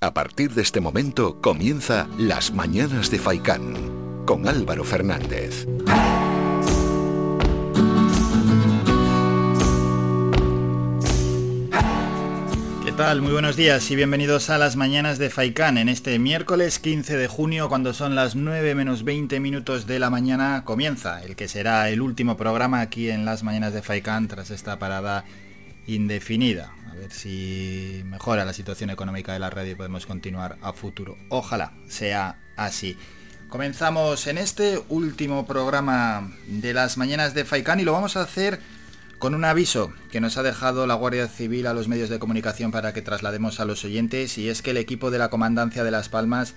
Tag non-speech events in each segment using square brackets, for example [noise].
A partir de este momento comienza Las Mañanas de Faicán con Álvaro Fernández. ¿Qué tal? Muy buenos días y bienvenidos a las mañanas de Faicán. En este miércoles 15 de junio, cuando son las 9 menos 20 minutos de la mañana, comienza el que será el último programa aquí en las mañanas de Faicán tras esta parada indefinida. Ver si mejora la situación económica de la radio y podemos continuar a futuro. Ojalá sea así. Comenzamos en este último programa de las mañanas de Faikán y lo vamos a hacer con un aviso que nos ha dejado la Guardia Civil a los medios de comunicación para que traslademos a los oyentes y es que el equipo de la Comandancia de Las Palmas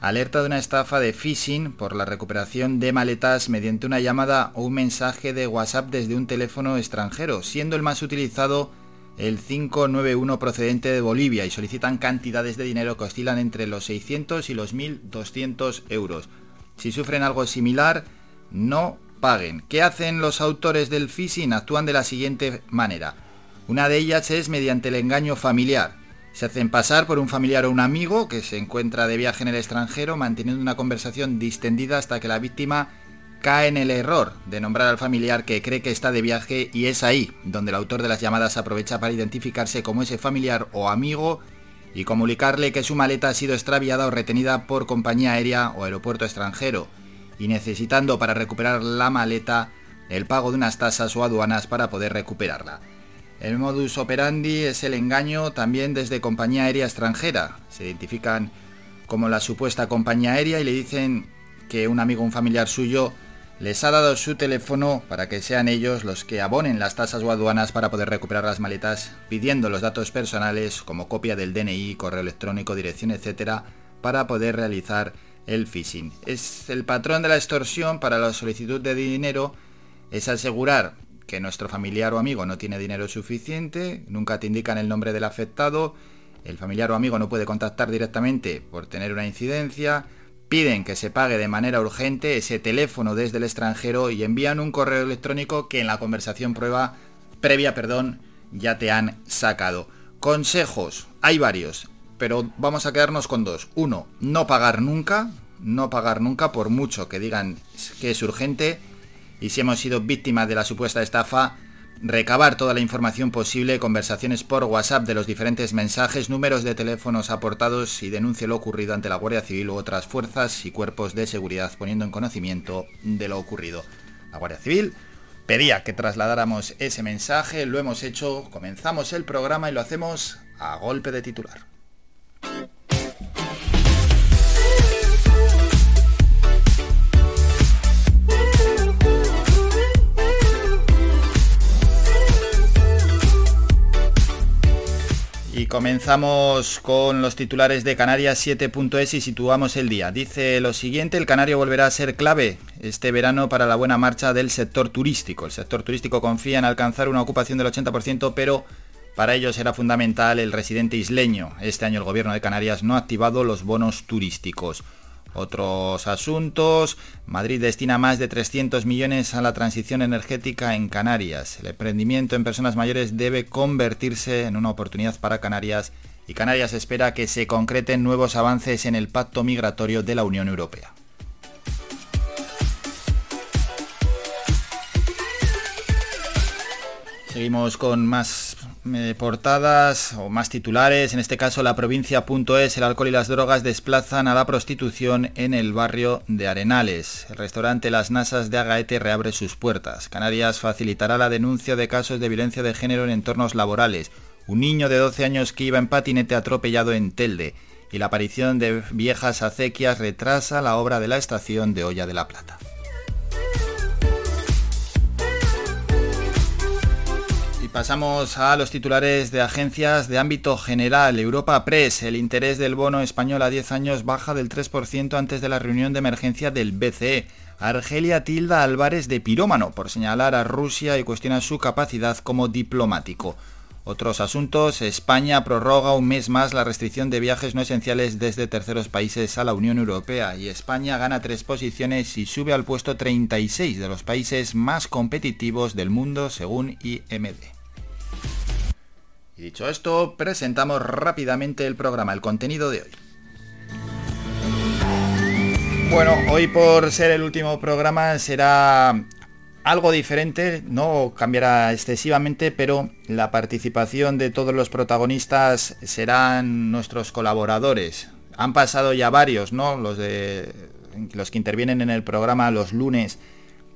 alerta de una estafa de phishing por la recuperación de maletas mediante una llamada o un mensaje de WhatsApp desde un teléfono extranjero, siendo el más utilizado el 591 procedente de Bolivia y solicitan cantidades de dinero que oscilan entre los 600 y los 1200 euros. Si sufren algo similar, no paguen. ¿Qué hacen los autores del phishing? Actúan de la siguiente manera. Una de ellas es mediante el engaño familiar. Se hacen pasar por un familiar o un amigo que se encuentra de viaje en el extranjero manteniendo una conversación distendida hasta que la víctima cae en el error de nombrar al familiar que cree que está de viaje y es ahí donde el autor de las llamadas aprovecha para identificarse como ese familiar o amigo y comunicarle que su maleta ha sido extraviada o retenida por compañía aérea o aeropuerto extranjero y necesitando para recuperar la maleta el pago de unas tasas o aduanas para poder recuperarla. El modus operandi es el engaño también desde compañía aérea extranjera. Se identifican como la supuesta compañía aérea y le dicen que un amigo o un familiar suyo les ha dado su teléfono para que sean ellos los que abonen las tasas o aduanas para poder recuperar las maletas, pidiendo los datos personales como copia del DNI, correo electrónico, dirección, etcétera, para poder realizar el phishing. Es el patrón de la extorsión para la solicitud de dinero es asegurar que nuestro familiar o amigo no tiene dinero suficiente, nunca te indican el nombre del afectado, el familiar o amigo no puede contactar directamente por tener una incidencia, piden que se pague de manera urgente ese teléfono desde el extranjero y envían un correo electrónico que en la conversación prueba previa, perdón, ya te han sacado. Consejos, hay varios, pero vamos a quedarnos con dos. Uno, no pagar nunca, no pagar nunca por mucho que digan que es urgente y si hemos sido víctimas de la supuesta estafa, recabar toda la información posible, conversaciones por WhatsApp de los diferentes mensajes, números de teléfonos aportados y denuncie lo ocurrido ante la Guardia Civil u otras fuerzas y cuerpos de seguridad poniendo en conocimiento de lo ocurrido. La Guardia Civil pedía que trasladáramos ese mensaje, lo hemos hecho, comenzamos el programa y lo hacemos a golpe de titular. Y comenzamos con los titulares de Canarias 7.es y situamos el día. Dice lo siguiente, el canario volverá a ser clave este verano para la buena marcha del sector turístico. El sector turístico confía en alcanzar una ocupación del 80%, pero para ello será fundamental el residente isleño. Este año el gobierno de Canarias no ha activado los bonos turísticos. Otros asuntos. Madrid destina más de 300 millones a la transición energética en Canarias. El emprendimiento en personas mayores debe convertirse en una oportunidad para Canarias y Canarias espera que se concreten nuevos avances en el pacto migratorio de la Unión Europea. Seguimos con más eh, portadas o más titulares. En este caso, la provincia.es, el alcohol y las drogas desplazan a la prostitución en el barrio de Arenales. El restaurante Las Nasas de Agaete reabre sus puertas. Canarias facilitará la denuncia de casos de violencia de género en entornos laborales. Un niño de 12 años que iba en patinete atropellado en Telde. Y la aparición de viejas acequias retrasa la obra de la estación de Olla de la Plata. Pasamos a los titulares de agencias de ámbito general. Europa Press, el interés del bono español a 10 años baja del 3% antes de la reunión de emergencia del BCE. Argelia tilda Álvarez de pirómano por señalar a Rusia y cuestiona su capacidad como diplomático. Otros asuntos, España prorroga un mes más la restricción de viajes no esenciales desde terceros países a la Unión Europea y España gana tres posiciones y sube al puesto 36 de los países más competitivos del mundo según IMD Dicho esto, presentamos rápidamente el programa, el contenido de hoy. Bueno, hoy por ser el último programa será algo diferente, no cambiará excesivamente, pero la participación de todos los protagonistas serán nuestros colaboradores. Han pasado ya varios, ¿no? Los de los que intervienen en el programa los lunes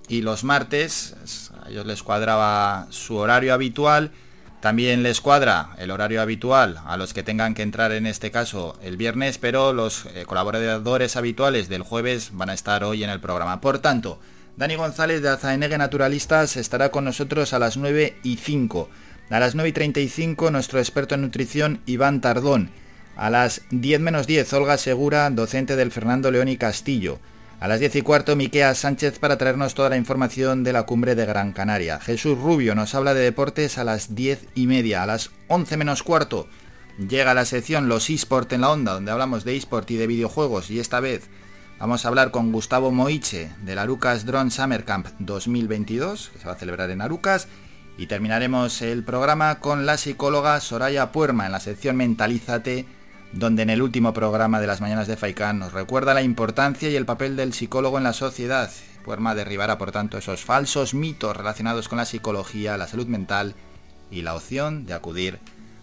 y los martes. A ellos les cuadraba su horario habitual. También les cuadra el horario habitual a los que tengan que entrar en este caso el viernes, pero los eh, colaboradores habituales del jueves van a estar hoy en el programa. Por tanto, Dani González de Azaenegue Naturalistas estará con nosotros a las 9 y 5. A las 9 y 35 nuestro experto en nutrición Iván Tardón. A las 10 menos 10 Olga Segura, docente del Fernando León y Castillo. A las 10 y cuarto Miquea Sánchez para traernos toda la información de la cumbre de Gran Canaria. Jesús Rubio nos habla de deportes a las 10 y media. A las 11 menos cuarto llega la sección Los eSport en la onda, donde hablamos de eSport y de videojuegos y esta vez Vamos a hablar con Gustavo Moiche del Arucas Drone Summer Camp 2022, que se va a celebrar en Arucas, y terminaremos el programa con la psicóloga Soraya Puerma en la sección Mentalízate, donde en el último programa de las mañanas de Faikán nos recuerda la importancia y el papel del psicólogo en la sociedad. Puerma derribará, por tanto, esos falsos mitos relacionados con la psicología, la salud mental y la opción de acudir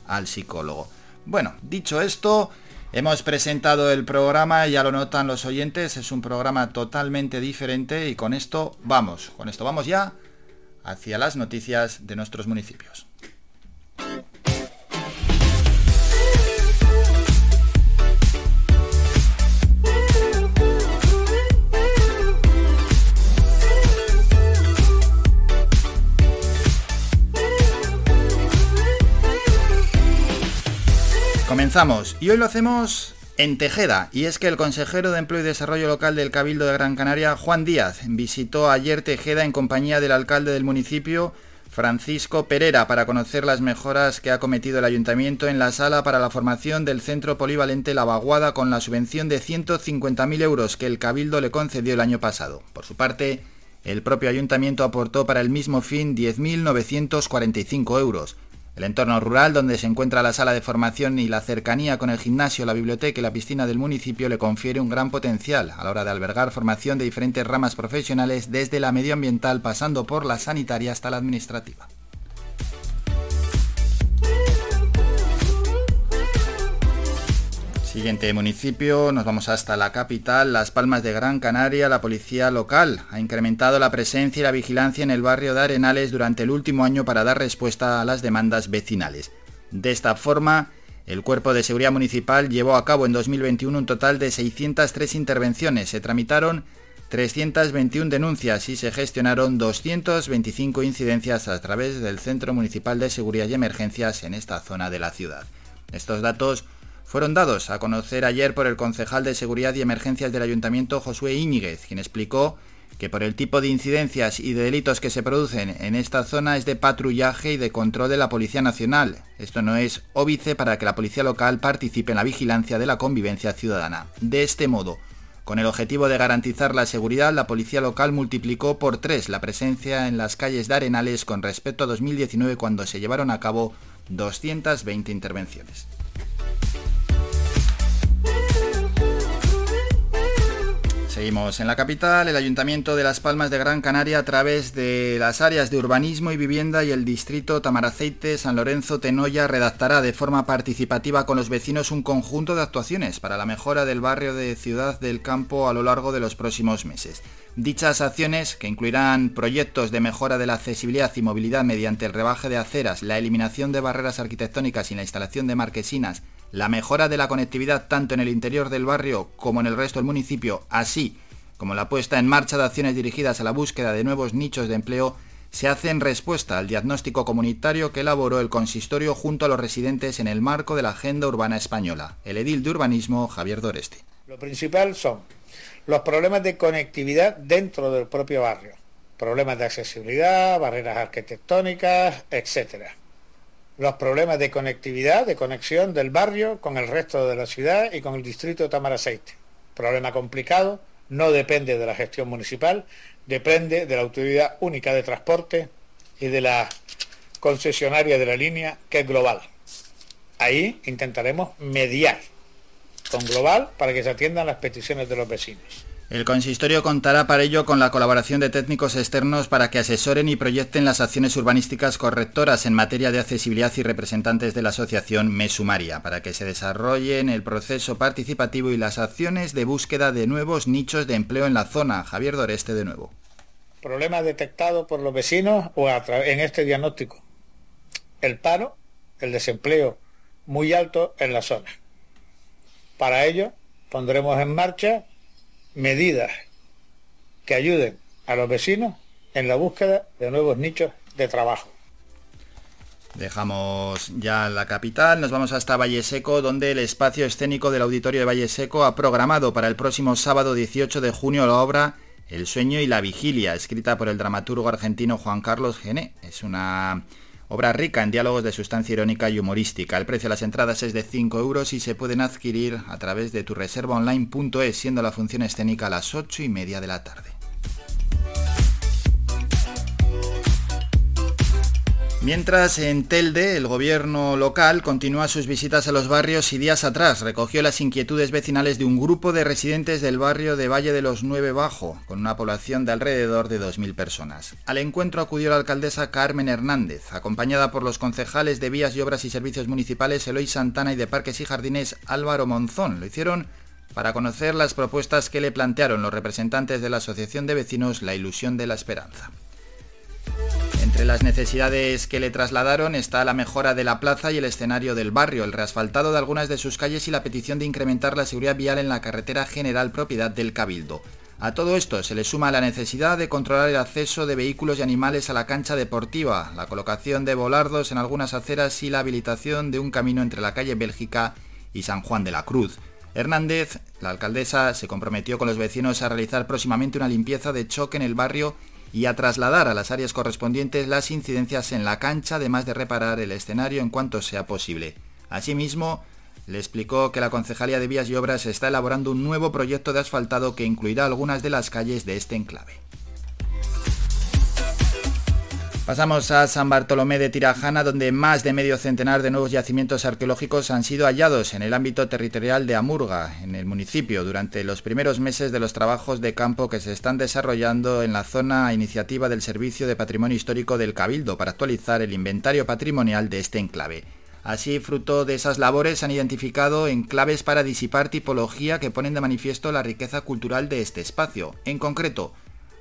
al psicólogo. Bueno, dicho esto, Hemos presentado el programa, ya lo notan los oyentes, es un programa totalmente diferente y con esto vamos, con esto vamos ya hacia las noticias de nuestros municipios. Comenzamos y hoy lo hacemos en Tejeda y es que el consejero de Empleo y Desarrollo Local del Cabildo de Gran Canaria, Juan Díaz, visitó ayer Tejeda en compañía del alcalde del municipio, Francisco Pereira, para conocer las mejoras que ha cometido el ayuntamiento en la sala para la formación del centro polivalente La Vaguada con la subvención de 150.000 euros que el Cabildo le concedió el año pasado. Por su parte, el propio ayuntamiento aportó para el mismo fin 10.945 euros. El entorno rural, donde se encuentra la sala de formación y la cercanía con el gimnasio, la biblioteca y la piscina del municipio, le confiere un gran potencial a la hora de albergar formación de diferentes ramas profesionales, desde la medioambiental pasando por la sanitaria hasta la administrativa. Siguiente municipio, nos vamos hasta la capital, Las Palmas de Gran Canaria. La policía local ha incrementado la presencia y la vigilancia en el barrio de Arenales durante el último año para dar respuesta a las demandas vecinales. De esta forma, el Cuerpo de Seguridad Municipal llevó a cabo en 2021 un total de 603 intervenciones. Se tramitaron 321 denuncias y se gestionaron 225 incidencias a través del Centro Municipal de Seguridad y Emergencias en esta zona de la ciudad. Estos datos fueron dados a conocer ayer por el concejal de Seguridad y Emergencias del Ayuntamiento Josué Íñiguez, quien explicó que por el tipo de incidencias y de delitos que se producen en esta zona es de patrullaje y de control de la Policía Nacional. Esto no es óbice para que la Policía Local participe en la vigilancia de la convivencia ciudadana. De este modo, con el objetivo de garantizar la seguridad, la Policía Local multiplicó por tres la presencia en las calles de Arenales con respecto a 2019 cuando se llevaron a cabo 220 intervenciones. Seguimos en la capital, el Ayuntamiento de Las Palmas de Gran Canaria a través de las áreas de urbanismo y vivienda y el distrito Tamaraceite, San Lorenzo, Tenoya redactará de forma participativa con los vecinos un conjunto de actuaciones para la mejora del barrio de Ciudad del Campo a lo largo de los próximos meses. Dichas acciones, que incluirán proyectos de mejora de la accesibilidad y movilidad mediante el rebaje de aceras, la eliminación de barreras arquitectónicas y la instalación de marquesinas, la mejora de la conectividad tanto en el interior del barrio como en el resto del municipio, así como la puesta en marcha de acciones dirigidas a la búsqueda de nuevos nichos de empleo, se hace en respuesta al diagnóstico comunitario que elaboró el consistorio junto a los residentes en el marco de la Agenda Urbana Española, el edil de urbanismo Javier Doreste. Lo principal son los problemas de conectividad dentro del propio barrio, problemas de accesibilidad, barreras arquitectónicas, etcétera los problemas de conectividad, de conexión del barrio con el resto de la ciudad y con el distrito de Tamaraceite. Problema complicado, no depende de la gestión municipal, depende de la Autoridad Única de Transporte y de la concesionaria de la línea, que es global. Ahí intentaremos mediar con Global para que se atiendan las peticiones de los vecinos. El consistorio contará para ello con la colaboración de técnicos externos para que asesoren y proyecten las acciones urbanísticas correctoras en materia de accesibilidad y representantes de la asociación Mesumaria, para que se desarrollen el proceso participativo y las acciones de búsqueda de nuevos nichos de empleo en la zona. Javier Doreste de nuevo. Problemas detectados por los vecinos o en este diagnóstico. El paro, el desempleo muy alto en la zona. Para ello pondremos en marcha medidas que ayuden a los vecinos en la búsqueda de nuevos nichos de trabajo. Dejamos ya la capital, nos vamos hasta Valle Seco, donde el espacio escénico del Auditorio de Valle Seco ha programado para el próximo sábado 18 de junio la obra El sueño y la vigilia, escrita por el dramaturgo argentino Juan Carlos Gené. Es una Obra rica en diálogos de sustancia irónica y humorística. El precio de las entradas es de 5 euros y se pueden adquirir a través de tu reserva online.es, siendo la función escénica a las 8 y media de la tarde. Mientras en Telde, el gobierno local continúa sus visitas a los barrios y días atrás recogió las inquietudes vecinales de un grupo de residentes del barrio de Valle de los Nueve Bajo, con una población de alrededor de 2.000 personas. Al encuentro acudió la alcaldesa Carmen Hernández, acompañada por los concejales de Vías y Obras y Servicios Municipales Eloy Santana y de Parques y Jardines Álvaro Monzón. Lo hicieron para conocer las propuestas que le plantearon los representantes de la Asociación de Vecinos La Ilusión de la Esperanza. Entre las necesidades que le trasladaron está la mejora de la plaza y el escenario del barrio, el reasfaltado de algunas de sus calles y la petición de incrementar la seguridad vial en la carretera general propiedad del Cabildo. A todo esto se le suma la necesidad de controlar el acceso de vehículos y animales a la cancha deportiva, la colocación de volardos en algunas aceras y la habilitación de un camino entre la calle Bélgica y San Juan de la Cruz. Hernández, la alcaldesa, se comprometió con los vecinos a realizar próximamente una limpieza de choque en el barrio y a trasladar a las áreas correspondientes las incidencias en la cancha, además de reparar el escenario en cuanto sea posible. Asimismo, le explicó que la Concejalía de Vías y Obras está elaborando un nuevo proyecto de asfaltado que incluirá algunas de las calles de este enclave. Pasamos a San Bartolomé de Tirajana, donde más de medio centenar de nuevos yacimientos arqueológicos han sido hallados en el ámbito territorial de Amurga, en el municipio, durante los primeros meses de los trabajos de campo que se están desarrollando en la zona a iniciativa del Servicio de Patrimonio Histórico del Cabildo para actualizar el inventario patrimonial de este enclave. Así, fruto de esas labores, han identificado enclaves para disipar tipología que ponen de manifiesto la riqueza cultural de este espacio. En concreto,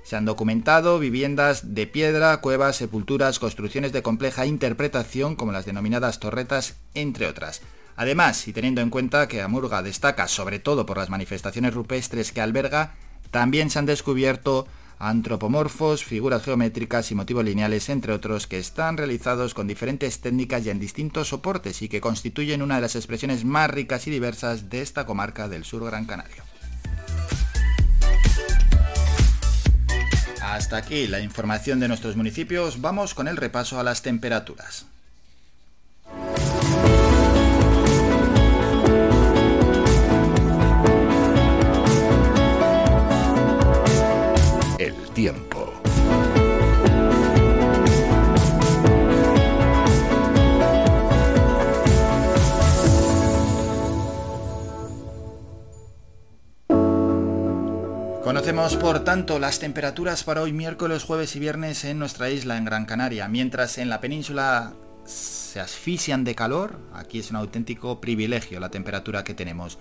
se han documentado viviendas de piedra, cuevas, sepulturas, construcciones de compleja interpretación como las denominadas torretas, entre otras. Además, y teniendo en cuenta que Amurga destaca sobre todo por las manifestaciones rupestres que alberga, también se han descubierto antropomorfos, figuras geométricas y motivos lineales, entre otros, que están realizados con diferentes técnicas y en distintos soportes y que constituyen una de las expresiones más ricas y diversas de esta comarca del sur Gran Canario. Hasta aquí la información de nuestros municipios. Vamos con el repaso a las temperaturas. El tiempo. Conocemos, por tanto, las temperaturas para hoy miércoles, jueves y viernes en nuestra isla, en Gran Canaria. Mientras en la península se asfixian de calor, aquí es un auténtico privilegio la temperatura que tenemos.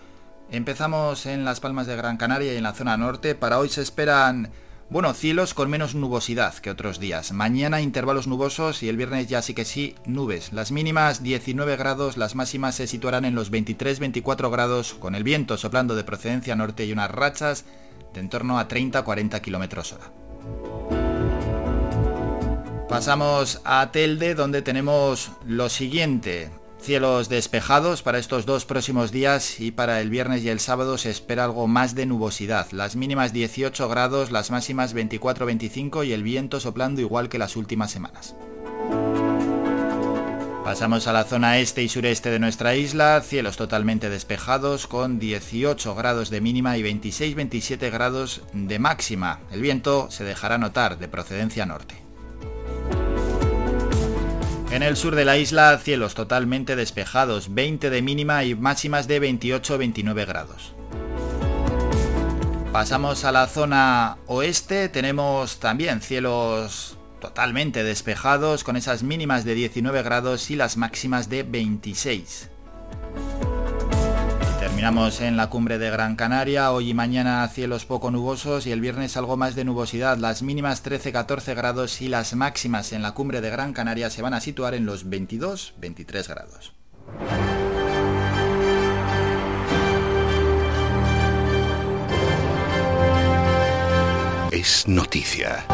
Empezamos en las Palmas de Gran Canaria y en la zona norte. Para hoy se esperan, bueno, cielos con menos nubosidad que otros días. Mañana intervalos nubosos y el viernes ya sí que sí, nubes. Las mínimas 19 grados, las máximas se situarán en los 23-24 grados, con el viento soplando de procedencia norte y unas rachas de en torno a 30-40 km hora. Pasamos a Telde donde tenemos lo siguiente. Cielos despejados para estos dos próximos días y para el viernes y el sábado se espera algo más de nubosidad. Las mínimas 18 grados, las máximas 24-25 y el viento soplando igual que las últimas semanas. Pasamos a la zona este y sureste de nuestra isla, cielos totalmente despejados con 18 grados de mínima y 26-27 grados de máxima. El viento se dejará notar de procedencia norte. En el sur de la isla, cielos totalmente despejados, 20 de mínima y máximas de 28-29 grados. Pasamos a la zona oeste, tenemos también cielos totalmente despejados con esas mínimas de 19 grados y las máximas de 26. Terminamos en la cumbre de Gran Canaria, hoy y mañana cielos poco nubosos y el viernes algo más de nubosidad, las mínimas 13-14 grados y las máximas en la cumbre de Gran Canaria se van a situar en los 22-23 grados. Es noticia.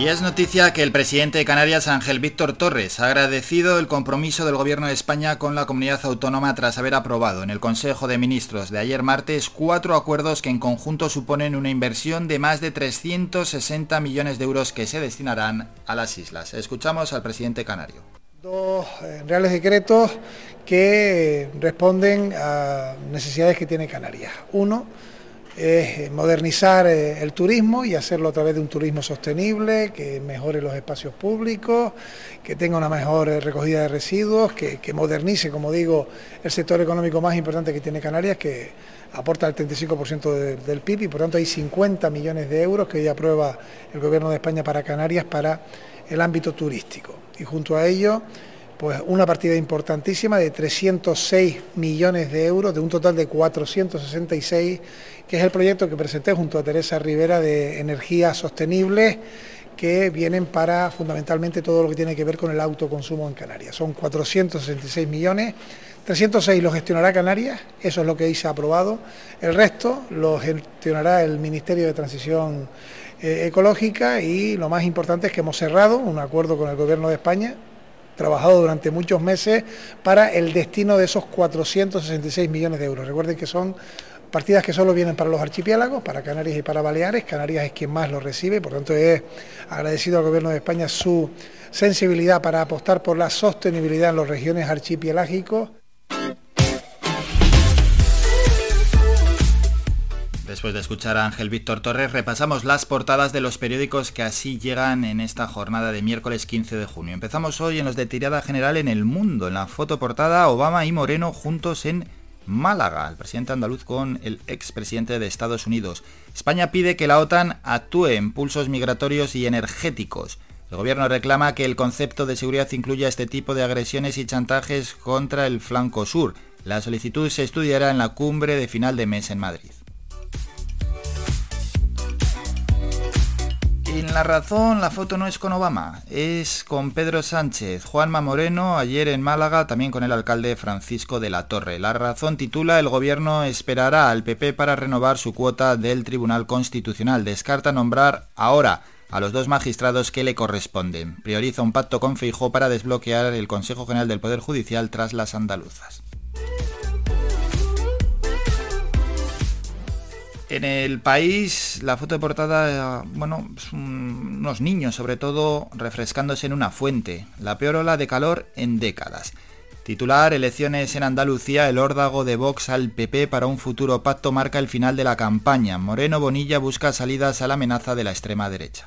Y es noticia que el presidente de Canarias, Ángel Víctor Torres, ha agradecido el compromiso del Gobierno de España con la comunidad autónoma tras haber aprobado en el Consejo de Ministros de ayer martes cuatro acuerdos que en conjunto suponen una inversión de más de 360 millones de euros que se destinarán a las islas. Escuchamos al presidente canario. Dos eh, reales decretos que responden a necesidades que tiene Canarias. Uno, es eh, modernizar eh, el turismo y hacerlo a través de un turismo sostenible, que mejore los espacios públicos, que tenga una mejor eh, recogida de residuos, que, modernice, como digo, el sector económico más importante que tiene Canarias, que aporta el 35% del PIB y por tanto hay 50 millones de euros que hoy aprueba el Gobierno de España para Canarias para el ámbito turístico. Y junto a ello pues una partida importantísima de 306 millones de euros, de un total de 466, que es el proyecto que presenté junto a Teresa Rivera de energías sostenibles que vienen para fundamentalmente todo lo que tiene que ver con el autoconsumo en Canarias. Son 466 millones, 306 los gestionará Canarias, eso es lo que ahí se ha aprobado, el resto lo gestionará el Ministerio de Transición eh, Ecológica y lo más importante es que hemos cerrado un acuerdo con el Gobierno de España trabajado durante muchos meses para el destino de esos 466 millones de euros. Recuerden que son partidas que solo vienen para los archipiélagos, para Canarias y para Baleares. Canarias es quien más lo recibe, por tanto es agradecido al Gobierno de España su sensibilidad para apostar por la sostenibilidad en las regiones archipielagicos Después de escuchar a Ángel Víctor Torres, repasamos las portadas de los periódicos que así llegan en esta jornada de miércoles 15 de junio. Empezamos hoy en los de tirada general en el mundo. En la foto portada, Obama y Moreno juntos en Málaga, el presidente andaluz con el expresidente de Estados Unidos. España pide que la OTAN actúe en pulsos migratorios y energéticos. El gobierno reclama que el concepto de seguridad incluya este tipo de agresiones y chantajes contra el flanco sur. La solicitud se estudiará en la cumbre de final de mes en Madrid. En La Razón la foto no es con Obama, es con Pedro Sánchez, Juanma Moreno, ayer en Málaga, también con el alcalde Francisco de la Torre. La Razón titula El gobierno esperará al PP para renovar su cuota del Tribunal Constitucional. Descarta nombrar ahora a los dos magistrados que le corresponden. Prioriza un pacto con Feijó para desbloquear el Consejo General del Poder Judicial tras las andaluzas. En el país, la foto de portada, bueno, unos niños sobre todo refrescándose en una fuente. La peor ola de calor en décadas. Titular, elecciones en Andalucía, el órdago de Vox al PP para un futuro pacto marca el final de la campaña. Moreno Bonilla busca salidas a la amenaza de la extrema derecha.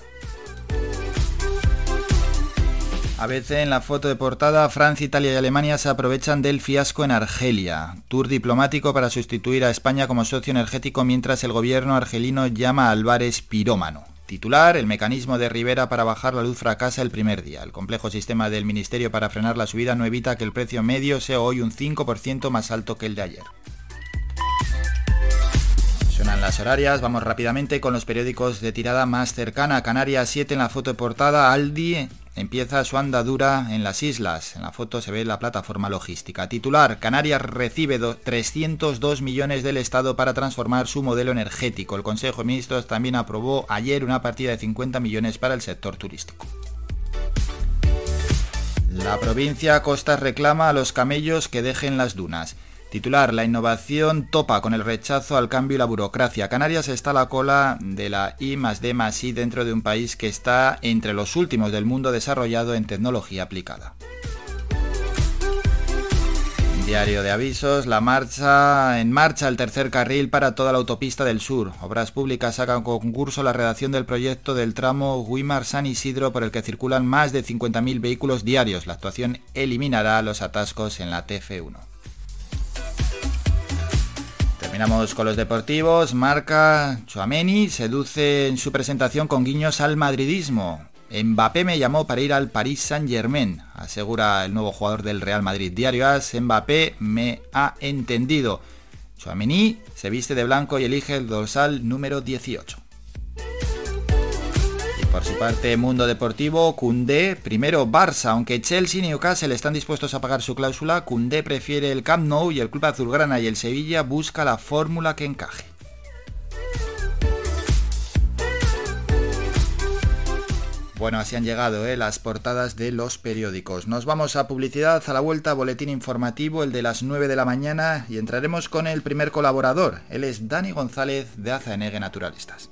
A veces en la foto de portada, Francia, Italia y Alemania se aprovechan del fiasco en Argelia. Tour diplomático para sustituir a España como socio energético mientras el gobierno argelino llama a Álvarez pirómano. Titular, el mecanismo de Rivera para bajar la luz fracasa el primer día. El complejo sistema del Ministerio para frenar la subida no evita que el precio medio sea hoy un 5% más alto que el de ayer. Suenan las horarias, vamos rápidamente con los periódicos de tirada más cercana. Canarias 7 en la foto de portada, Aldi empieza su andadura en las islas. En la foto se ve la plataforma logística. Titular, Canarias recibe 302 millones del Estado para transformar su modelo energético. El Consejo de Ministros también aprobó ayer una partida de 50 millones para el sector turístico. La provincia Costas reclama a los camellos que dejen las dunas. Titular, la innovación topa con el rechazo al cambio y la burocracia. Canarias está a la cola de la I más D más I dentro de un país que está entre los últimos del mundo desarrollado en tecnología aplicada. Diario de avisos, la marcha en marcha el tercer carril para toda la autopista del sur. Obras Públicas saca un concurso la redacción del proyecto del tramo Guimar-San Isidro por el que circulan más de 50.000 vehículos diarios. La actuación eliminará los atascos en la TF1. Terminamos con los deportivos. Marca Chouameni seduce en su presentación con guiños al madridismo. Mbappé me llamó para ir al Paris Saint-Germain, asegura el nuevo jugador del Real Madrid. Diario As, Mbappé me ha entendido. Chouameni se viste de blanco y elige el dorsal número 18. Por su parte, Mundo Deportivo, Cundé, primero Barça, aunque Chelsea y Newcastle están dispuestos a pagar su cláusula, Cundé prefiere el Camp Nou y el Club Azulgrana y el Sevilla busca la fórmula que encaje. Bueno, así han llegado ¿eh? las portadas de los periódicos. Nos vamos a publicidad, a la vuelta, boletín informativo, el de las 9 de la mañana, y entraremos con el primer colaborador. Él es Dani González de Azaenegue Naturalistas.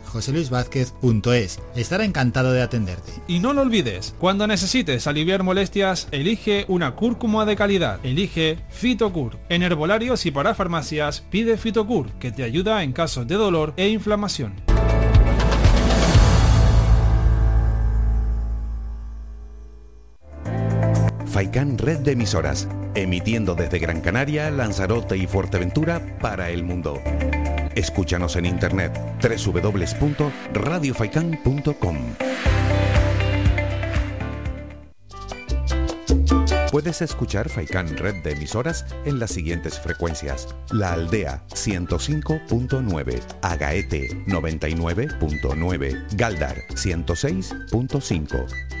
joseluisvázquez.es. Estará encantado de atenderte. Y no lo olvides, cuando necesites aliviar molestias, elige una cúrcuma de calidad. Elige Fitocur. En herbolarios y para farmacias, pide Fitocur, que te ayuda en casos de dolor e inflamación. Faikan Red de Emisoras, emitiendo desde Gran Canaria, Lanzarote y Fuerteventura para el mundo. Escúchanos en internet www.radiofaikan.com. Puedes escuchar Faikan Red de emisoras en las siguientes frecuencias. La Aldea 105.9, Agaete 99.9, Galdar 106.5.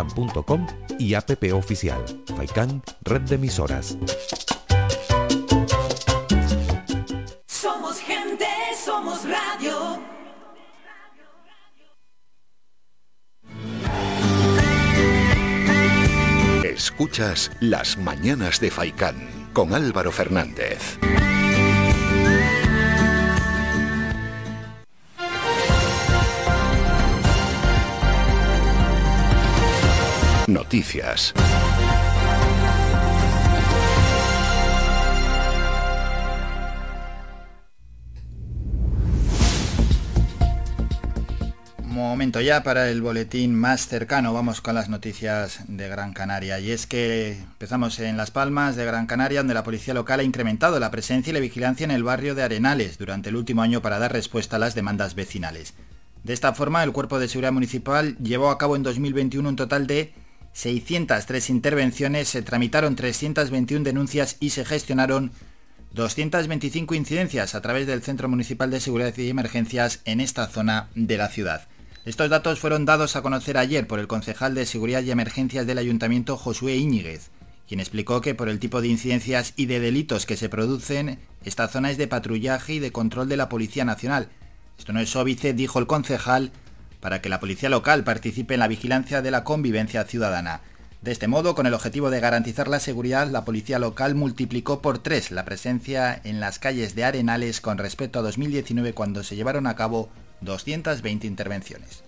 faikan.com y app oficial. Faikan, red de emisoras. Somos gente, somos radio. Escuchas Las Mañanas de Faikán con Álvaro Fernández. Noticias. Momento ya para el boletín más cercano. Vamos con las noticias de Gran Canaria. Y es que empezamos en Las Palmas de Gran Canaria, donde la policía local ha incrementado la presencia y la vigilancia en el barrio de Arenales durante el último año para dar respuesta a las demandas vecinales. De esta forma, el Cuerpo de Seguridad Municipal llevó a cabo en 2021 un total de 603 intervenciones, se tramitaron 321 denuncias y se gestionaron 225 incidencias a través del Centro Municipal de Seguridad y Emergencias en esta zona de la ciudad. Estos datos fueron dados a conocer ayer por el concejal de Seguridad y Emergencias del Ayuntamiento Josué Íñiguez, quien explicó que por el tipo de incidencias y de delitos que se producen, esta zona es de patrullaje y de control de la Policía Nacional, Esto no es óbice, dijo el concejal, para que la policía local participe en la vigilancia de la convivencia ciudadana. De este modo, con el objetivo de garantizar la seguridad, la policía local multiplicó por tres la presencia en las calles de Arenales con respecto a 2019 cuando se llevaron a cabo 220 intervenciones.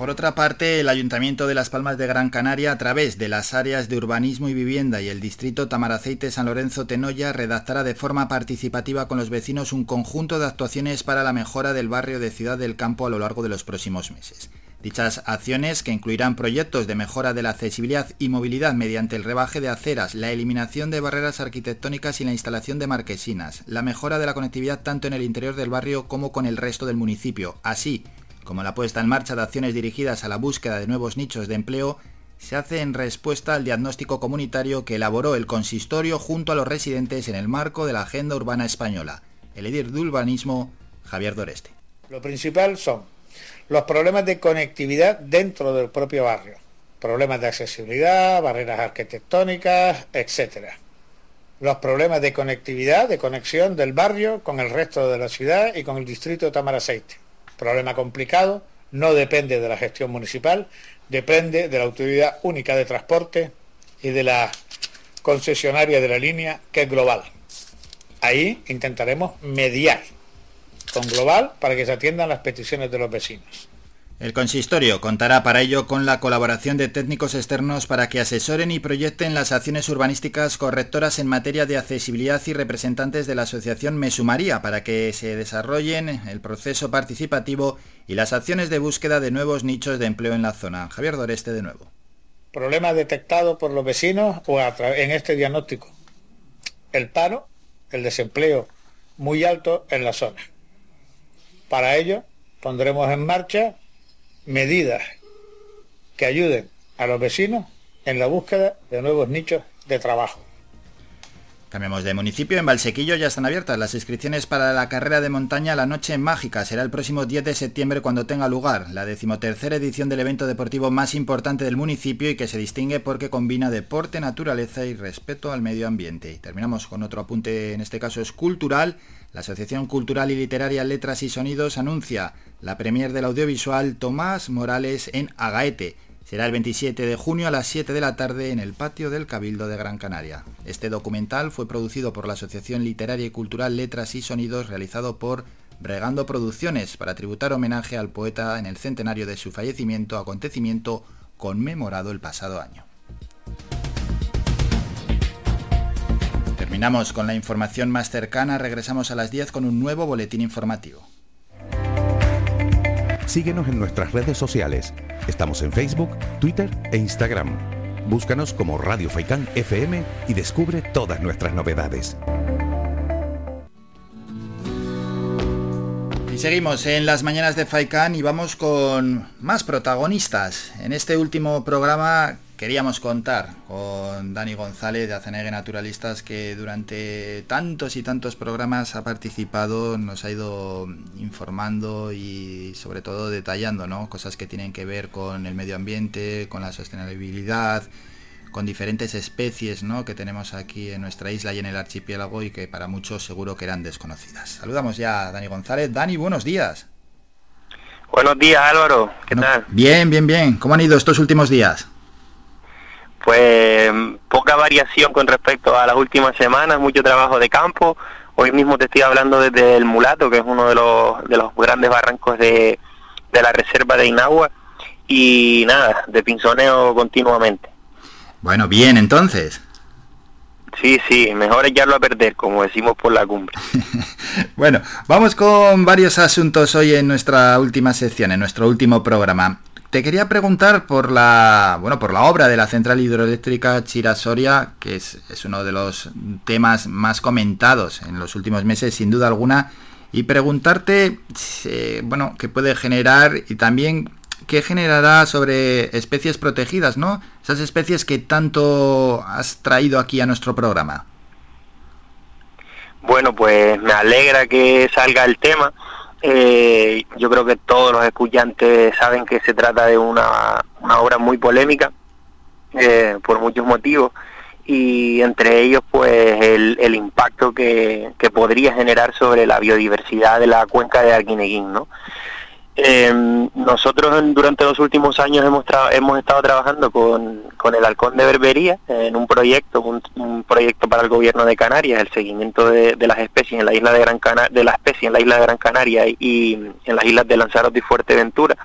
Por otra parte, el Ayuntamiento de Las Palmas de Gran Canaria, a través de las áreas de urbanismo y vivienda y el distrito Tamaraceite San Lorenzo Tenoya, redactará de forma participativa con los vecinos un conjunto de actuaciones para la mejora del barrio de Ciudad del Campo a lo largo de los próximos meses. Dichas acciones, que incluirán proyectos de mejora de la accesibilidad y movilidad mediante el rebaje de aceras, la eliminación de barreras arquitectónicas y la instalación de marquesinas, la mejora de la conectividad tanto en el interior del barrio como con el resto del municipio, así como la puesta en marcha de acciones dirigidas a la búsqueda de nuevos nichos de empleo, se hace en respuesta al diagnóstico comunitario que elaboró el consistorio junto a los residentes en el marco de la Agenda Urbana Española. El edir de urbanismo, Javier Doreste. Lo principal son los problemas de conectividad dentro del propio barrio, problemas de accesibilidad, barreras arquitectónicas, etc. Los problemas de conectividad, de conexión del barrio con el resto de la ciudad y con el distrito Tamaraceite problema complicado, no depende de la gestión municipal, depende de la Autoridad Única de Transporte y de la concesionaria de la línea, que es global. Ahí intentaremos mediar con global para que se atiendan las peticiones de los vecinos. El consistorio contará para ello con la colaboración de técnicos externos para que asesoren y proyecten las acciones urbanísticas correctoras en materia de accesibilidad y representantes de la asociación Mesumaría para que se desarrollen el proceso participativo y las acciones de búsqueda de nuevos nichos de empleo en la zona. Javier Doreste de nuevo. Problemas detectados por los vecinos o en este diagnóstico. El paro, el desempleo muy alto en la zona. Para ello pondremos en marcha medidas que ayuden a los vecinos en la búsqueda de nuevos nichos de trabajo. Cambiamos de municipio. En Valsequillo ya están abiertas las inscripciones para la carrera de montaña La Noche Mágica. Será el próximo 10 de septiembre cuando tenga lugar la decimotercera edición del evento deportivo más importante del municipio y que se distingue porque combina deporte, naturaleza y respeto al medio ambiente. Y terminamos con otro apunte, en este caso es cultural. La Asociación Cultural y Literaria Letras y Sonidos anuncia la premier del audiovisual Tomás Morales en Agaete. Será el 27 de junio a las 7 de la tarde en el patio del Cabildo de Gran Canaria. Este documental fue producido por la Asociación Literaria y Cultural Letras y Sonidos realizado por Bregando Producciones para tributar homenaje al poeta en el centenario de su fallecimiento, acontecimiento conmemorado el pasado año. Terminamos con la información más cercana, regresamos a las 10 con un nuevo boletín informativo. Síguenos en nuestras redes sociales. Estamos en Facebook, Twitter e Instagram. Búscanos como Radio Faicán FM y descubre todas nuestras novedades. Y seguimos en las mañanas de Faicán y vamos con más protagonistas. En este último programa queríamos contar con Dani González de Azenegue Naturalistas que durante tantos y tantos programas ha participado, nos ha ido informando y sobre todo detallando ¿no? cosas que tienen que ver con el medio ambiente, con la sostenibilidad, con diferentes especies ¿no? que tenemos aquí en nuestra isla y en el archipiélago y que para muchos seguro que eran desconocidas. Saludamos ya a Dani González. Dani, buenos días. Buenos días Álvaro, ¿qué tal? Bien, bien, bien. ¿Cómo han ido estos últimos días? Pues poca variación con respecto a las últimas semanas, mucho trabajo de campo. Hoy mismo te estoy hablando desde el Mulato, que es uno de los, de los grandes barrancos de, de la reserva de Inagua. Y nada, de pinzoneo continuamente. Bueno, bien, entonces. Sí, sí, mejor echarlo a perder, como decimos por la cumbre. [laughs] bueno, vamos con varios asuntos hoy en nuestra última sección, en nuestro último programa. Te quería preguntar por la, bueno, por la obra de la central hidroeléctrica Chirasoria, que es, uno de los temas más comentados en los últimos meses, sin duda alguna, y preguntarte, bueno, qué puede generar y también qué generará sobre especies protegidas, ¿no? Esas especies que tanto has traído aquí a nuestro programa. Bueno, pues me alegra que salga el tema eh, yo creo que todos los escuchantes saben que se trata de una, obra muy polémica eh, por muchos motivos y entre ellos pues el, impacto que, que, podría generar sobre la biodiversidad de la cuenca de Arguineguín, ¿no? Eh, nosotros durante los últimos años hemos, hemos estado trabajando con, con, el Halcón de Berbería en un proyecto, un, proyecto para el gobierno de Canarias, el seguimiento de, las especies en la isla de Gran Canaria, de la especie en la isla de Gran Canaria y, en las islas de Lanzarote y Fuerteventura.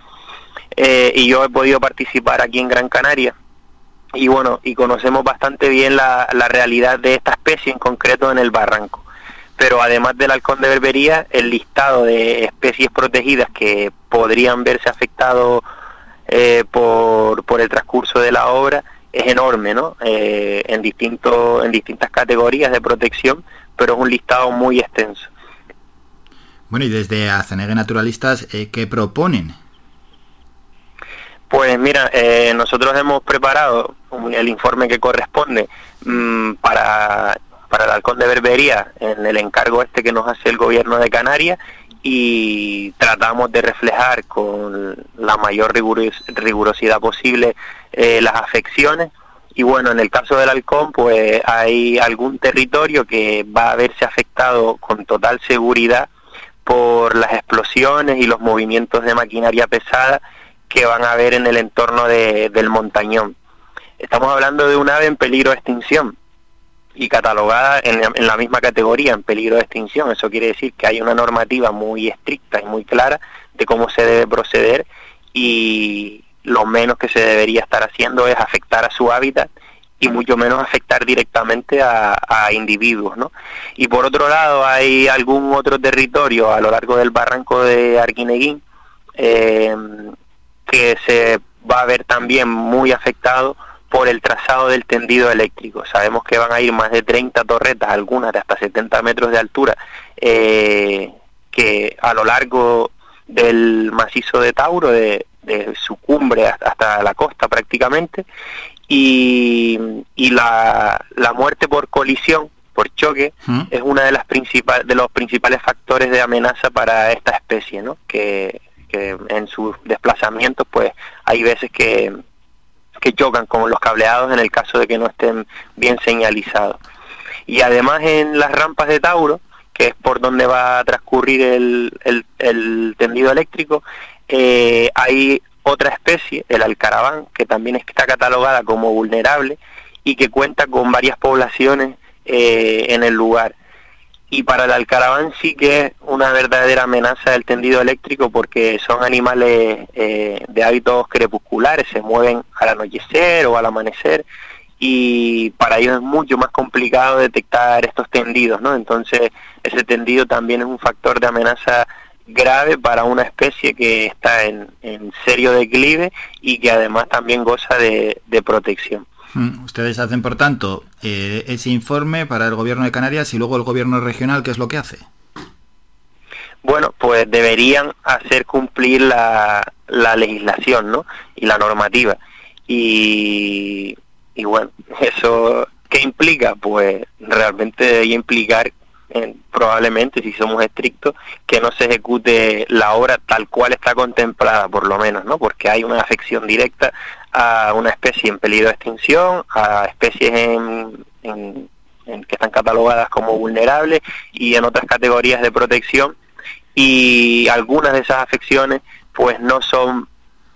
Eh, y yo he podido participar aquí en Gran Canaria y bueno, y conocemos bastante bien la, la realidad de esta especie en concreto en el barranco pero además del halcón de berbería, el listado de especies protegidas que podrían verse afectados eh, por, por el transcurso de la obra es enorme, ¿no? Eh, en, distintos, en distintas categorías de protección, pero es un listado muy extenso. Bueno, y desde Acenegui Naturalistas, eh, ¿qué proponen? Pues mira, nosotros hemos preparado el informe que corresponde mm, para para el halcón de Berbería en el encargo este que nos hace el gobierno de Canarias y tratamos de reflejar con la mayor rigurosidad posible eh, las afecciones y bueno, en el caso del halcón pues hay algún territorio que va a verse afectado con total seguridad por las explosiones y los movimientos de maquinaria pesada que van a haber en el entorno del montañón. Estamos hablando de un ave en peligro de extinción, y catalogada en, la misma categoría en peligro de extinción. Eso quiere decir que hay una normativa muy estricta y muy clara de cómo se debe proceder y lo menos que se debería estar haciendo es afectar a su hábitat y mucho menos afectar directamente a, individuos. ¿no? Y por otro lado hay algún otro territorio a lo largo del barranco de Arquineguín eh, que se va a ver también muy afectado por el trazado del tendido eléctrico. Sabemos que van a ir más de 30 torretas, algunas de hasta 70 metros de altura, eh, que a lo largo del macizo de Tauro, de, su cumbre hasta la costa prácticamente, y, la, muerte por colisión, por choque, ¿Mm? es una de las principales de los principales factores de amenaza para esta especie, ¿no? Que, que en sus desplazamientos, pues hay veces que que chocan con los cableados en el caso de que no estén bien señalizados. Y además en las rampas de Tauro, que es por donde va a transcurrir el, el, tendido eléctrico, eh, hay otra especie, el alcaraván, que también está catalogada como vulnerable y que cuenta con varias poblaciones eh, en el lugar y para el alcaraván sí que es una verdadera amenaza del tendido eléctrico porque son animales eh, de hábitos crepusculares, se mueven al anochecer o al amanecer y para ellos es mucho más complicado detectar estos tendidos, ¿no? Entonces ese tendido también es un factor de amenaza grave para una especie que está en, serio declive y que además también goza de protección. Mm, ustedes hacen, por tanto, eh, ese informe para el gobierno de Canarias y luego el gobierno regional, ¿qué es lo que hace? Bueno, pues deberían hacer cumplir la, legislación ¿no? y la normativa. Y, y bueno, [laughs] ¿eso qué implica? Pues realmente debería implicar probablemente, si somos estrictos, que no se ejecute la obra tal cual está contemplada, por lo menos, ¿no? Porque hay una afección directa a una especie en peligro de extinción, a especies en, que están catalogadas como vulnerables y en otras categorías de protección y algunas de esas afecciones pues no son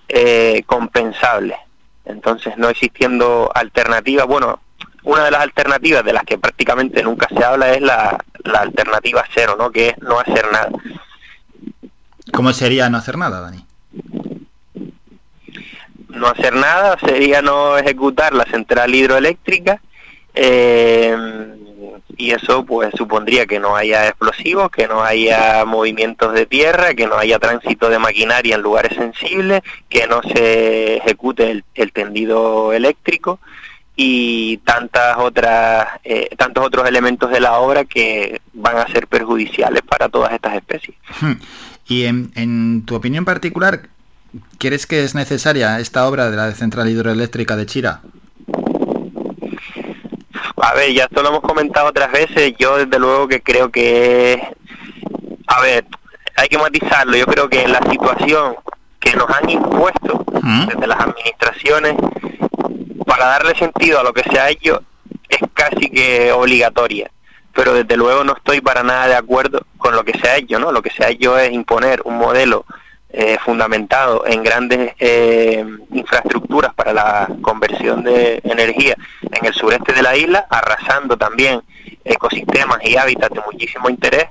eh, compensables. Entonces, no existiendo alternativa, bueno, una de las alternativas de las que prácticamente nunca se habla es la, la alternativa cero, ¿no? Que es no hacer nada. ¿Cómo sería no hacer nada, Dani? No hacer nada sería no ejecutar la central hidroeléctrica eh, y eso pues supondría que no haya explosivos, que no haya movimientos de tierra, que no haya tránsito de maquinaria en lugares sensibles, que no se ejecute el tendido eléctrico y tantas otras, eh, tantos otros elementos de la obra que van a ser perjudiciales para todas estas especies. Hmm. Y en, tu opinión particular, ¿crees que es necesaria esta obra de la central hidroeléctrica de Chira? A ver, ya esto lo hemos comentado otras veces, yo desde luego que creo que, a ver, hay que matizarlo, yo creo que la situación que nos han impuesto hmm. desde las administraciones para darle sentido a lo que se ha hecho, es casi que obligatoria pero desde luego no estoy para nada de acuerdo con lo que se ha hecho, ¿no? Lo que se ha hecho es imponer un modelo eh, fundamentado en grandes eh, infraestructuras para la conversión de energía en el sureste de la isla, arrasando también ecosistemas y hábitats de muchísimo interés,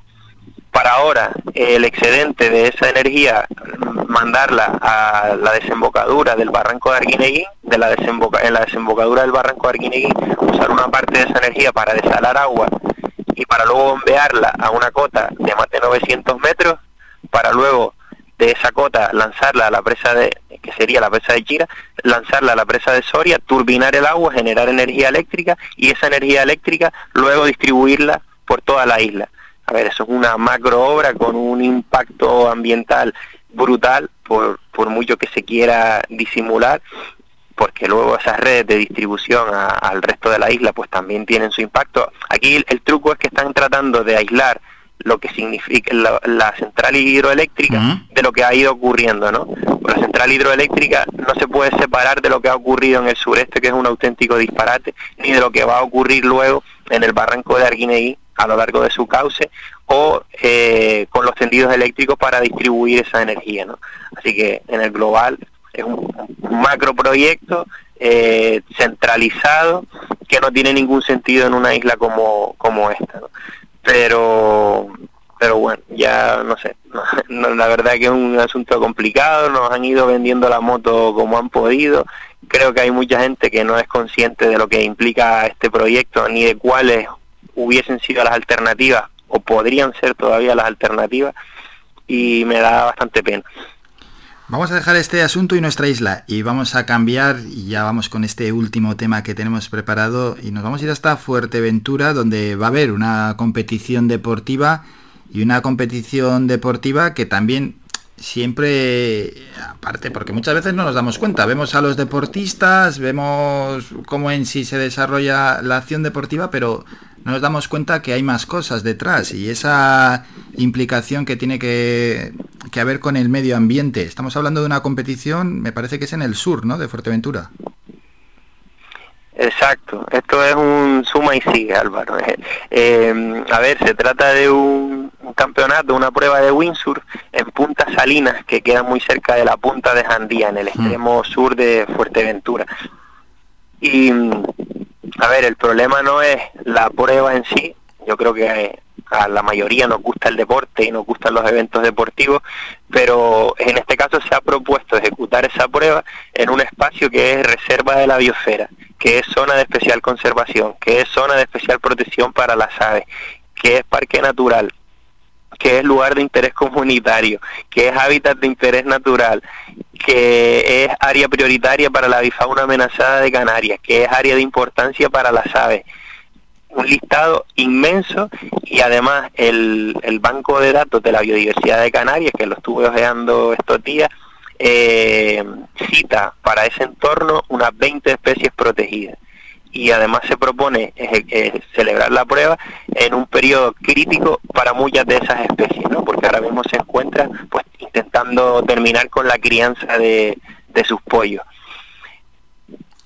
para ahora el excedente de esa energía mandarla a la desembocadura del barranco de Arguineguín, de la desemboca en la desembocadura del barranco de Arguineguín, usar una parte de esa energía para desalar agua y para luego bombearla a una cota de más de 900 metros, para luego de esa cota lanzarla a la presa de, que sería la presa de Chira, lanzarla a la presa de Soria, turbinar el agua, generar energía eléctrica y esa energía eléctrica luego distribuirla por toda la isla. A ver, eso es una macro obra con un impacto ambiental brutal, por, por mucho que se quiera disimular, porque luego esas redes de distribución al resto de la isla pues también tienen su impacto. Aquí el, truco es que están tratando de aislar lo que significa la, central hidroeléctrica de lo que ha ido ocurriendo, ¿no? La central hidroeléctrica no se puede separar de lo que ha ocurrido en el sureste, que es un auténtico disparate, ni de lo que va a ocurrir luego en el barranco de Arguineí a lo largo de su cauce o eh, con los tendidos eléctricos para distribuir esa energía, ¿no? Así que en el global es un, macro proyecto eh, centralizado que no tiene ningún sentido en una isla como, como esta. Pero, pero bueno, ya no sé, [laughs] la verdad que es un asunto complicado, nos han ido vendiendo la moto como han podido. Creo que hay mucha gente que no es consciente de lo que implica este proyecto ni de cuáles hubiesen sido las alternativas o podrían ser todavía las alternativas y me da bastante pena. Vamos a dejar este asunto y nuestra isla y vamos a cambiar y ya vamos con este último tema que tenemos preparado y nos vamos a ir hasta Fuerteventura donde va a haber una competición deportiva y una competición deportiva que también siempre, aparte, porque muchas veces no nos damos cuenta, vemos a los deportistas, vemos cómo en sí se desarrolla la acción deportiva, pero no nos damos cuenta que hay más cosas detrás y esa implicación que tiene que, que haber con el medio ambiente. Estamos hablando de una competición, me parece que es en el sur, ¿no? De Fuerteventura. Exacto, esto es un suma y sigue, Álvaro. Eh, a ver, se trata de un, campeonato, una prueba de windsurf en Punta Salinas, que queda muy cerca de la punta de Jandía, en el mm. extremo sur de Fuerteventura. Y a ver, el problema no es la prueba en sí, yo creo que a la mayoría nos gusta el deporte y nos gustan los eventos deportivos, pero en este caso se ha propuesto ejecutar esa prueba en un espacio que es reserva de la biosfera, que es zona de especial conservación, que es zona de especial protección para las aves, que es parque natural, que es lugar de interés comunitario, que es hábitat de interés natural, que es área prioritaria para la bifauna amenazada de Canarias, que es área de importancia para las aves. Un listado inmenso y además el, el banco de datos de la biodiversidad de Canarias, que lo estuve ojeando estos días, eh, cita para ese entorno unas 20 especies protegidas y además se propone eh, eh, celebrar la prueba en un periodo crítico para muchas de esas especies, ¿no? porque ahora mismo se encuentran pues intentando terminar con la crianza de, sus pollos.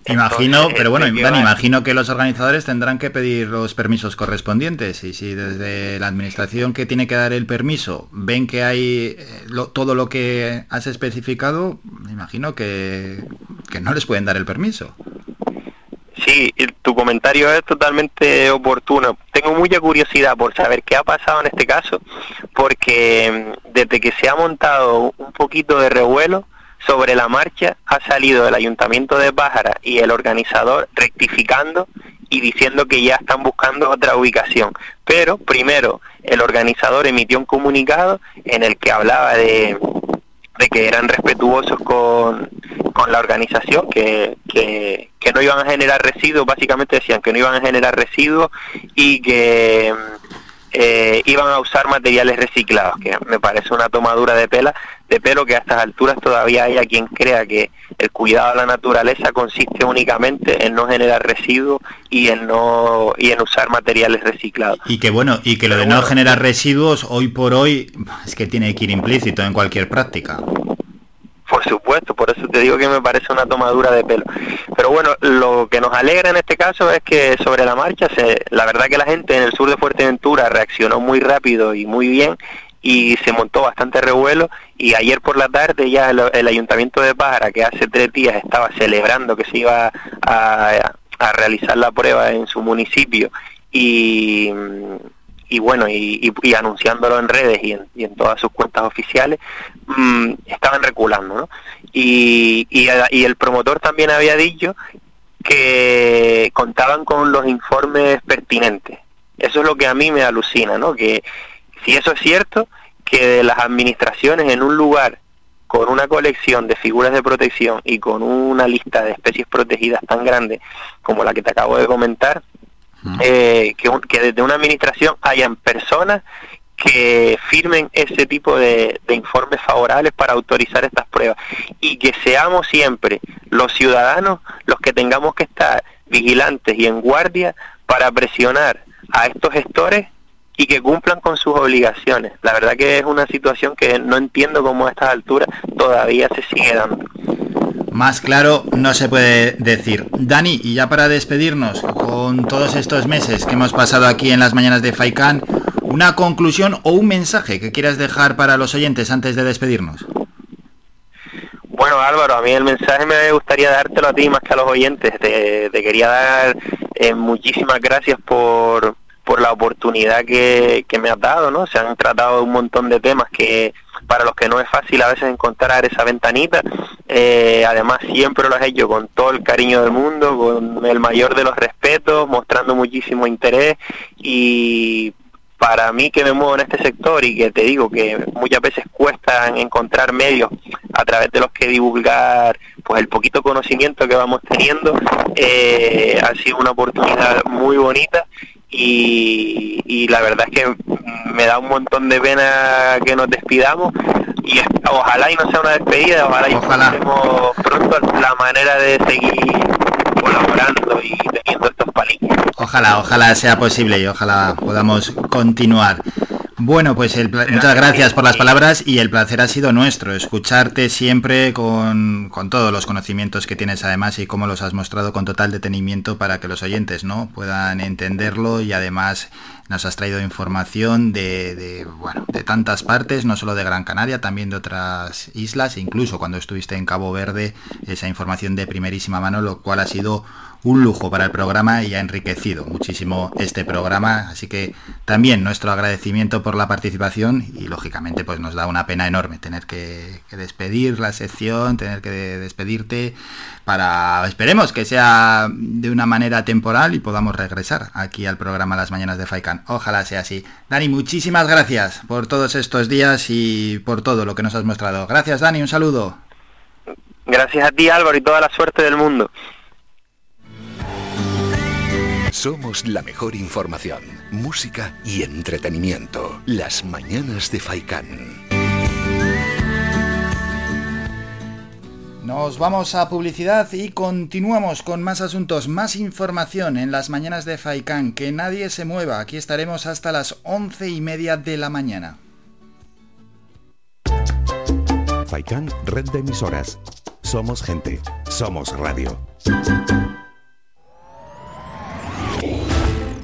Imagino, pero bueno, imagino que los organizadores tendrán que pedir los permisos correspondientes y si desde la administración que tiene que dar el permiso ven que hay eh, todo lo que has especificado, me imagino que, que no les pueden dar el permiso. Sí, tu comentario es totalmente oportuno. Tengo mucha curiosidad por saber qué ha pasado en este caso, porque mm, desde que se ha montado un poquito de revuelo sobre la marcha, ha salido el Ayuntamiento de Pájara y el organizador rectificando y diciendo que ya están buscando otra ubicación. Pero primero el organizador emitió un comunicado en el que hablaba de, de que eran respetuosos con, con la organización, que, que, que, no iban a generar residuos, básicamente decían que no iban a generar residuos y que eh, iban a usar materiales reciclados, que me parece una tomadura de pela, de pelo que a estas alturas todavía hay a quien crea que el cuidado de la naturaleza consiste únicamente en no generar residuos y en no y en usar materiales reciclados. Y que bueno, y que lo de no generar residuos hoy por hoy es que tiene que ir implícito en cualquier práctica. Por supuesto, por eso te digo que me parece una tomadura de pelo. Pero bueno, lo que nos alegra en este caso es que sobre la marcha, se, la verdad que la gente en el sur de Fuerteventura reaccionó muy rápido y muy bien y se montó bastante revuelo y ayer por la tarde ya el, ayuntamiento de Pájara que hace tres días estaba celebrando que se iba a, a realizar la prueba en su municipio y, y bueno, y, anunciándolo en redes y en, y en, todas sus cuentas oficiales, mmm, estaban reculando, ¿no? Y, y, el promotor también había dicho que contaban con los informes pertinentes. Eso es lo que a mí me alucina, ¿no? Que si eso es cierto, que las administraciones en un lugar con una colección de figuras de protección y con una lista de especies protegidas tan grande como la que te acabo de comentar, eh, que, que, desde una administración hayan personas que firmen ese tipo de, informes favorables para autorizar estas pruebas y que seamos siempre los ciudadanos los que tengamos que estar vigilantes y en guardia para presionar a estos gestores y que cumplan con sus obligaciones. La verdad que es una situación que no entiendo cómo a estas alturas todavía se sigue dando. Más claro no se puede decir. Dani, y ya para despedirnos, con todos estos meses que hemos pasado aquí en las mañanas de FAICAN, una conclusión o un mensaje que quieras dejar para los oyentes antes de despedirnos. Bueno Álvaro, a mí el mensaje me gustaría dártelo a ti más que a los oyentes. Te, quería dar eh, muchísimas gracias por, por la oportunidad que, que me has dado, ¿no? Se han tratado un montón de temas que para los que no es fácil a veces encontrar esa ventanita. Eh, además siempre lo has hecho con todo el cariño del mundo, con el mayor de los respetos, mostrando muchísimo interés y para mí que me muevo en este sector y que te digo que muchas veces cuesta encontrar medios a través de los que divulgar pues el poquito conocimiento que vamos teniendo eh, ha sido una oportunidad muy bonita y, la verdad es que me da un montón de pena que nos despidamos y ojalá y no sea una despedida, ojalá y tengamos pronto la manera de seguir colaborando y teniendo estos palillos. Ojalá, ojalá sea posible y ojalá podamos continuar. Bueno, pues muchas gracias por las palabras y el placer ha sido nuestro, escucharte siempre con, con, todos los conocimientos que tienes además y cómo los has mostrado con total detenimiento para que los oyentes no puedan entenderlo y además nos has traído información de, de, bueno, de tantas partes, no solo de Gran Canaria, también de otras islas, incluso cuando estuviste en Cabo Verde, esa información de primerísima mano, lo cual ha sido un lujo para el programa y ha enriquecido muchísimo este programa. Así que también nuestro agradecimiento por la participación y lógicamente pues nos da una pena enorme tener que, despedir la sección, tener que despedirte para, esperemos que sea de una manera temporal y podamos regresar aquí al programa Las Mañanas de Faikan. Ojalá sea así. Dani, muchísimas gracias por todos estos días y por todo lo que nos has mostrado. Gracias Dani, un saludo. Gracias a ti Álvaro y toda la suerte del mundo. Somos la mejor información, música y entretenimiento. Las mañanas de Faikán. Nos vamos a publicidad y continuamos con más asuntos, más información en las mañanas de Faikán. Que nadie se mueva, aquí estaremos hasta las once y media de la mañana. Faikán, red de emisoras. Somos gente, somos radio.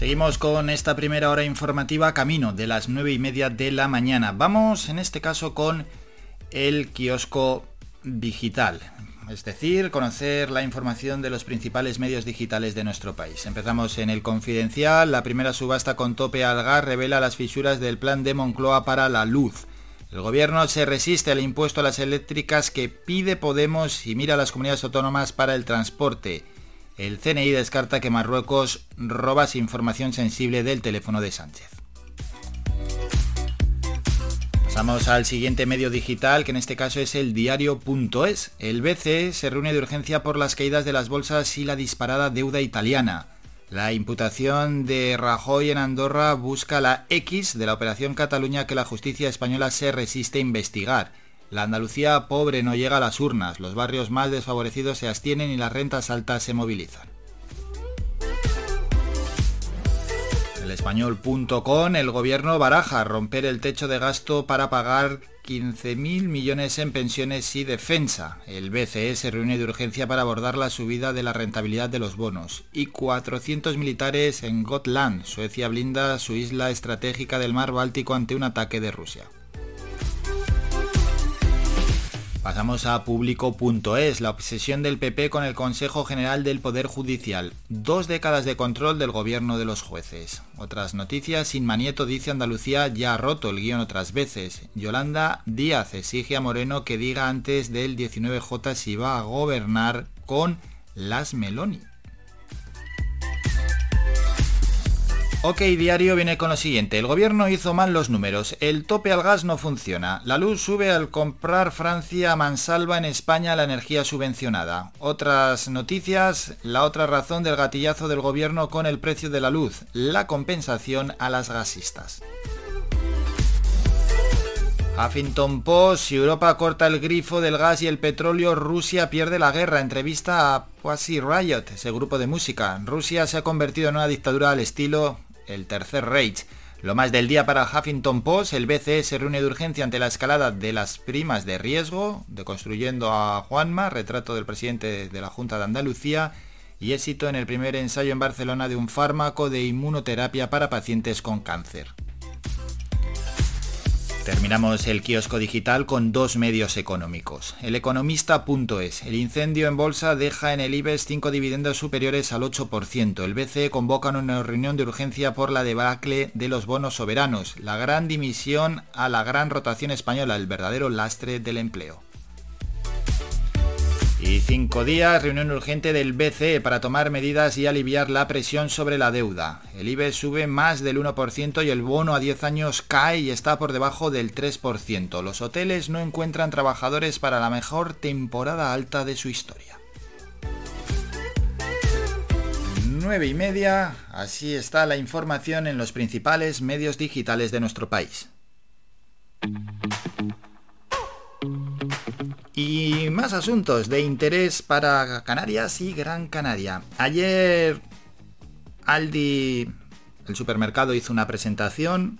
Seguimos con esta primera hora informativa camino de las nueve y media de la mañana. Vamos en este caso con el kiosco digital, es decir, conocer la información de los principales medios digitales de nuestro país. Empezamos en el confidencial, la primera subasta con tope al gas revela las fisuras del plan de Moncloa para la luz. El gobierno se resiste al impuesto a las eléctricas que pide Podemos y mira a las comunidades autónomas para el transporte. El CNI descarta que Marruecos roba información sensible del teléfono de Sánchez. Pasamos al siguiente medio digital, que en este caso es el diario.es. El BCE se reúne de urgencia por las caídas de las bolsas y la disparada deuda italiana. La imputación de Rajoy en Andorra busca la X de la Operación Cataluña que la justicia española se resiste a investigar. La Andalucía pobre no llega a las urnas, los barrios más desfavorecidos se abstienen y las rentas altas se movilizan. El español.com, el gobierno baraja romper el techo de gasto para pagar 15.000 millones en pensiones y defensa. El BCE se reúne de urgencia para abordar la subida de la rentabilidad de los bonos. Y 400 militares en Gotland. Suecia blinda su isla estratégica del mar Báltico ante un ataque de Rusia. Pasamos a público.es, la obsesión del PP con el Consejo General del Poder Judicial. Dos décadas de control del gobierno de los jueces. Otras noticias, Sin Manieto dice Andalucía ya ha roto el guion otras veces. Yolanda Díaz exige a Moreno que diga antes del 19J si va a gobernar con las Meloni. Ok Diario viene con lo siguiente. El gobierno hizo mal los números. El tope al gas no funciona. La luz sube al comprar Francia mansalva en España la energía subvencionada. Otras noticias. La otra razón del gatillazo del gobierno con el precio de la luz. La compensación a las gasistas. Huffington Post, si Europa corta el grifo del gas y el petróleo, Rusia pierde la guerra. Entrevista a Pussy Riot, ese grupo de música. Rusia se ha convertido en una dictadura al estilo el tercer Reich. Lo más del día para Huffington Post, el BCE se reúne de urgencia ante la escalada de las primas de riesgo, de construyendo a Juanma, retrato del presidente de la Junta de Andalucía, y éxito en el primer ensayo en Barcelona de un fármaco de inmunoterapia para pacientes con cáncer. Terminamos el kiosco digital con dos medios económicos. El economista.es. El incendio en bolsa deja en el IBEX cinco dividendos superiores al 8%. El BCE convoca una reunión de urgencia por la debacle de los bonos soberanos. La gran dimisión a la gran rotación española, el verdadero lastre del empleo. Y cinco días, reunión urgente del BCE para tomar medidas y aliviar la presión sobre la deuda. El IBE sube más del 1% y el bono a 10 años cae y está por debajo del 3%. Los hoteles no encuentran trabajadores para la mejor temporada alta de su historia. nueve y media, así está la información en los principales medios digitales de nuestro país. Más asuntos de interés para Canarias y Gran Canaria. Ayer Aldi, el supermercado, hizo una presentación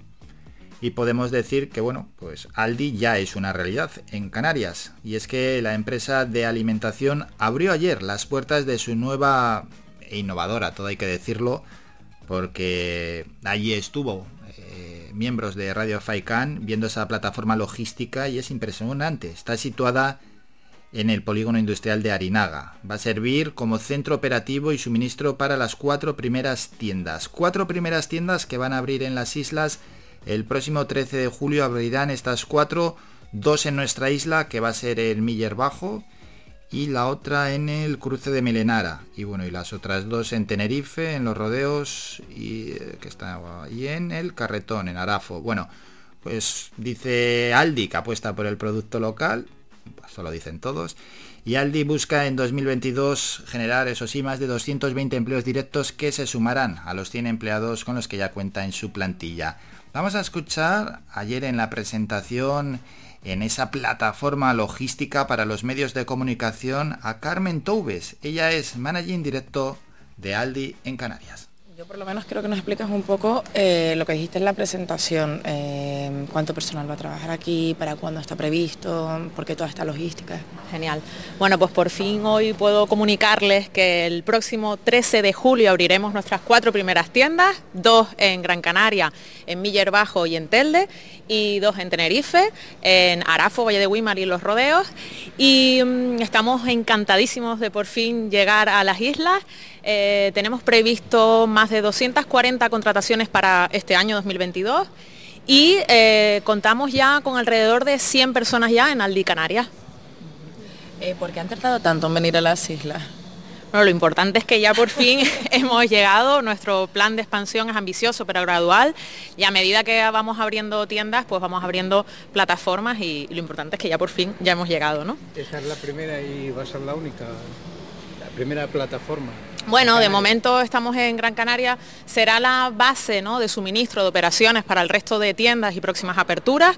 y podemos decir que bueno, pues Aldi ya es una realidad en Canarias y es que la empresa de alimentación abrió ayer las puertas de su nueva e innovadora, todo hay que decirlo, porque allí estuvo eh, miembros de Radio Faikan viendo esa plataforma logística y es impresionante. Está situada en el polígono industrial de Arinaga. Va a servir como centro operativo y suministro para las cuatro primeras tiendas. Cuatro primeras tiendas que van a abrir en las islas el próximo 13 de julio abrirán estas cuatro, dos en nuestra isla, que va a ser el Miller Bajo, y la otra en el cruce de Melenara. Y bueno, y las otras dos en Tenerife, en los rodeos, y, eh, que está, y en el Carretón, en Arafo. Bueno, pues dice Aldi que apuesta por el producto local, eso lo dicen todos, y Aldi busca en 2022 generar, eso sí, más de 220 empleos directos que se sumarán a los 100 empleados con los que ya cuenta en su plantilla. Vamos a escuchar ayer en la presentación en esa plataforma logística para los medios de comunicación a Carmen Toubes. Ella es Managing Director de Aldi en Canarias. Yo por lo menos creo que nos explicas un poco eh, lo que dijiste en la presentación, eh, cuánto personal va a trabajar aquí, para cuándo está previsto, por qué toda esta logística. Genial. Bueno, pues por fin hoy puedo comunicarles que el próximo 13 de julio abriremos nuestras cuatro primeras tiendas, dos en Gran Canaria, en Miller Bajo y en Telde, y dos en Tenerife, en Arafo, Valle de Guimar y Los Rodeos. Y mm, estamos encantadísimos de por fin llegar a las islas. Eh, tenemos previsto más de 240 contrataciones para este año 2022 y eh, contamos ya con alrededor de 100 personas ya en Aldi Canarias. Eh, ¿Por qué han tardado tanto en venir a las islas? Bueno, lo importante es que ya por fin [laughs] hemos llegado, nuestro plan de expansión es ambicioso pero gradual y a medida que vamos abriendo tiendas, pues vamos abriendo plataformas y, lo importante es que ya por fin ya hemos llegado, ¿no? Esa es la primera y va a ser la única, la primera plataforma. Bueno, de momento estamos en Gran Canaria, será la base ¿no? de suministro de operaciones para el resto de tiendas y próximas aperturas.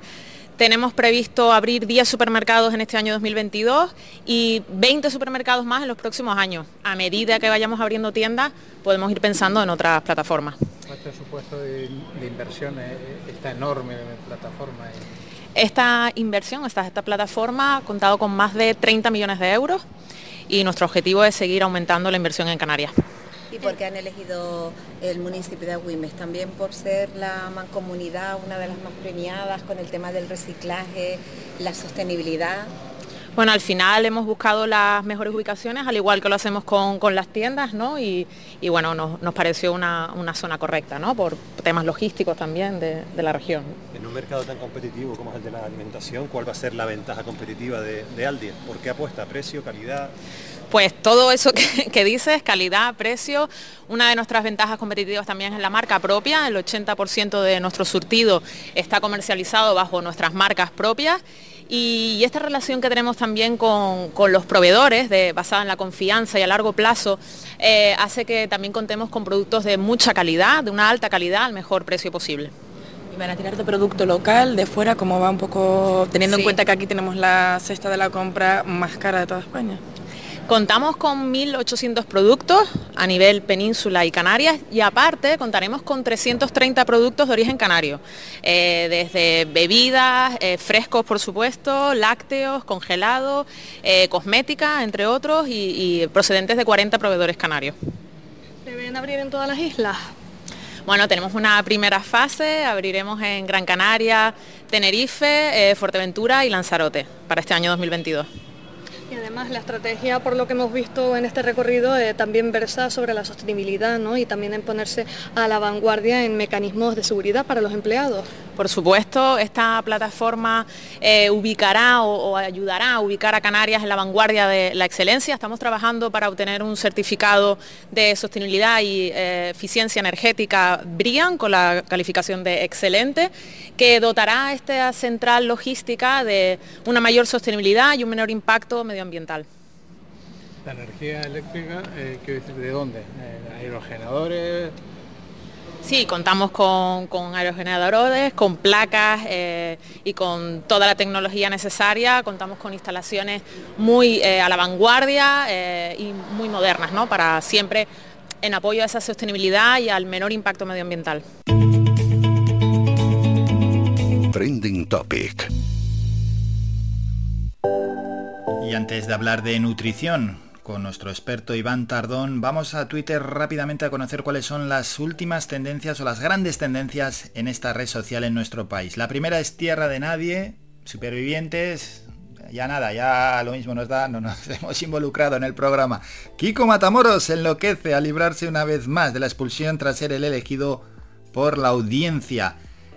Tenemos previsto abrir 10 supermercados en este año 2022 y 20 supermercados más en los próximos años. A medida que vayamos abriendo tiendas, podemos ir pensando en otras plataformas. El presupuesto de, inversión está enorme en la plataforma. Esta inversión, esta, esta plataforma ha contado con más de 30 millones de euros y nuestro objetivo es seguir aumentando la inversión en Canarias. ¿Y por qué han elegido el municipio de Agüimes? También por ser la mancomunidad, una de las más premiadas con el tema del reciclaje, la sostenibilidad. Bueno, al final hemos buscado las mejores ubicaciones, al igual que lo hacemos con, las tiendas, ¿no? Y, bueno, nos, pareció una, zona correcta, ¿no? Por temas logísticos también de, la región. En un mercado tan competitivo como es el de la alimentación, ¿cuál va a ser la ventaja competitiva de, de Aldi? ¿Por qué apuesta? ¿Precio, calidad? Pues todo eso que, [laughs] dices, calidad, precio, una de nuestras ventajas competitivas también es la marca propia, el 80% de nuestro surtido está comercializado bajo nuestras marcas propias y esta relación que tenemos también con, los proveedores, de, basada en la confianza y a largo plazo, eh, hace que también contemos con productos de mucha calidad, de una alta calidad, al mejor precio posible. ¿Y van a tirar de producto local, de fuera, como va un poco, teniendo en cuenta que aquí tenemos la cesta de la compra más cara de toda España? Contamos con 1.800 productos a nivel península y Canarias y aparte contaremos con 330 productos de origen canario, eh, desde bebidas, eh, frescos por supuesto, lácteos, congelados, eh, cosmética, entre otros, y, procedentes de 40 proveedores canarios. ¿Deben abrir en todas las islas? Bueno, tenemos una primera fase, abriremos en Gran Canaria, Tenerife, Fuerteventura y Lanzarote para este año 2022. Y además la estrategia, por lo que hemos visto en este recorrido, eh, también versa sobre la sostenibilidad ¿no? y también en ponerse a la vanguardia en mecanismos de seguridad para los empleados. Por supuesto, esta plataforma eh, ubicará o, ayudará a ubicar a Canarias en la vanguardia de la excelencia. Estamos trabajando para obtener un certificado de sostenibilidad y eh, eficiencia energética BRIAN con la calificación de excelente, que dotará a esta central logística de una mayor sostenibilidad y un menor impacto medioambiental. La energía eléctrica, eh, quiero decir, ¿de dónde? Eh, ¿Aerogeneradores? Sí, contamos con, con aerogeneradores, con placas eh, y con toda la tecnología necesaria. Contamos con instalaciones muy eh, a la vanguardia eh, y muy modernas, ¿no? Para siempre en apoyo a esa sostenibilidad y al menor impacto medioambiental. Trending Topic. Y antes de hablar de nutrición, con nuestro experto Iván Tardón, vamos a Twitter rápidamente a conocer cuáles son las últimas tendencias o las grandes tendencias en esta red social en nuestro país. La primera es Tierra de Nadie, supervivientes, ya nada, ya lo mismo nos da, no nos [laughs] hemos involucrado en el programa. Kiko Matamoros enloquece a librarse una vez más de la expulsión tras ser el elegido por la audiencia.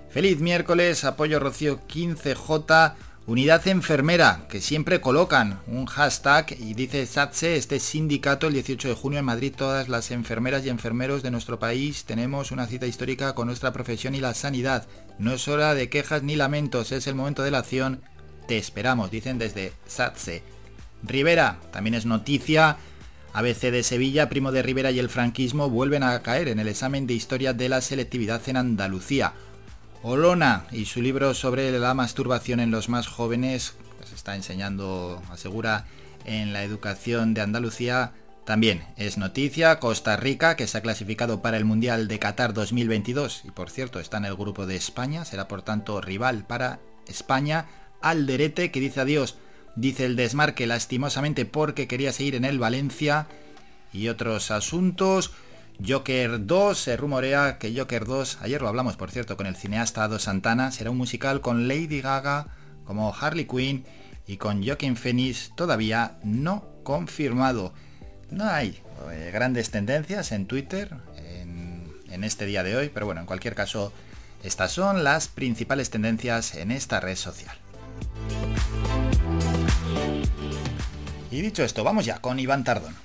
Feliz miércoles, apoyo Rocío 15J, unidad enfermera, que siempre colocan un hashtag y dice SATSE, este sindicato, el 18 de junio en Madrid, todas las enfermeras y enfermeros de nuestro país tenemos una cita histórica con nuestra profesión y la sanidad. No es hora de quejas ni lamentos, es el momento de la acción. Te esperamos, dicen desde SATSE. Rivera, también es noticia. ABC de Sevilla, Primo de Rivera y el franquismo vuelven a caer en el examen de historia de la selectividad en Andalucía. Olona y su libro sobre la masturbación en los más jóvenes pues está enseñando, asegura, en la educación de Andalucía. También es noticia Costa Rica, que se ha clasificado para el Mundial de Qatar 2022 y por cierto está en el grupo de España, será por tanto rival para España. Alderete, que dice adiós, dice el desmarque lastimosamente porque quería seguir en el Valencia y otros asuntos. Joker 2, se rumorea que Joker 2, ayer lo hablamos por cierto con el cineasta Ado Santana, será un musical con Lady Gaga como Harley Quinn y con Joaquin Phoenix todavía no confirmado. No hay eh, grandes tendencias en Twitter en, en este día de hoy, pero bueno, en cualquier caso, estas son las principales tendencias en esta red social. Y dicho esto, vamos ya con Iván Tardón.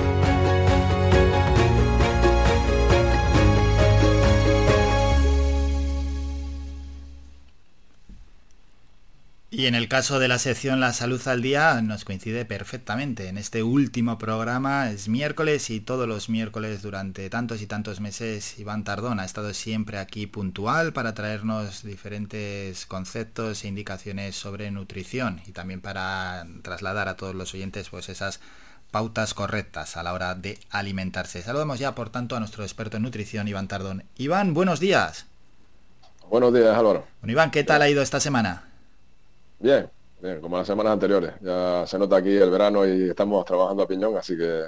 Y en el caso de la sección La Salud al Día nos coincide perfectamente. En este último programa es miércoles y todos los miércoles durante tantos y tantos meses Iván Tardón ha estado siempre aquí puntual para traernos diferentes conceptos e indicaciones sobre nutrición y también para trasladar a todos los oyentes pues esas pautas correctas a la hora de alimentarse. Saludamos ya por tanto a nuestro experto en nutrición Iván Tardón. Iván, buenos días. Buenos días, Álvaro. Bueno, Iván, ¿qué tal ha ido esta semana? Bien, bien, como las semanas anteriores. Ya se nota aquí el verano y estamos trabajando a piñón, así que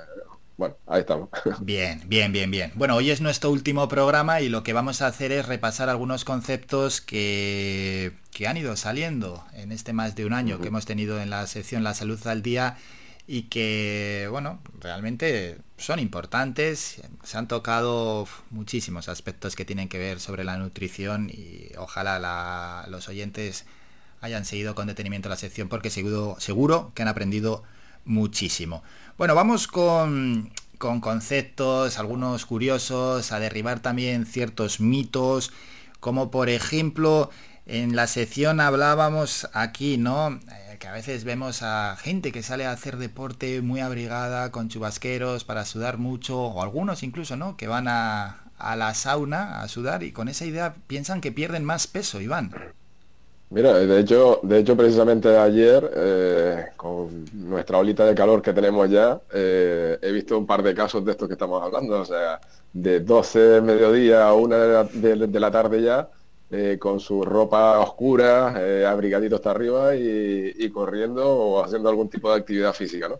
bueno, ahí estamos. [laughs] Bien, bien, bien, bien. Bueno, hoy es nuestro último programa y lo que vamos a hacer es repasar algunos conceptos que, que han ido saliendo en este más de un año que hemos tenido en la sección La Salud al Día y que, bueno, realmente son importantes. Se han tocado muchísimos aspectos que tienen que ver sobre la nutrición y ojalá la, los oyentes hayan seguido con detenimiento la sección porque seguro, seguro que han aprendido muchísimo. Bueno, vamos con, con conceptos, algunos curiosos, a derribar también ciertos mitos, como por ejemplo en la sección hablábamos aquí, ¿no? Eh, que a veces vemos a gente que sale a hacer deporte muy abrigada, con chubasqueros, para sudar mucho, o algunos incluso, ¿no? Que van a, a la sauna a sudar y con esa idea piensan que pierden más peso, Iván. Mira, de hecho, de hecho precisamente ayer, eh, con nuestra olita de calor que tenemos ya, eh, he visto un par de casos de estos que estamos hablando, o sea, de 12 de mediodía a una de la, de, de la tarde ya, eh, con su ropa oscura, abrigadito hasta arriba y, corriendo o haciendo algún tipo de actividad física, ¿no?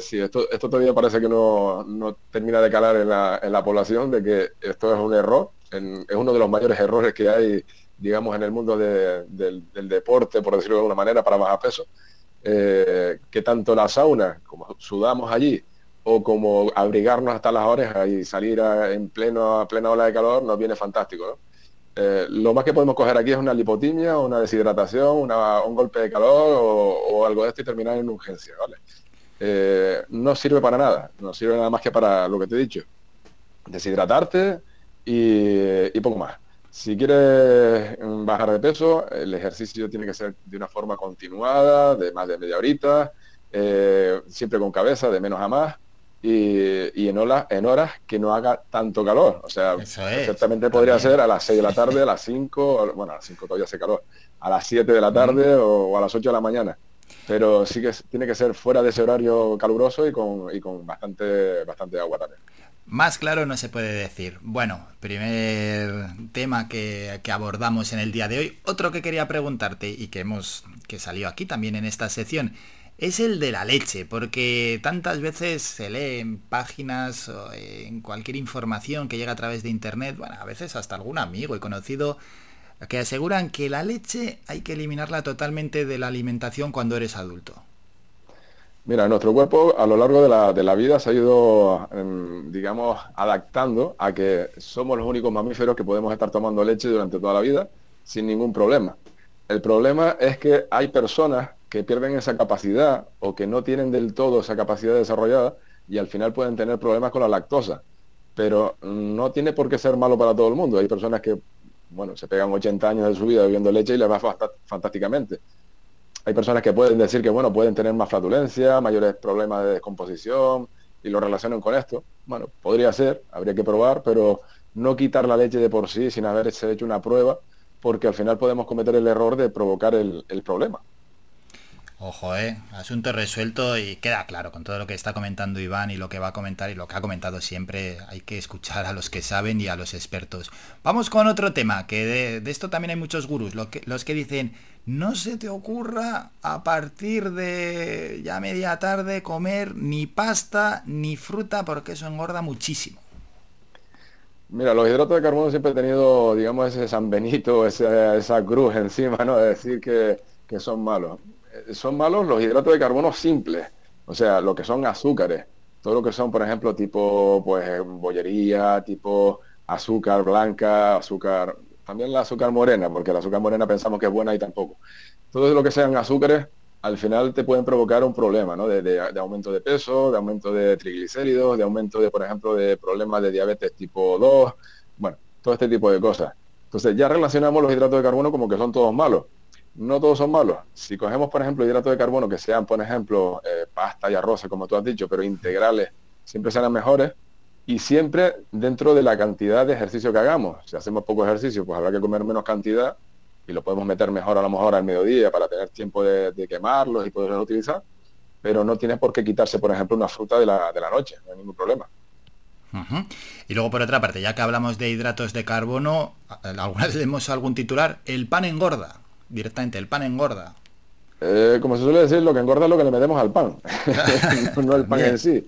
Sí, esto, todavía parece que no, no termina de calar en la, en la, población, de que esto es un error, es uno de los mayores errores que hay digamos, en el mundo de, del, del, deporte, por decirlo de alguna manera, para bajar peso, eh, que tanto la sauna, como sudamos allí, o como abrigarnos hasta las orejas y salir en pleno, a plena ola de calor nos viene fantástico. ¿no? Eh, lo más que podemos coger aquí es una lipotimia, una deshidratación, un golpe de calor o, algo de esto y terminar en urgencia. ¿vale? Eh, no sirve para nada, no sirve nada más que para lo que te he dicho, deshidratarte y, poco más. Si quieres bajar de peso, el ejercicio tiene que ser de una forma continuada, de más de media horita, eh, siempre con cabeza, de menos a más y, en, horas, en horas que no haga tanto calor. O sea, ciertamente podría ser a las 6 de la tarde, a las 5, bueno, a las 5 todavía hace calor, a las 7 de la tarde o, a las 8 de la mañana. Pero sí que tiene que ser fuera de ese horario caluroso y con, y con bastante, bastante agua también. Más claro no se puede decir. Bueno, primer tema que, abordamos en el día de hoy. Otro que quería preguntarte y que hemos que salió aquí también en esta sección es el de la leche, porque tantas veces se lee en páginas o en cualquier información que llega a través de internet, bueno, a veces hasta algún amigo y conocido que aseguran que la leche hay que eliminarla totalmente de la alimentación cuando eres adulto. Mira, nuestro cuerpo a lo largo de la, de la vida se ha ido, em, digamos, adaptando a que somos los únicos mamíferos que podemos estar tomando leche durante toda la vida sin ningún problema. El problema es que hay personas que pierden esa capacidad o que no tienen del todo esa capacidad desarrollada y al final pueden tener problemas con la lactosa. Pero no tiene por qué ser malo para todo el mundo. Hay personas que, bueno, se pegan 80 años de su vida bebiendo leche y les va fantásticamente. Hay personas que pueden decir que, bueno, pueden tener más flatulencia, mayores problemas de descomposición y lo relacionan con esto. Bueno, podría ser, habría que probar, pero no quitar la leche de por sí sin haberse hecho una prueba, porque al final podemos cometer el error de provocar el problema. Ojo, eh, asunto resuelto y queda claro con todo lo que está comentando Iván y lo que va a comentar y lo que ha comentado siempre. Hay que escuchar a los que saben y a los expertos. Vamos con otro tema, que de, esto también hay muchos gurús, que, los que dicen, no se te ocurra a partir de ya media tarde comer ni pasta ni fruta porque eso engorda muchísimo. Mira, los hidratos de carbono siempre he tenido, digamos, ese San Benito, esa cruz encima, ¿no? De decir que, que son malos son malos los hidratos de carbono simples, o sea, lo que son azúcares, todo lo que son, por ejemplo, tipo pues bollería, tipo azúcar blanca, azúcar, también la azúcar morena, porque la azúcar morena pensamos que es buena y tampoco. Todo lo que sean azúcares, al final te pueden provocar un problema, ¿no? De, aumento de peso, de aumento de triglicéridos, de aumento de, por ejemplo, de problemas de diabetes tipo 2, bueno, todo este tipo de cosas. Entonces ya relacionamos los hidratos de carbono como que son todos malos no todos son malos. Si cogemos, por ejemplo, hidratos de carbono que sean, por ejemplo, eh, pasta y arroz, como tú has dicho, pero integrales, siempre serán mejores y siempre dentro de la cantidad de ejercicio que hagamos. Si hacemos poco ejercicio, pues habrá que comer menos cantidad y lo podemos meter mejor a lo mejor al mediodía para tener tiempo de, quemarlos y poderlos utilizar, pero no tiene por qué quitarse, por ejemplo, una fruta de la, de la noche, no hay ningún problema. Y luego por otra parte, ya que hablamos de hidratos de carbono, algunas leemos algún titular, el pan engorda directamente, el pan engorda. Eh, como se suele decir, lo que engorda es lo que le metemos al pan, [laughs] no el pan en sí.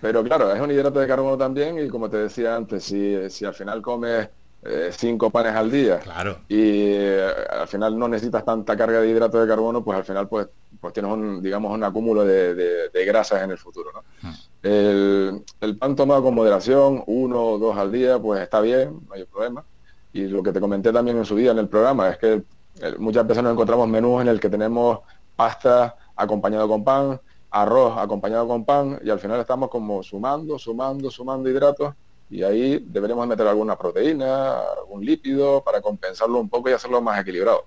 Pero claro, es un hidrato de carbono también y como te decía antes, si, si al final comes eh, cinco panes al día claro. y eh, al final no necesitas tanta carga de hidrato de carbono, pues al final pues, pues tienes un, digamos, un acúmulo de, grasas en el futuro. Hmm. El, el, pan tomado con moderación, uno o dos al día, pues está bien, no hay problema. Y lo que te comenté también en su día en el programa es que eh, muchas veces nos encontramos menús en el que tenemos pasta acompañado con pan, arroz acompañado con pan y al final estamos como sumando, sumando, sumando hidratos y ahí deberíamos meter alguna proteína, algún lípido para compensarlo un poco y hacerlo más equilibrado.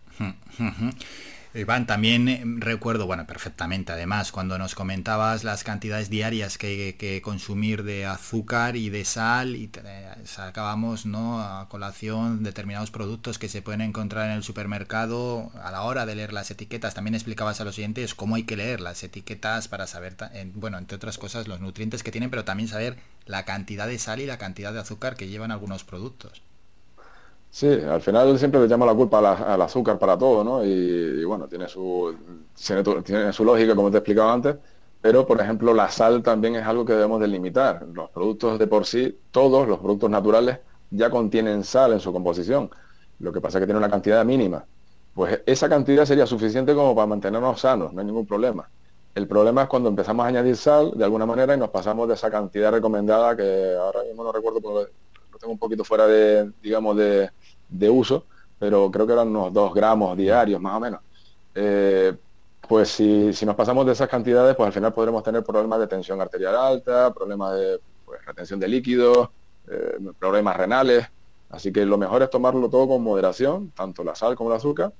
Iván, también eh, recuerdo, bueno, perfectamente, además, cuando nos comentabas las cantidades diarias que hay que consumir de azúcar y de sal y sacábamos ¿no? a colación determinados productos que se pueden encontrar en el supermercado a la hora de leer las etiquetas. También explicabas a los oyentes cómo hay que leer las etiquetas para saber, bueno, entre otras cosas, los nutrientes que tienen, pero también saber la cantidad de sal y la cantidad de azúcar que llevan algunos productos. Sí, al final siempre le llama la culpa al azúcar para todo, ¿no? Y, bueno, tiene su, tiene, su lógica, como te he explicado antes, pero por ejemplo la sal también es algo que debemos delimitar. Los productos de por sí, todos los productos naturales ya contienen sal en su composición. Lo que pasa es que tiene una cantidad mínima. Pues esa cantidad sería suficiente como para mantenernos sanos, no hay ningún problema. El problema es cuando empezamos a añadir sal de alguna manera y nos pasamos de esa cantidad recomendada que ahora mismo no recuerdo porque lo tengo un poquito fuera de, digamos, de, de uso, pero creo que eran unos 2 gramos diarios más o menos. Eh, pues si, si, nos pasamos de esas cantidades, pues al final podremos tener problemas de tensión arterial alta, problemas de pues, retención de líquidos, eh, problemas renales. Así que lo mejor es tomarlo todo con moderación, tanto la sal como el azúcar,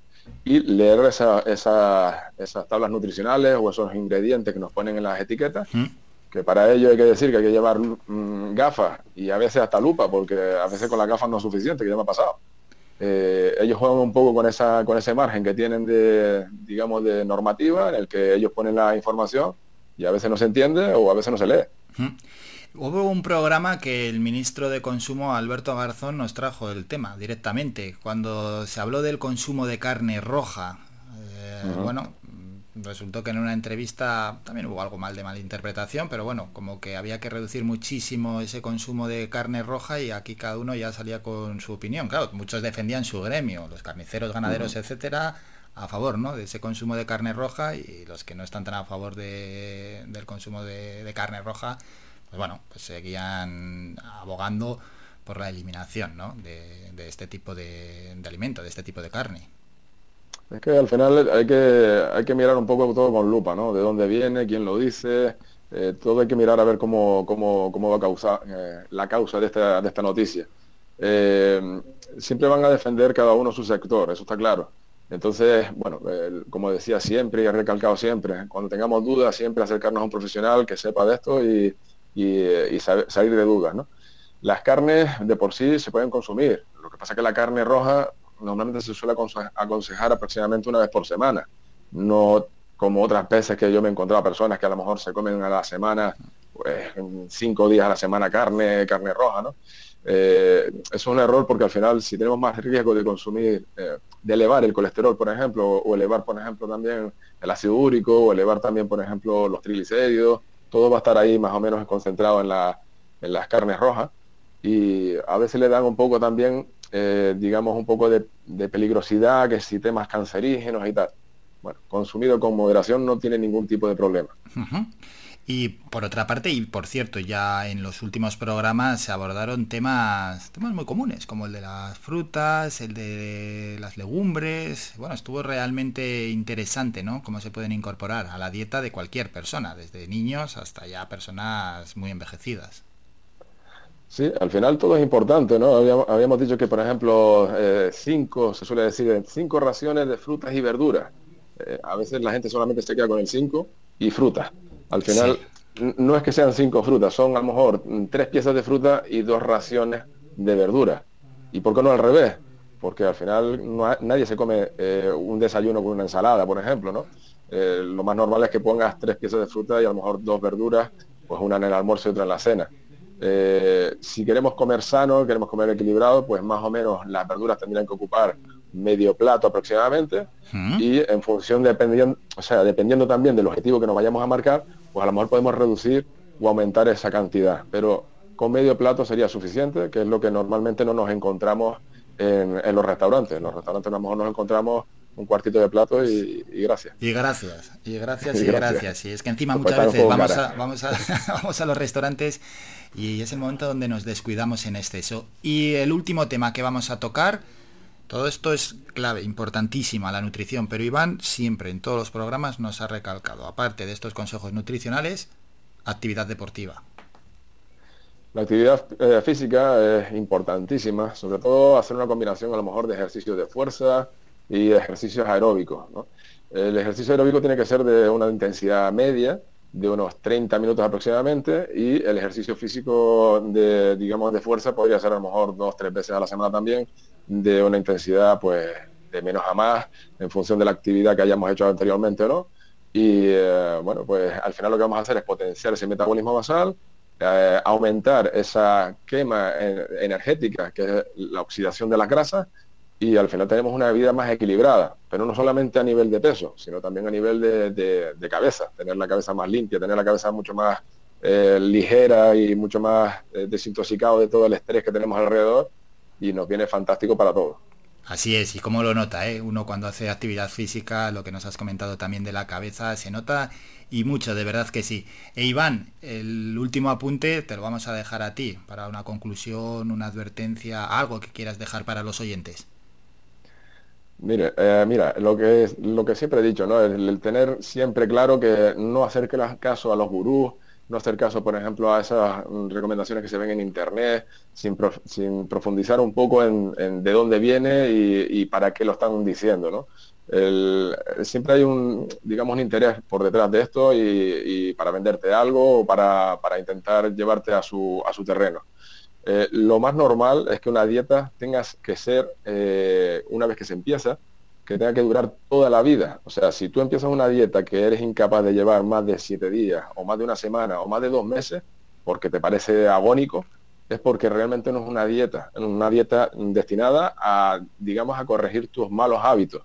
y leer esa, esa, esas tablas nutricionales o esos ingredientes que nos ponen en las etiquetas, que para ello hay que decir que hay que llevar mm, gafas y a veces hasta lupa, porque a veces con las gafas no es suficiente, que ya me ha pasado. Eh, ellos juegan un poco con esa con ese margen que tienen de digamos de normativa en el que ellos ponen la información y a veces no se entiende o a veces no se lee. Hubo un programa que el ministro de Consumo, Alberto Garzón, nos trajo el tema directamente, cuando se habló del consumo de carne roja. Eh, bueno, resultó que en una entrevista también hubo algo mal de malinterpretación, pero bueno, como que había que reducir muchísimo ese consumo de carne roja y aquí cada uno ya salía con su opinión. Claro, muchos defendían su gremio, los carniceros, ganaderos, etcétera, a favor ¿no? de ese consumo de carne roja y los que no están tan a favor de, del consumo de, de carne roja pues bueno, pues seguían abogando por la eliminación ¿no? de, de, este tipo de, de, alimento, de este tipo de carne. Es que al final hay que, hay que mirar un poco todo con lupa, ¿no? De dónde viene, quién lo dice, eh, todo hay que mirar a ver cómo, cómo, cómo va a causar eh, la causa de esta, de esta noticia. Eh, siempre van a defender cada uno su sector, eso está claro. Entonces, bueno, como decía siempre y he recalcado siempre, cuando tengamos dudas, siempre acercarnos a un profesional que sepa de esto y, y, y salir de dudas. ¿no? Las carnes de por sí se pueden consumir. Lo que pasa es que la carne roja normalmente se suele aconsejar aproximadamente una vez por semana. No como otras veces que yo me he encontrado personas que a lo mejor se comen a la semana, pues cinco días a la semana carne, carne roja, ¿no? Eh, es un error porque al final si tenemos más riesgo de consumir, eh, de elevar el colesterol, por ejemplo, o elevar, por ejemplo, también el ácido úrico, o elevar también, por ejemplo, los triglicéridos, todo va a estar ahí más o menos concentrado en, la, en las carnes rojas y a veces le dan un poco también, eh, digamos, un poco de, peligrosidad, que si temas cancerígenos y tal. Bueno, consumido con moderación no tiene ningún tipo de problema. Y por otra parte, y por cierto, ya en los últimos programas se abordaron temas, temas muy comunes, como el de las frutas, el de las legumbres. Bueno, estuvo realmente interesante, ¿no? Cómo se pueden incorporar a la dieta de cualquier persona, desde niños hasta ya personas muy envejecidas. Sí, al final todo es importante, ¿no? Habíamos, habíamos dicho que, por ejemplo, eh, cinco, se suele decir, cinco raciones de frutas y verduras. Eh, a veces la gente solamente se queda con el cinco y frutas. Al final, sí. no es que sean cinco frutas, son a lo mejor tres piezas de fruta y dos raciones de verdura. ¿Y por qué no al revés? Porque al final no ha, nadie se come eh, un desayuno con una ensalada, por ejemplo, ¿no? Eh, lo más normal es que pongas tres piezas de fruta y a lo mejor dos verduras, pues una en el almuerzo y otra en la cena. Eh, si queremos comer sano, queremos comer equilibrado, pues más o menos las verduras tendrían que ocupar medio plato aproximadamente ¿Mm? y en función dependiendo, o sea, dependiendo también del objetivo que nos vayamos a marcar, pues a lo mejor podemos reducir o aumentar esa cantidad, pero con medio plato sería suficiente, que es lo que normalmente no nos encontramos en, en los restaurantes. En los restaurantes a lo mejor nos encontramos un cuartito de plato y, y, gracias. Y gracias, y gracias, [laughs] y, gracias. Y es que encima muchas veces vamos a, vamos, a, [laughs] vamos a los restaurantes y es el momento donde nos descuidamos en exceso. Y el último tema que vamos a tocar, todo esto es clave, importantísima, la nutrición, pero Iván siempre en todos los programas nos ha recalcado, aparte de estos consejos nutricionales, actividad deportiva. La actividad eh, física es importantísima, sobre todo hacer una combinación a lo mejor de ejercicios de fuerza y ejercicios aeróbicos. El ejercicio aeróbico tiene que ser de una intensidad media, de unos 30 minutos aproximadamente, y el ejercicio físico de, digamos, de fuerza podría ser a lo mejor dos, tres veces a la semana también, de una intensidad pues de menos a más, en función de la actividad que hayamos hecho anteriormente o no. Y eh, bueno, pues al final lo que vamos a hacer es potenciar ese metabolismo basal, eh, aumentar esa quema energética, que es la oxidación de las grasas, y al final tenemos una vida más equilibrada, pero no solamente a nivel de peso, sino también a nivel de, cabeza, tener la cabeza más limpia, tener la cabeza mucho más eh, ligera y mucho más eh, desintoxicado de todo el estrés que tenemos alrededor y nos viene fantástico para todos. Así es, y como lo nota, ¿eh? uno cuando hace actividad física, lo que nos has comentado también de la cabeza, se nota y mucho, de verdad que sí. E Iván, el último apunte te lo vamos a dejar a ti para una conclusión, una advertencia, algo que quieras dejar para los oyentes. Mire, eh, mira, lo que, lo que siempre he dicho, ¿no? El, tener siempre claro que no hacer caso a los gurús, no hacer caso, por ejemplo, a esas recomendaciones que se ven en Internet, sin, profundizar un poco en, de dónde viene y, para qué lo están diciendo, ¿no? siempre hay un, digamos, un interés por detrás de esto y, para venderte algo o para, intentar llevarte a su, a su terreno. Eh, lo más normal es que una dieta tenga que ser, eh, una vez que se empieza, que tenga que durar toda la vida. O sea, si tú empiezas una dieta que eres incapaz de llevar más de siete días, o más de una semana, o más de dos meses, porque te parece agónico, es porque realmente no es una dieta, es una dieta destinada a, digamos, a corregir tus malos hábitos.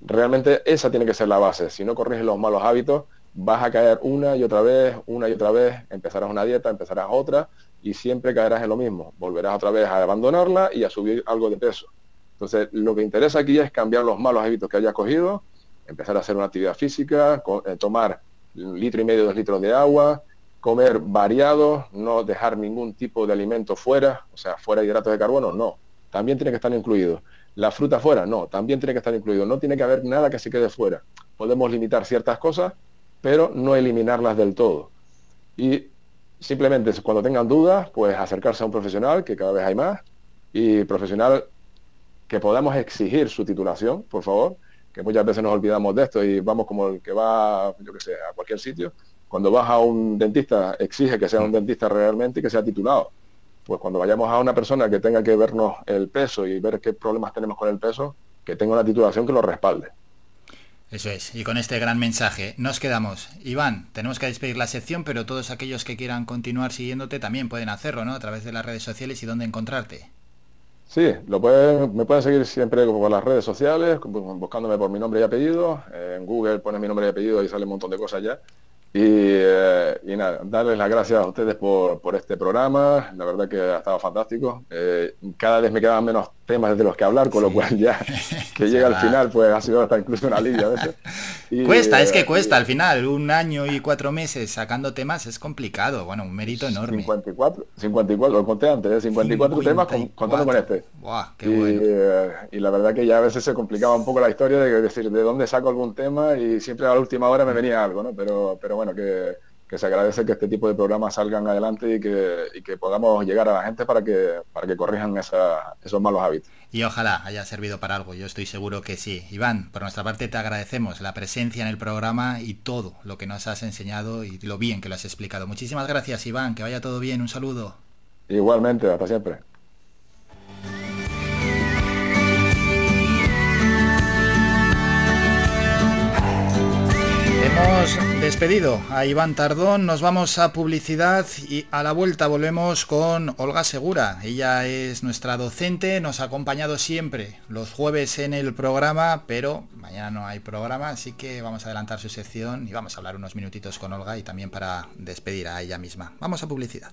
Realmente esa tiene que ser la base. Si no corriges los malos hábitos, vas a caer una y otra vez, una y otra vez, empezarás una dieta, empezarás otra, y siempre caerás en lo mismo. Volverás otra vez a abandonarla y a subir algo de peso. Entonces, lo que interesa aquí es cambiar los malos hábitos que hayas cogido, empezar a hacer una actividad física, eh, tomar un litro y medio, dos litros de agua, comer variado, no dejar ningún tipo de alimento fuera, o sea, fuera de hidratos de carbono, no. También tiene que estar incluido. La fruta fuera, no, también tiene que estar incluido. No tiene que haber nada que se quede fuera. Podemos limitar ciertas cosas, pero no eliminarlas del todo. Y simplemente cuando tengan dudas, pues acercarse a un profesional, que cada vez hay más, y profesional que podamos exigir su titulación, por favor, que muchas veces nos olvidamos de esto y vamos como el que va, yo que sé, a cualquier sitio. Cuando vas a un dentista, exige que sea un dentista realmente y que sea titulado. Pues cuando vayamos a una persona que tenga que vernos el peso y ver qué problemas tenemos con el peso, que tenga una titulación que lo respalde. Eso es, y con este gran mensaje nos quedamos. Iván, tenemos que despedir la sección, pero todos aquellos que quieran continuar siguiéndote también pueden hacerlo, ¿no? A través de las redes sociales y dónde encontrarte. Sí, lo pueden, me pueden seguir siempre por las redes sociales, buscándome por mi nombre y apellido. En Google pones mi nombre y apellido y sale un montón de cosas ya. Eh, y, nada, darles las gracias a ustedes por, por, este programa. La verdad que ha estado fantástico. Eh, cada vez me quedan menos temas de los que hablar, con lo cual ya [laughs] que llega al final, pues ha sido hasta incluso una alivio a veces. [laughs] cuesta, es que eh, cuesta al final. Un año y cuatro meses sacando temas es complicado. Bueno, un mérito enorme. 54, 54 lo conté antes, 54, temas contando con este. y, y, la verdad que ya a veces se complicaba un poco la historia de decir de dónde saco algún tema y siempre a la última hora me venía algo, ¿no? Pero, pero bueno, bueno, que, se agradece que este tipo de programas salgan adelante y que, podamos llegar a la gente para que, para que corrijan esos malos hábitos. Y ojalá haya servido para algo, yo estoy seguro que sí. Iván, por nuestra parte te agradecemos la presencia en el programa y todo lo que nos has enseñado y lo bien que lo has explicado. Muchísimas gracias, Iván, que vaya todo bien, un saludo. Igualmente, hasta siempre. Hemos despedido a Iván Tardón, nos vamos a publicidad y a la vuelta volvemos con Olga Segura. Ella es nuestra docente, nos ha acompañado siempre los jueves en el programa, pero mañana no hay programa, así que vamos a adelantar su sección y vamos a hablar unos minutitos con Olga y también para despedir a ella misma. Vamos a publicidad.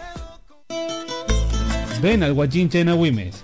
Ven al Guachinche en Agüimes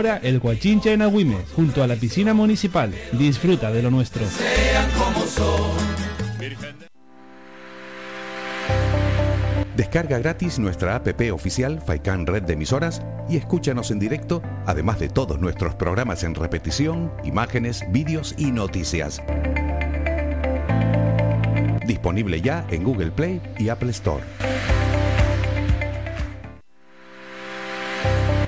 el Guachinche en Agüimes, junto a la piscina municipal. Disfruta de lo nuestro. Descarga gratis nuestra app oficial Faikan Red de Emisoras y escúchanos en directo, además de todos nuestros programas en repetición, imágenes, vídeos y noticias. Disponible ya en Google Play y Apple Store.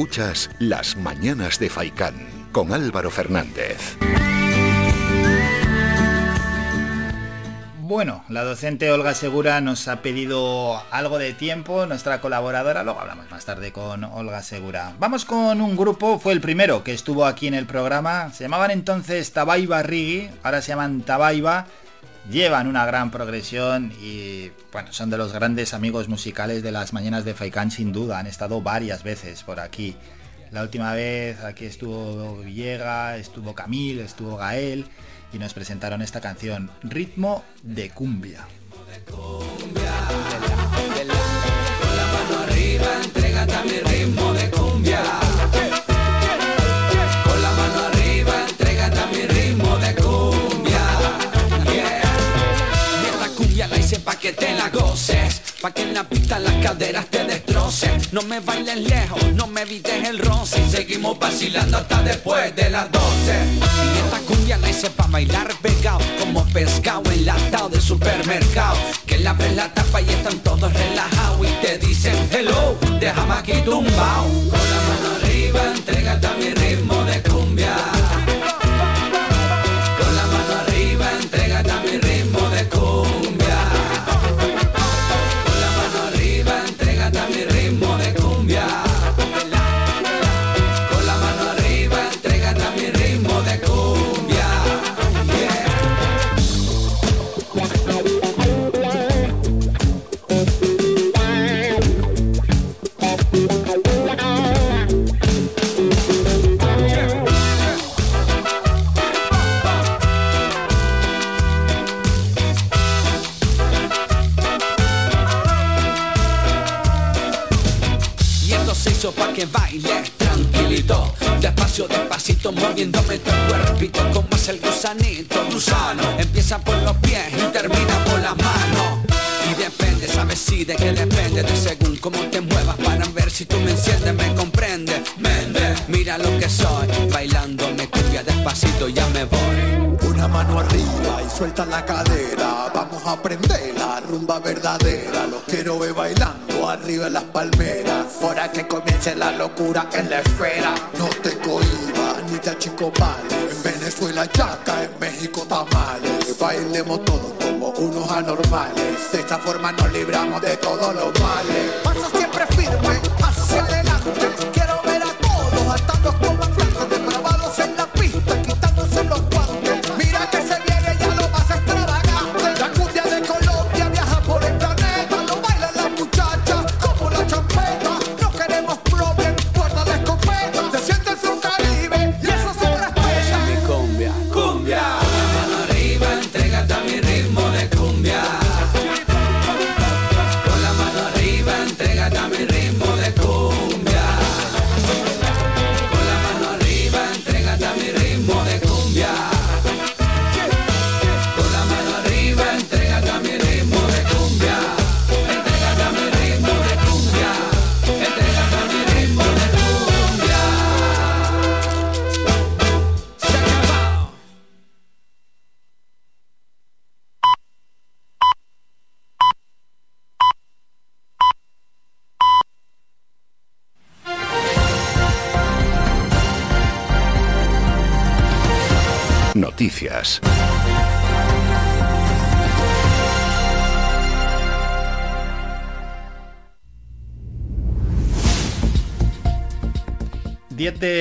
Escuchas Las Mañanas de Faicán con Álvaro Fernández. Bueno, la docente Olga Segura nos ha pedido algo de tiempo, nuestra colaboradora, luego hablamos más tarde con Olga Segura. Vamos con un grupo, fue el primero que estuvo aquí en el programa, se llamaban entonces Tabaiba Rigi, ahora se llaman Tabaiba, llevan una gran progresión y bueno, son de los grandes amigos musicales de las mañanas de Faikán sin duda, han estado varias veces por aquí. La última vez aquí estuvo Villega, estuvo Camil, estuvo Gael y nos presentaron esta canción, Ritmo de Cumbia. Con la mano arriba, a mi ritmo de cumbia. Te la goces. Pa' que en la pista las caderas te destrocen. No me bailes lejos, no me evites el roce. Seguimos vacilando hasta después de las 12. Y esta cumbia la hice pa' bailar pegado. Como pescado enlatado de supermercado. Que le abres la tapa y están todos relajados. Y te dicen hello, déjame aquí tumbao. Con la mano arriba, entrégate a arriba en las palmeras. Que comience la locura en la esfera. No te cohibas ni te achicopales. En Venezuela chaca, en México tamales. Bailemos todos como unos anormales. De esta forma nos libramos de todos los males.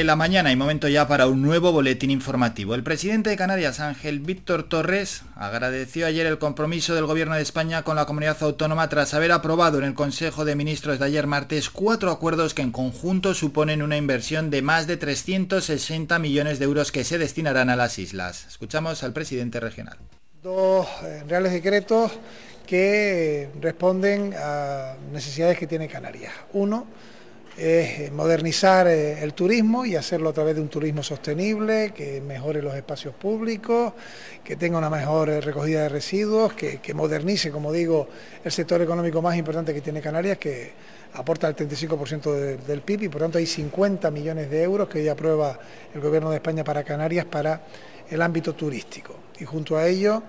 La mañana y momento ya para un nuevo boletín informativo. El presidente de Canarias, Ángel Víctor Torres, agradeció ayer el compromiso del Gobierno de España con la comunidad autónoma tras haber aprobado en el Consejo de Ministros de ayer martes cuatro acuerdos que en conjunto suponen una inversión de más de 360 millones de euros que se destinarán a las islas. Escuchamos al presidente regional. Dos eh, reales decretos que responden a necesidades que tiene Canarias. Uno, es modernizar eh, el turismo y hacerlo a través de un turismo sostenible, que mejore los espacios públicos, que tenga una mejor eh, recogida de residuos, que, modernice, como digo, el sector económico más importante que tiene Canarias, que aporta el 35% del PIB y por tanto hay 50 millones de euros que hoy aprueba el Gobierno de España para Canarias para el ámbito turístico. Y junto a ello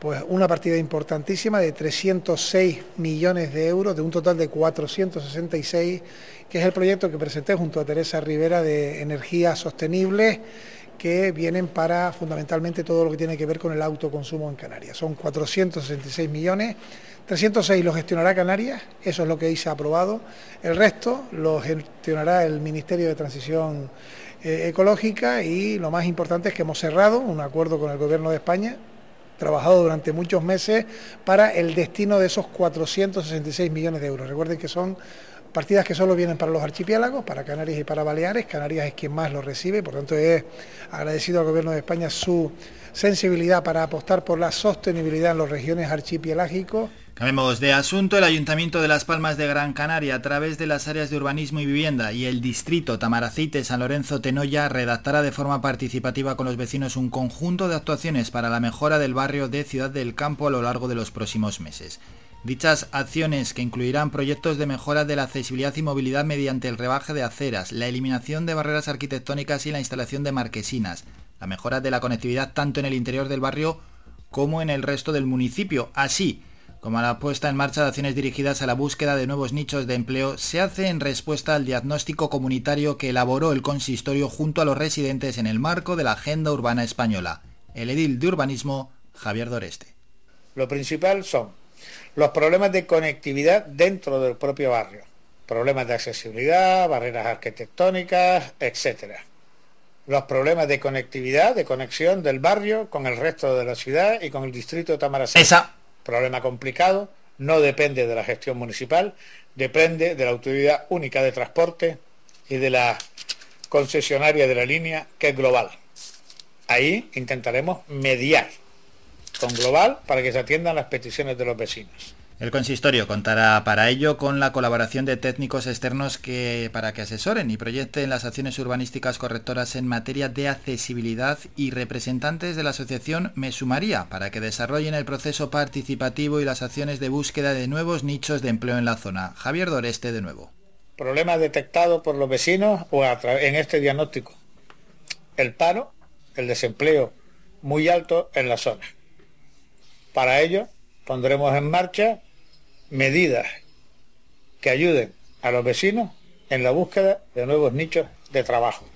pues una partida importantísima de 306 millones de euros, de un total de 466, que es el proyecto que presenté junto a Teresa Rivera de energías sostenibles que vienen para fundamentalmente todo lo que tiene que ver con el autoconsumo en Canarias. Son 466 millones, 306 lo gestionará Canarias, eso es lo que ahí se ha aprobado, el resto lo gestionará el Ministerio de Transición eh, Ecológica y lo más importante es que hemos cerrado un acuerdo con el Gobierno de España trabajado durante muchos meses para el destino de esos 466 millones de euros. Recuerden que son partidas que solo vienen para los archipiélagos, para Canarias y para Baleares. Canarias es quien más lo recibe, por tanto es agradecido al Gobierno de España su sensibilidad para apostar por la sostenibilidad en las regiones archipielagicos. De asunto. El Ayuntamiento de Las Palmas de Gran Canaria, a través de las áreas de urbanismo y vivienda y el distrito Tamaracite San Lorenzo Tenoya, redactará de forma participativa con los vecinos un conjunto de actuaciones para la mejora del barrio de Ciudad del Campo a lo largo de los próximos meses. Dichas acciones, que incluirán proyectos de mejora de la accesibilidad y movilidad mediante el rebaje de aceras, la eliminación de barreras arquitectónicas y la instalación de marquesinas, la mejora de la conectividad tanto en el interior del barrio como en el resto del municipio, así como la puesta en marcha de acciones dirigidas a la búsqueda de nuevos nichos de empleo, se hace en respuesta al diagnóstico comunitario que elaboró el consistorio junto a los residentes en el marco de la Agenda Urbana Española. El edil de urbanismo, Javier Doreste. Lo principal son los problemas de conectividad dentro del propio barrio, problemas de accesibilidad, barreras arquitectónicas, etcétera. Los problemas de conectividad, de conexión del barrio con el resto de la ciudad y con el distrito de Tamaracén. Esa. Problema complicado, no depende de la gestión municipal, depende de la Autoridad Única de Transporte y de la concesionaria de la línea, que es global. Ahí intentaremos mediar con Global para que se atiendan las peticiones de los vecinos. El consistorio contará para ello con la colaboración de técnicos externos que para que asesoren y proyecten las acciones urbanísticas correctoras en materia de accesibilidad y representantes de la asociación Mesumaría para que desarrollen el proceso participativo y las acciones de búsqueda de nuevos nichos de empleo en la zona. Javier Doreste de nuevo. Problemas detectados por los vecinos o en este diagnóstico. El paro, el desempleo muy alto en la zona. Para ello pondremos en marcha medidas que ayuden a los vecinos en la búsqueda de nuevos nichos de trabajo.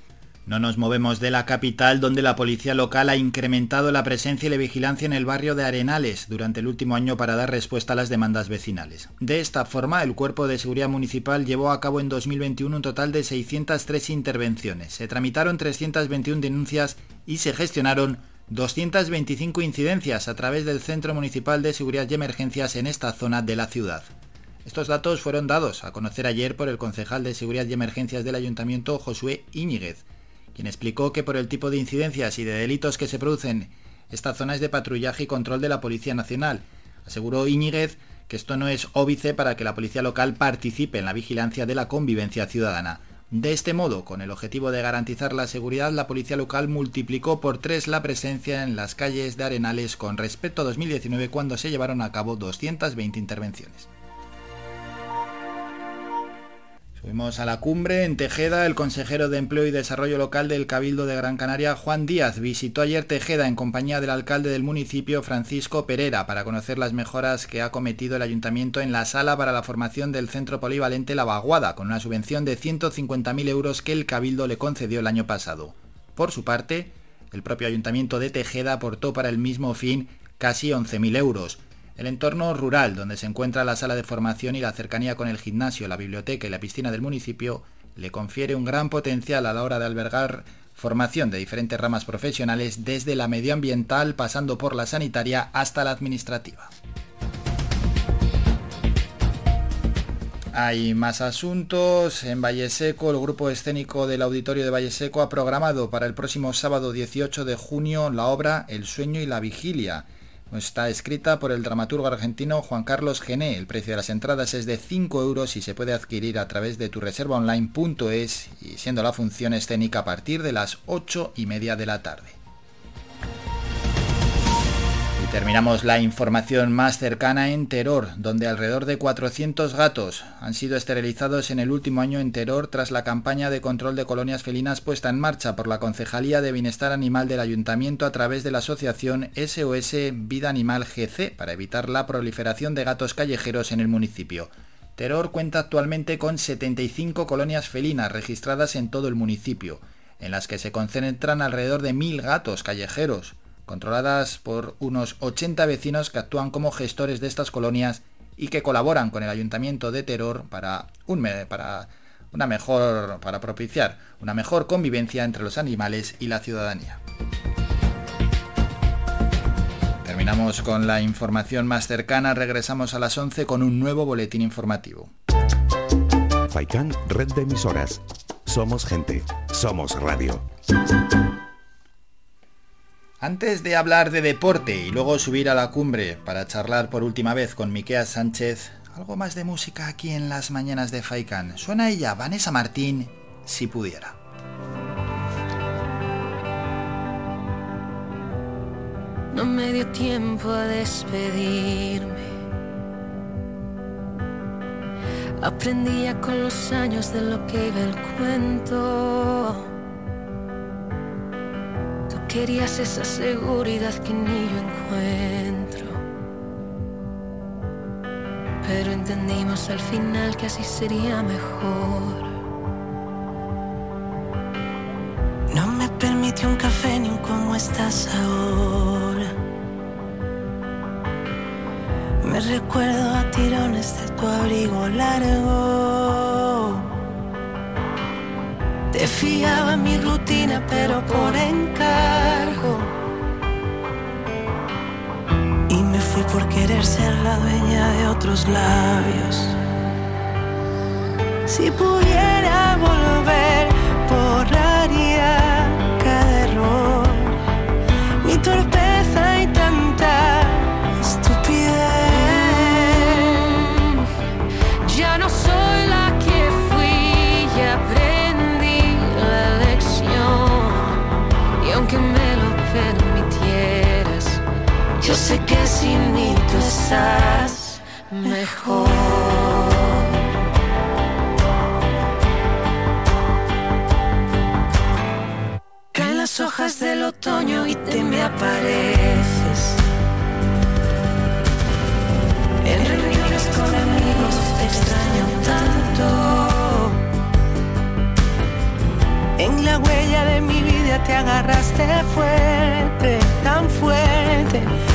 No nos movemos de la capital donde la policía local ha incrementado la presencia y la vigilancia en el barrio de Arenales durante el último año para dar respuesta a las demandas vecinales. De esta forma, el Cuerpo de Seguridad Municipal llevó a cabo en 2021 un total de 603 intervenciones. Se tramitaron 321 denuncias y se gestionaron 225 incidencias a través del Centro Municipal de Seguridad y Emergencias en esta zona de la ciudad. Estos datos fueron dados a conocer ayer por el concejal de Seguridad y Emergencias del Ayuntamiento, Josué Íñiguez, quien explicó que por el tipo de incidencias y de delitos que se producen, esta zona es de patrullaje y control de la Policía Nacional. Aseguró Íñiguez que esto no es óbice para que la policía local participe en la vigilancia de la convivencia ciudadana. De este modo, con el objetivo de garantizar la seguridad, la policía local multiplicó por tres la presencia en las calles de Arenales con respecto a 2019 cuando se llevaron a cabo 220 intervenciones. Fuimos a la cumbre en Tejeda. El consejero de Empleo y Desarrollo Local del Cabildo de Gran Canaria, Juan Díaz, visitó ayer Tejeda en compañía del alcalde del municipio, Francisco Pereira, para conocer las mejoras que ha cometido el ayuntamiento en la sala para la formación del centro polivalente La Vaguada, con una subvención de 150.000 euros que el Cabildo le concedió el año pasado. Por su parte, El propio ayuntamiento de Tejeda aportó para el mismo fin casi 11.000 euros. El entorno rural, donde se encuentra la sala de formación y la cercanía con el gimnasio, la biblioteca y la piscina del municipio, le confiere un gran potencial a la hora de albergar formación de diferentes ramas profesionales desde la medioambiental pasando por la sanitaria hasta la administrativa. Hay más asuntos. En Valle Seco, el grupo escénico del Auditorio de Valle Seco ha programado para el próximo sábado 18 de junio la obra El sueño y la vigilia. Está escrita por el dramaturgo argentino Juan Carlos Gené. El precio de las entradas es de 5 euros y se puede adquirir a través de tu tureservaonline.es y siendo la función escénica a partir de las 8 y media de la tarde. Terminamos la información más cercana en Teror, donde alrededor de 400 gatos han sido esterilizados en el último año en Teror tras la campaña de control de colonias felinas puesta en marcha por la Concejalía de Bienestar Animal del Ayuntamiento a través de la asociación SOS Vida Animal GC para evitar la proliferación de gatos callejeros en el municipio. Teror cuenta actualmente con 75 colonias felinas registradas en todo el municipio, en las que se concentran alrededor de 1.000 gatos callejeros controladas por unos 80 vecinos que actúan como gestores de estas colonias y que colaboran con el Ayuntamiento de Teror para, un, para, una mejor, para propiciar una mejor convivencia entre los animales y la ciudadanía. Terminamos con la información más cercana, regresamos a las 11 con un nuevo boletín informativo. Faikan, red de emisoras. Somos gente, somos radio. Antes de hablar de deporte y luego subir a la cumbre para charlar por última vez con Miquea Sánchez, algo más de música aquí en las mañanas de Faikan. Suena ella, Vanessa Martín, si pudiera. No me dio tiempo a despedirme. Aprendía con los años de lo que iba el cuento Querías esa seguridad que ni yo encuentro. Pero entendimos al final que así sería mejor. No me permitió un café ni un cómo estás ahora. Me recuerdo a tirones de tu abrigo largo. Te fiaba mi rutina, pero por encargo. Y me fui por querer ser la dueña de otros labios. Si pudiera volver, borraría estás mejor. Caen las hojas del otoño y te me apareces. En reuniones con amigos te extraño tanto. En la huella de mi vida te agarraste fuerte, tan fuerte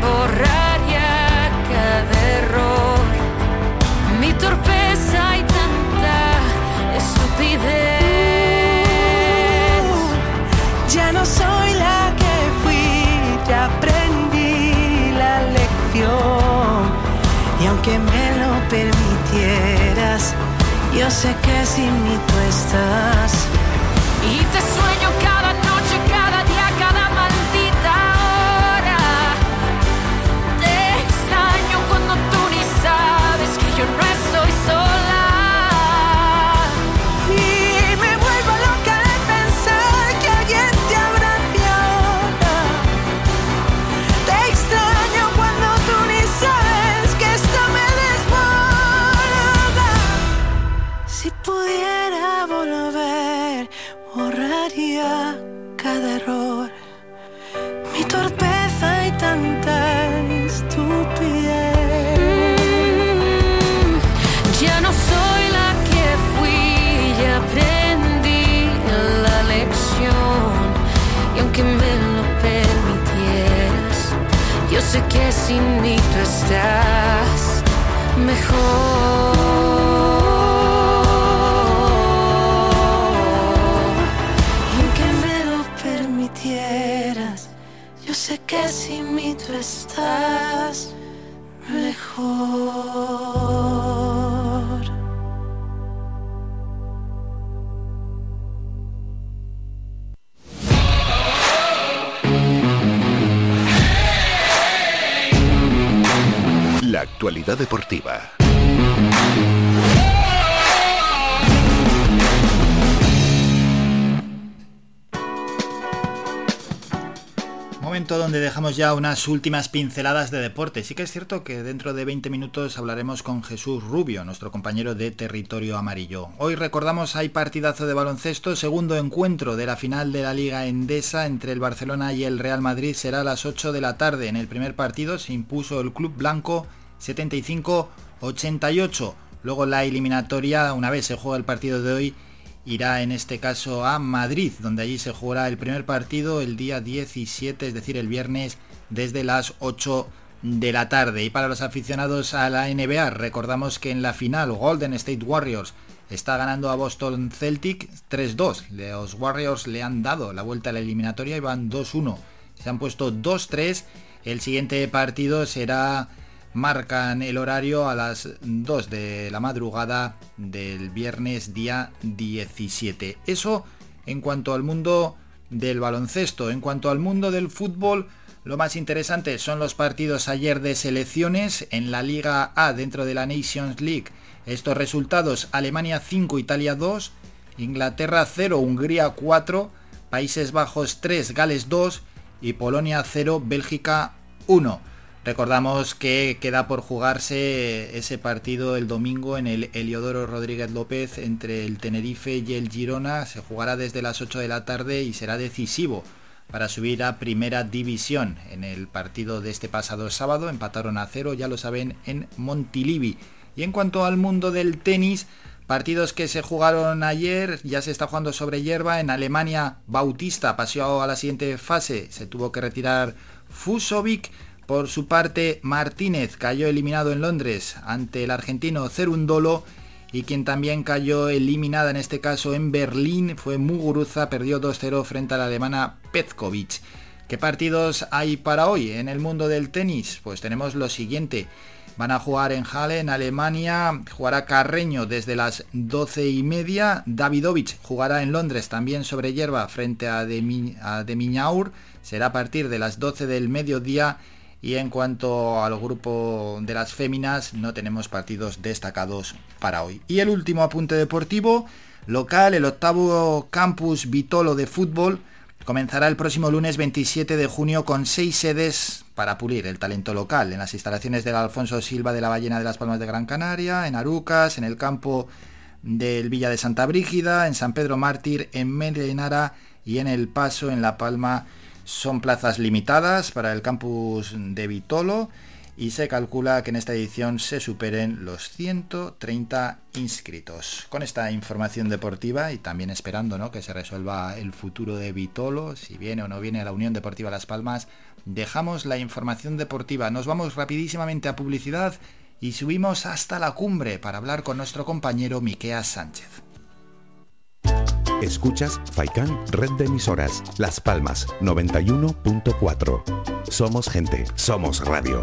borraría cada error, mi torpeza y tanta estupidez. Ya no soy la que fui, ya aprendí la lección. Y aunque me lo permitieras, yo sé que sin mí tú estás. Y te sueño estás mejor. La actualidad deportiva. Donde dejamos ya unas últimas pinceladas de deporte. Sí que es cierto que dentro de 20 minutos hablaremos con Jesús Rubio, nuestro compañero de Territorio Amarillo. Hoy recordamos hay partidazo de baloncesto, segundo encuentro de la final de la Liga Endesa entre el Barcelona y el Real Madrid será a las 8 de la tarde. En el primer partido se impuso el Club Blanco 75-88. Luego la eliminatoria, una vez se juega el partido de hoy, irá en este caso a Madrid, donde allí se jugará el primer partido el día 17, es decir, el viernes desde las 8 de la tarde. Y para los aficionados a la NBA, recordamos que en la final Golden State Warriors está ganando a Boston Celtic 3-2. Los Warriors le han dado la vuelta a la eliminatoria y van 2-1. Se han puesto 2-3. El siguiente partido será marcan el horario a las 2 de la madrugada del viernes día 17. Eso en cuanto al mundo del baloncesto. En cuanto al mundo del fútbol, lo más interesante son los partidos ayer de selecciones en la Liga A dentro de la Nations League. Estos resultados, Alemania 5, Italia 2, Inglaterra 0, Hungría 4, Países Bajos 3, Gales 2 y Polonia 0, Bélgica 1. Recordamos que queda por jugarse ese partido el domingo en el Heliodoro Rodríguez López entre el Tenerife y el Girona. Se jugará desde las 8 de la tarde y será decisivo para subir a primera división. En el partido de este pasado sábado empataron a cero, ya lo saben, en Montilivi. Y en cuanto al mundo del tenis, partidos que se jugaron ayer, ya se está jugando sobre hierba. En Alemania, Bautista pasó a la siguiente fase, se tuvo que retirar Fusovic. Por su parte, Martínez cayó eliminado en Londres ante el argentino Cerundolo y quien también cayó eliminada en este caso en Berlín fue Muguruza, perdió 2-0 frente a la alemana Petkovic. ¿Qué partidos hay para hoy en el mundo del tenis? Pues tenemos lo siguiente. Van a jugar en Halle, en Alemania, jugará Carreño desde las 12 y media, Davidovich jugará en Londres también sobre hierba frente a de, a de Miñaur, será a partir de las 12 del mediodía y en cuanto al grupo de las féminas, no tenemos partidos destacados para hoy. Y el último apunte deportivo, local, el octavo campus Vitolo de fútbol, comenzará el próximo lunes 27 de junio con seis sedes para pulir el talento local en las instalaciones del Alfonso Silva de la Ballena de las Palmas de Gran Canaria, en Arucas, en el campo del Villa de Santa Brígida, en San Pedro Mártir, en Merenara y en El Paso, en La Palma son plazas limitadas para el campus de Vitolo y se calcula que en esta edición se superen los 130 inscritos. Con esta información deportiva y también esperando ¿no? que se resuelva el futuro de Vitolo, si viene o no viene a la Unión Deportiva Las Palmas, dejamos la información deportiva. Nos vamos rapidísimamente a publicidad y subimos hasta la cumbre para hablar con nuestro compañero Miqueas Sánchez. Escuchas Faikan Red de Emisoras, Las Palmas 91.4. Somos gente, somos radio.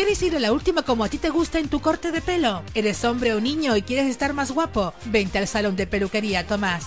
¿Quieres ir a la última como a ti te gusta en tu corte de pelo? ¿Eres hombre o niño y quieres estar más guapo? Vente al salón de peluquería Tomás.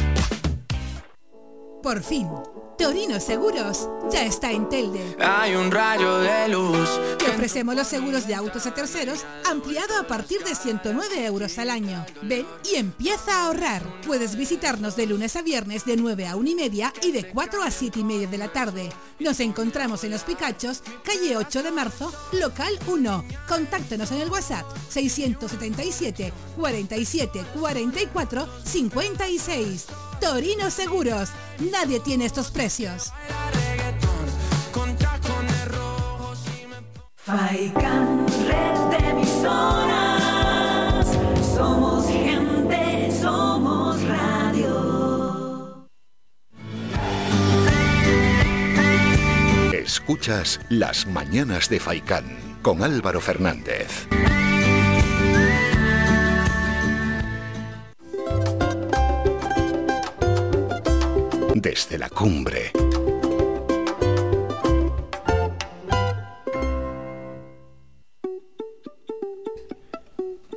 Por fin, Torino Seguros ya está en Telde. Hay un rayo de luz. Te ofrecemos los seguros de autos a terceros ampliado a partir de 109 euros al año. Ven y empieza a ahorrar. Puedes visitarnos de lunes a viernes de 9 a 1 y media y de 4 a 7 y media de la tarde. Nos encontramos en Los Picachos, calle 8 de marzo, local 1. Contáctanos en el WhatsApp 677 47 44 56. Torino Seguros. Nadie tiene estos precios. Faikan, red de emisoras. Somos gente, somos radio. Escuchas Las Mañanas de Faicán con Álvaro Fernández. Desde la cumbre.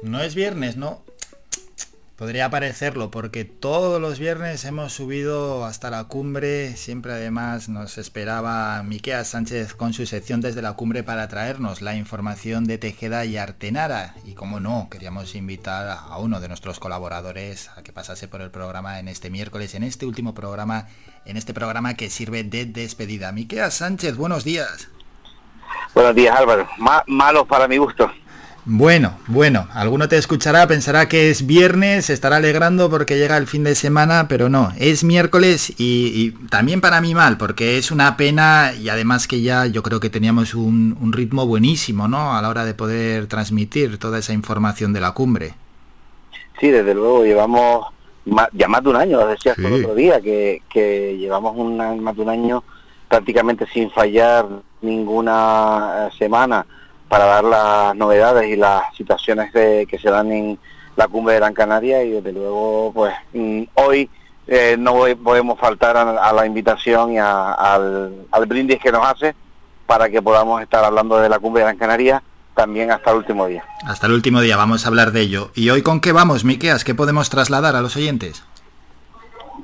No es viernes, ¿no? Podría parecerlo, porque todos los viernes hemos subido hasta la cumbre. Siempre además nos esperaba Miquea Sánchez con su sección desde la cumbre para traernos la información de Tejeda y Artenara. Y como no, queríamos invitar a uno de nuestros colaboradores a que pasase por el programa en este miércoles, en este último programa, en este programa que sirve de despedida. Miquea Sánchez, buenos días. Buenos días Álvaro, Ma- malos para mi gusto. Bueno, bueno, alguno te escuchará, pensará que es viernes, se estará alegrando porque llega el fin de semana, pero no, es miércoles y, y también para mí mal, porque es una pena y además que ya yo creo que teníamos un, un ritmo buenísimo, ¿no? A la hora de poder transmitir toda esa información de la cumbre. Sí, desde luego llevamos ya más de un año, lo decías el otro día, que, que llevamos una- más de un año prácticamente sin fallar ninguna eh, semana para dar las novedades y las situaciones de- que se dan en la cumbre de Gran Canaria y desde luego pues mm, hoy eh, no podemos faltar a, a la invitación y a- al, al brindis que nos hace para que podamos estar hablando de la cumbre de Gran Canaria también hasta el último día. Hasta el último día vamos a hablar de ello. ¿Y hoy con qué vamos, Miqueas? ¿Qué podemos trasladar a los oyentes?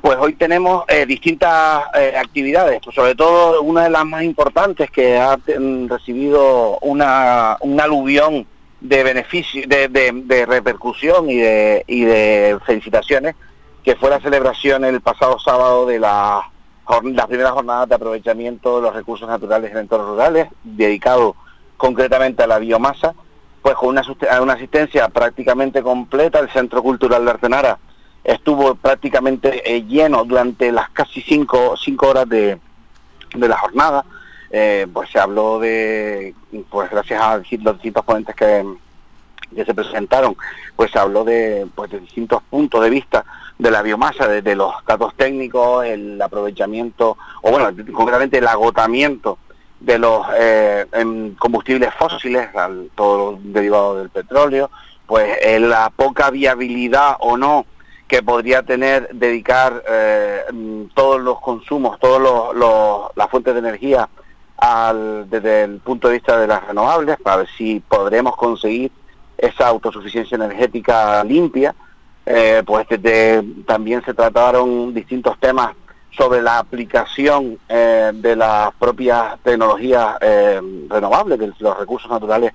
Pues hoy tenemos eh, distintas eh, actividades, pues sobre todo una de las más importantes que ha mm, recibido una, un aluvión de beneficio, de, repercusión y de, y de felicitaciones, que fue la celebración el pasado sábado de la, las primeras jornadas de aprovechamiento de los recursos naturales en entornos rurales, dedicado concretamente a la biomasa, pues con una asistencia prácticamente completa, el Centro Cultural de Artenara estuvo prácticamente eh, lleno durante las casi cinco, cinco horas de, de la jornada. Eh, pues se habló de, pues gracias a los distintos ponentes que, que se presentaron, pues se habló de, pues, de distintos puntos de vista de la biomasa, desde los datos técnicos, el aprovechamiento, o bueno, concretamente el agotamiento de los eh, combustibles fósiles, al, todo derivado del petróleo, pues eh, la poca viabilidad o no que podría tener dedicar eh, mm, todos los consumos, todas las fuentes de energía al, desde el punto de vista de las renovables, para ver si podremos conseguir esa autosuficiencia energética limpia. Eh, pues también se trataron distintos temas sobre la aplicación eh, de las propias tecnologías renovables, de los recursos naturales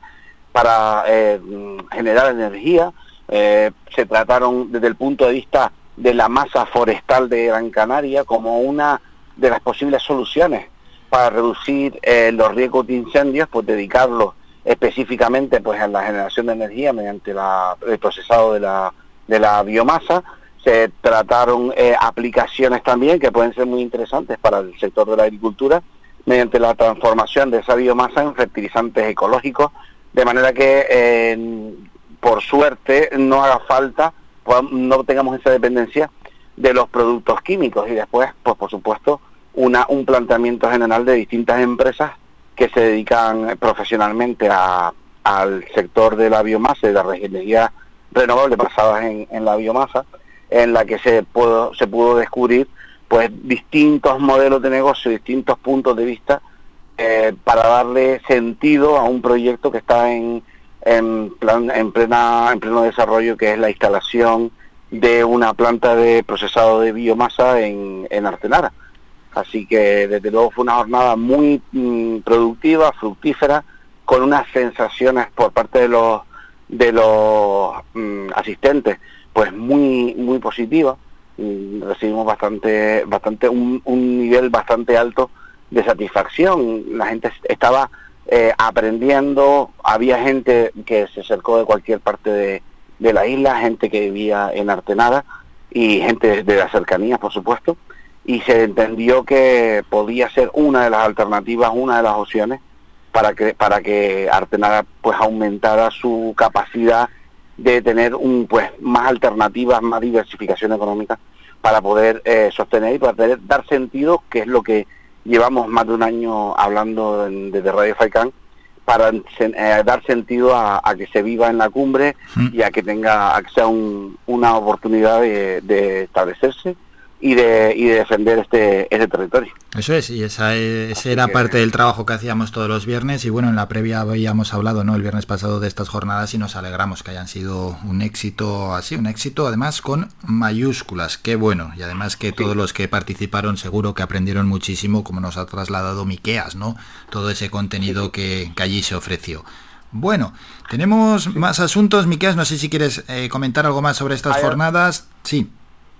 para mm, generar energía. Eh, se trataron desde el punto de vista de la masa forestal de Gran Canaria como una de las posibles soluciones para reducir eh, los riesgos de incendios, pues dedicarlos específicamente pues a la generación de energía mediante la- el procesado de la, de la biomasa. Se trataron eh, aplicaciones también que pueden ser muy interesantes para el sector de la agricultura mediante la transformación de esa biomasa en fertilizantes ecológicos, de manera que eh, por suerte no haga falta, podam- no tengamos esa dependencia de los productos químicos. Y después, pues por supuesto, una, un planteamiento general de distintas empresas que se dedican profesionalmente a, al sector de la biomasa y de la regenería renovable basadas en, en la biomasa, en la que se pudo, se pudo descubrir pues distintos modelos de negocio, distintos puntos de vista eh, para darle sentido a un proyecto que está en, en, plan, en, plena, en pleno desarrollo, que es la instalación de una planta de procesado de biomasa en, en Artenara. Así que desde luego fue una jornada muy mm, productiva, fructífera, con unas sensaciones por parte de los de los mm, asistentes, pues muy muy positivas. Y recibimos bastante bastante un, un nivel bastante alto de satisfacción. La gente estaba eh, aprendiendo, había gente que se acercó de cualquier parte de, de la isla, gente que vivía en Artenara y gente de las cercanías, por supuesto, y se entendió que podía ser una de las alternativas, una de las opciones para que para que Artenara pues aumentara su capacidad de tener un pues más alternativas, más diversificación económica para poder eh, sostener y para poder dar sentido, que es lo que llevamos más de un año hablando en, desde Radio Faicán, para eh, dar sentido a, a, que se viva en la cumbre mm. y a que tenga a que sea un, una oportunidad de, de establecerse y de, y de defender este, este territorio. Eso es, y esa, ese era parte del trabajo que hacíamos todos los viernes y bueno, en la previa habíamos hablado ¿no? el viernes pasado de estas jornadas y nos alegramos que hayan sido un éxito así, un éxito además con mayúsculas, qué bueno, y además que todos los que participaron seguro que aprendieron muchísimo como nos ha trasladado Miqueas, ¿no? Todo ese contenido que, que allí se ofreció. Bueno, tenemos más asuntos, Miqueas, no sé si quieres eh, comentar algo más sobre estas jornadas. Sí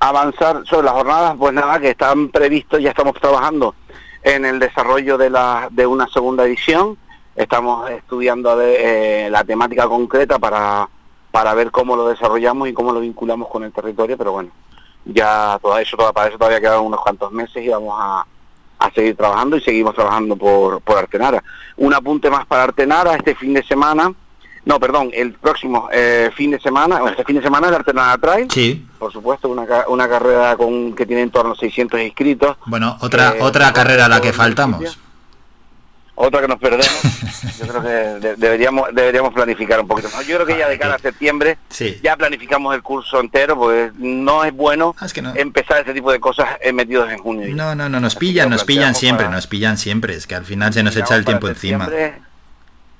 avanzar sobre las jornadas, pues nada, que están previstos, ya estamos trabajando en el desarrollo de, la, de una segunda edición, estamos estudiando eh, la temática concreta para, para ver cómo lo desarrollamos y cómo lo vinculamos con el territorio, pero bueno, ya todo eso, para eso todavía quedan unos cuantos meses y vamos a, a seguir trabajando y seguimos trabajando por, por Artenara. Un apunte más para Artenara, este fin de semana no, perdón, el próximo eh, fin de semana, este fin de semana es Artenara Trail. Sí. Por supuesto, una, una carrera con que tiene en torno a 600 inscritos. Bueno, otra eh, otra carrera a la que faltamos. Otra que nos perdemos. [laughs] Yo creo que de, deberíamos deberíamos planificar un poquito más. Yo creo que ya de cara a septiembre sí. ya planificamos el curso entero, porque no es bueno ah, es que no. empezar este tipo de cosas eh, metidos en junio. No, no, no, nos pillan, nos pillan siempre, para... nos pillan siempre. Es que al final se nos echa el tiempo encima.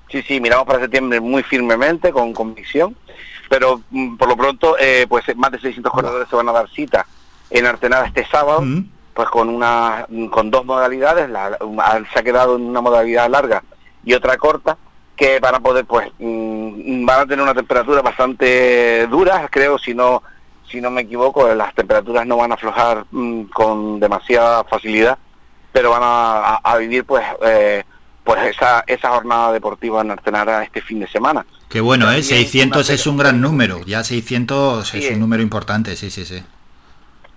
Sí, sí, miramos para septiembre muy firmemente, con convicción, pero mm, por lo pronto, eh, pues más de 600 corredores se van a dar cita en Artenada este sábado, mm. pues con una con dos modalidades, la, se ha quedado en una modalidad larga y otra corta, que van a poder, pues, mm, van a tener una temperatura bastante dura, creo, si no si no me equivoco, las temperaturas no van a aflojar con demasiada facilidad, pero van a, a, a vivir, pues, eh, pues esa, esa jornada deportiva en Artenara este fin de semana. Qué bueno, ¿eh? 600 es un gran número, ya 600 sí, es un número importante, sí, sí, sí.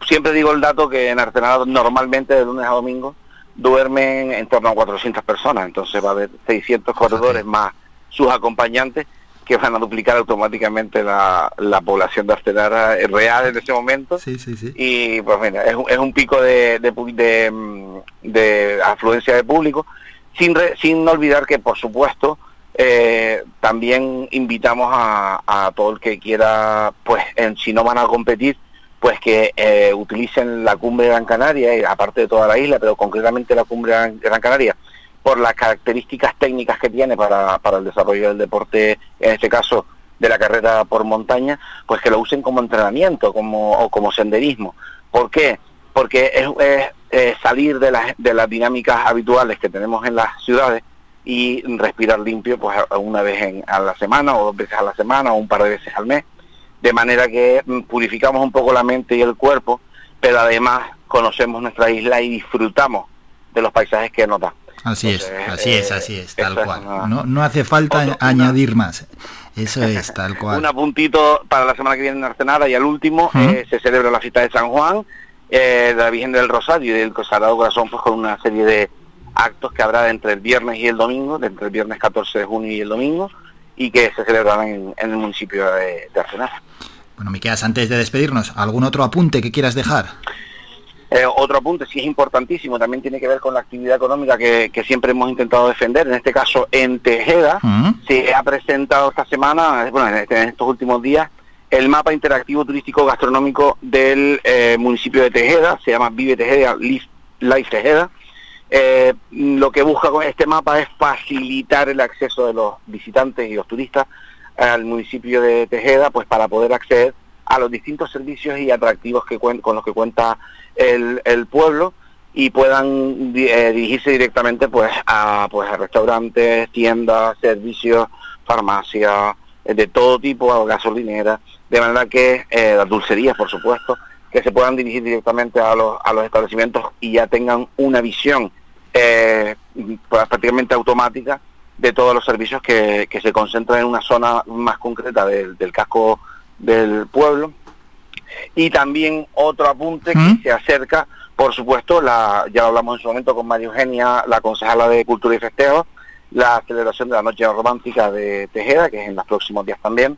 Siempre digo el dato que en Artenara normalmente de lunes a domingo duermen en torno a 400 personas, entonces va a haber 600 corredores más sus acompañantes que van a duplicar automáticamente la, la población de Artenara real en ese momento. Sí, sí, sí. Y pues mira, es, es un pico de, de, de, de afluencia de público sin, re, sin olvidar que, por supuesto, eh, también invitamos a, a, todo el que quiera, pues, en, si no van a competir, pues que eh, utilicen la cumbre de Gran Canaria, y aparte de toda la isla, pero concretamente la cumbre de Gran Canaria, por las características técnicas que tiene para, para el desarrollo del deporte, en este caso de la carrera por montaña, pues que lo usen como entrenamiento como, o como senderismo. ¿Por qué? Porque es, es eh, salir de las, de las dinámicas habituales que tenemos en las ciudades y respirar limpio pues una vez en, a la semana o dos veces a la semana o un par de veces al mes, de manera que mm, purificamos un poco la mente y el cuerpo, pero además conocemos nuestra isla y disfrutamos de los paisajes que nos da. Así Entonces, es, así eh, es, así es, tal cual. Es una... no, no hace falta otro, añadir una... más. Eso es, tal cual. [laughs] un apuntito para la semana que viene en Artenara y al último eh, se celebra la fiesta de San Juan, eh, de la Virgen del Rosario y del Sagrado Corazón, pues con una serie de actos que habrá entre el viernes y el domingo, entre el viernes 14 de junio y el domingo, y que se celebrarán en, en el municipio de, de Arsenal. Bueno, Miqueas, antes de despedirnos, ¿algún otro apunte que quieras dejar? Eh, otro apunte, sí es importantísimo, también tiene que ver con la actividad económica que, que siempre hemos intentado defender. En este caso, en Tejeda, se ha presentado esta semana, bueno, en, este- en estos últimos días, el mapa interactivo turístico gastronómico del eh, municipio de Tejeda, se llama Vive Tejeda, Live Tejeda. Eh, lo que busca con este mapa es facilitar el acceso de los visitantes y los turistas al municipio de Tejeda, pues para poder acceder a los distintos servicios y atractivos que cuen- con los que cuenta el, el pueblo y puedan eh, dirigirse directamente pues a pues a restaurantes, tiendas, servicios, farmacias, de todo tipo, a gasolineras, de manera que eh, las dulcerías, por supuesto, que se puedan dirigir directamente a los, a los establecimientos y ya tengan una visión eh, prácticamente automática de todos los servicios que, que se concentran en una zona más concreta del, del casco del pueblo. Y también otro apunte que se acerca, por supuesto, la, ya lo hablamos en su momento con María Eugenia, la concejala de Cultura y Festejos, la celebración de la Noche Romántica de Tejeda, que es en los próximos días también,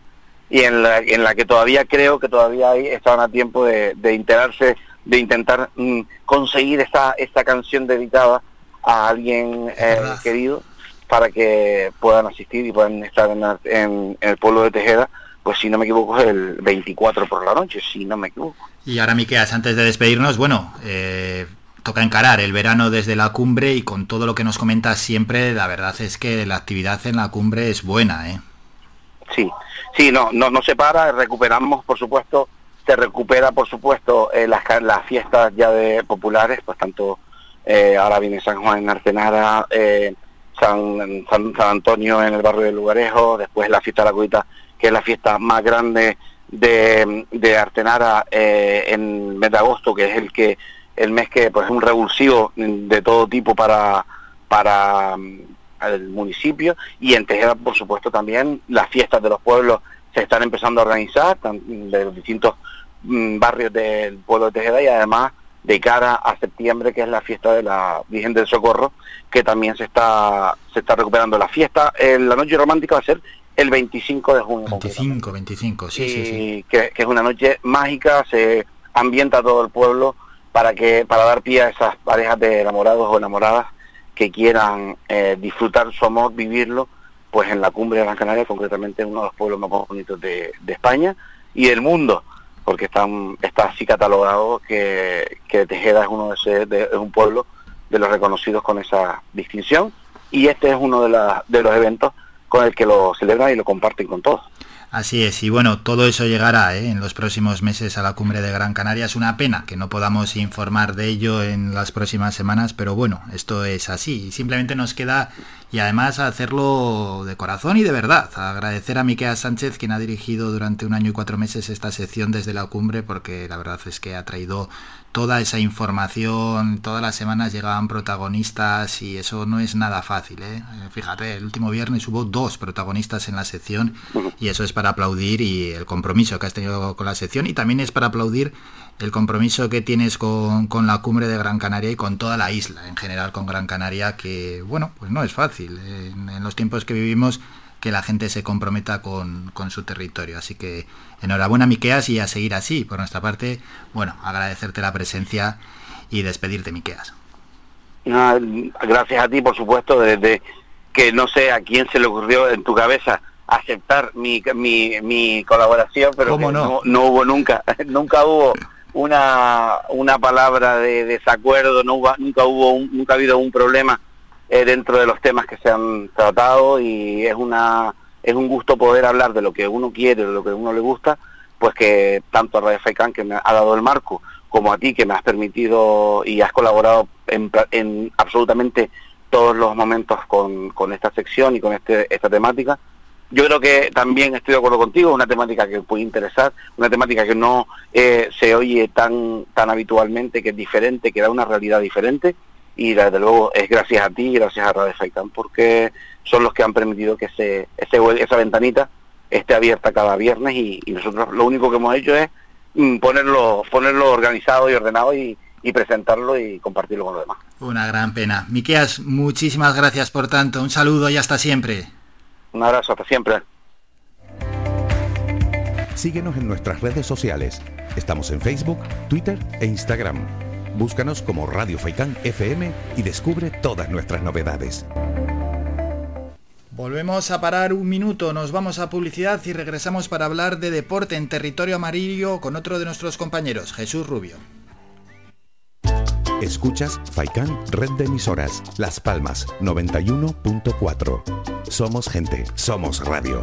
y en la, en la que todavía creo que todavía ahí estaban a tiempo de, de enterarse, de intentar mm, conseguir esta, esta canción dedicada a alguien eh, querido para que puedan asistir y puedan estar en, en- en el pueblo de Tejeda, pues si no me equivoco es el 24 por la noche, si no me equivoco. Y ahora, Miqueas, antes de despedirnos, bueno, eh, toca encarar el verano desde la cumbre y con todo lo que nos comentas siempre, la verdad es que la actividad en la cumbre es buena, ¿eh? Sí, sí, no, no, no se para, recuperamos, por supuesto, se recupera, por supuesto, eh, las, las fiestas ya de populares, pues tanto eh, ahora viene San Juan en Artenara, eh, San, San, San Antonio en el barrio de Lugarejo, después la fiesta de la Cuita, que es la fiesta más grande de, de Artenara eh, en mes de agosto, que es el que el mes que pues es un revulsivo de todo tipo para para mm, el municipio. Y en Tejeda por supuesto también las fiestas de los pueblos se están empezando a organizar de los distintos mm, barrios del pueblo de Tejeda y además de cara a septiembre que es la fiesta de la Virgen del Socorro que también se está se está recuperando. La fiesta eh, la noche romántica va a ser el 25 de junio. 25, 25, sí, sí, sí. que es una noche mágica, se ambienta todo el pueblo para que para dar pie a esas parejas de enamorados o enamoradas que quieran eh, disfrutar su amor, vivirlo, pues en la cumbre de Gran Canaria, concretamente en uno de los pueblos más bonitos de, de España y del mundo, porque están, está así catalogado que, que Tejeda es uno de, ese- de- es un pueblo de los reconocidos con esa distinción y este es uno de, la- de los eventos con el que lo celebran y lo comparten con todos. Así es, y bueno, todo eso llegará ¿eh? en los próximos meses a la cumbre de Gran Canaria. Es una pena que no podamos informar de ello en las próximas semanas, pero bueno, esto es así. Y simplemente nos queda, y además hacerlo de corazón y de verdad, agradecer a Miquel Sánchez, quien ha dirigido durante un año y cuatro meses esta sección desde la cumbre, porque la verdad es que ha traído toda esa información, todas las semanas llegaban protagonistas y eso no es nada fácil. ¿eh? Fíjate, el último viernes hubo dos protagonistas en la sección y eso es para aplaudir y el compromiso que has tenido con la sección y también es para aplaudir el compromiso que tienes con, con la cumbre de Gran Canaria y con toda la isla, en general con Gran Canaria, que bueno, pues no es fácil. En, en los tiempos que vivimos que la gente se comprometa con, con su territorio. Así que enhorabuena Miqueas y a seguir así. Por nuestra parte, bueno, agradecerte la presencia y despedirte Miqueas. Nada, gracias a ti, por supuesto, desde que no sé a quién se le ocurrió en tu cabeza aceptar mi, mi, mi colaboración, pero ¿Cómo que no? no? no hubo nunca, [laughs] nunca hubo una, una palabra de desacuerdo, no hubo- nunca hubo un- nunca ha habido un problema eh, dentro de los temas que se han tratado y es una es un gusto poder hablar de lo que uno quiere, de lo que a uno le gusta, pues que tanto a Radio Faikan que me ha dado el marco, como a ti que me has permitido y has colaborado en, absolutamente todos los momentos con, con esta sección y con este, esta temática. Yo creo que también estoy de acuerdo contigo, una temática que puede interesar, una temática que no eh, se oye tan, tan habitualmente, que es diferente, que da una realidad diferente y desde luego es gracias a ti y gracias a Radio Faikan porque son los que han permitido que ese, ese esa ventanita esté abierta cada viernes y, y nosotros lo único que hemos hecho es mm, ponerlo ponerlo organizado y ordenado y, y presentarlo y compartirlo con los demás. Una gran pena. Miqueas, muchísimas gracias por tanto. Un saludo y hasta siempre. Un abrazo, hasta siempre. Síguenos en nuestras redes sociales. Estamos en Facebook, Twitter e Instagram. Búscanos como Radio Faikán FM y descubre todas nuestras novedades. Volvemos a parar un minuto, nos vamos a publicidad y regresamos para hablar de deporte en territorio amarillo con otro de nuestros compañeros, Jesús Rubio. Escuchas Faikán Red de Emisoras, Las Palmas 91.4. Somos gente, somos radio.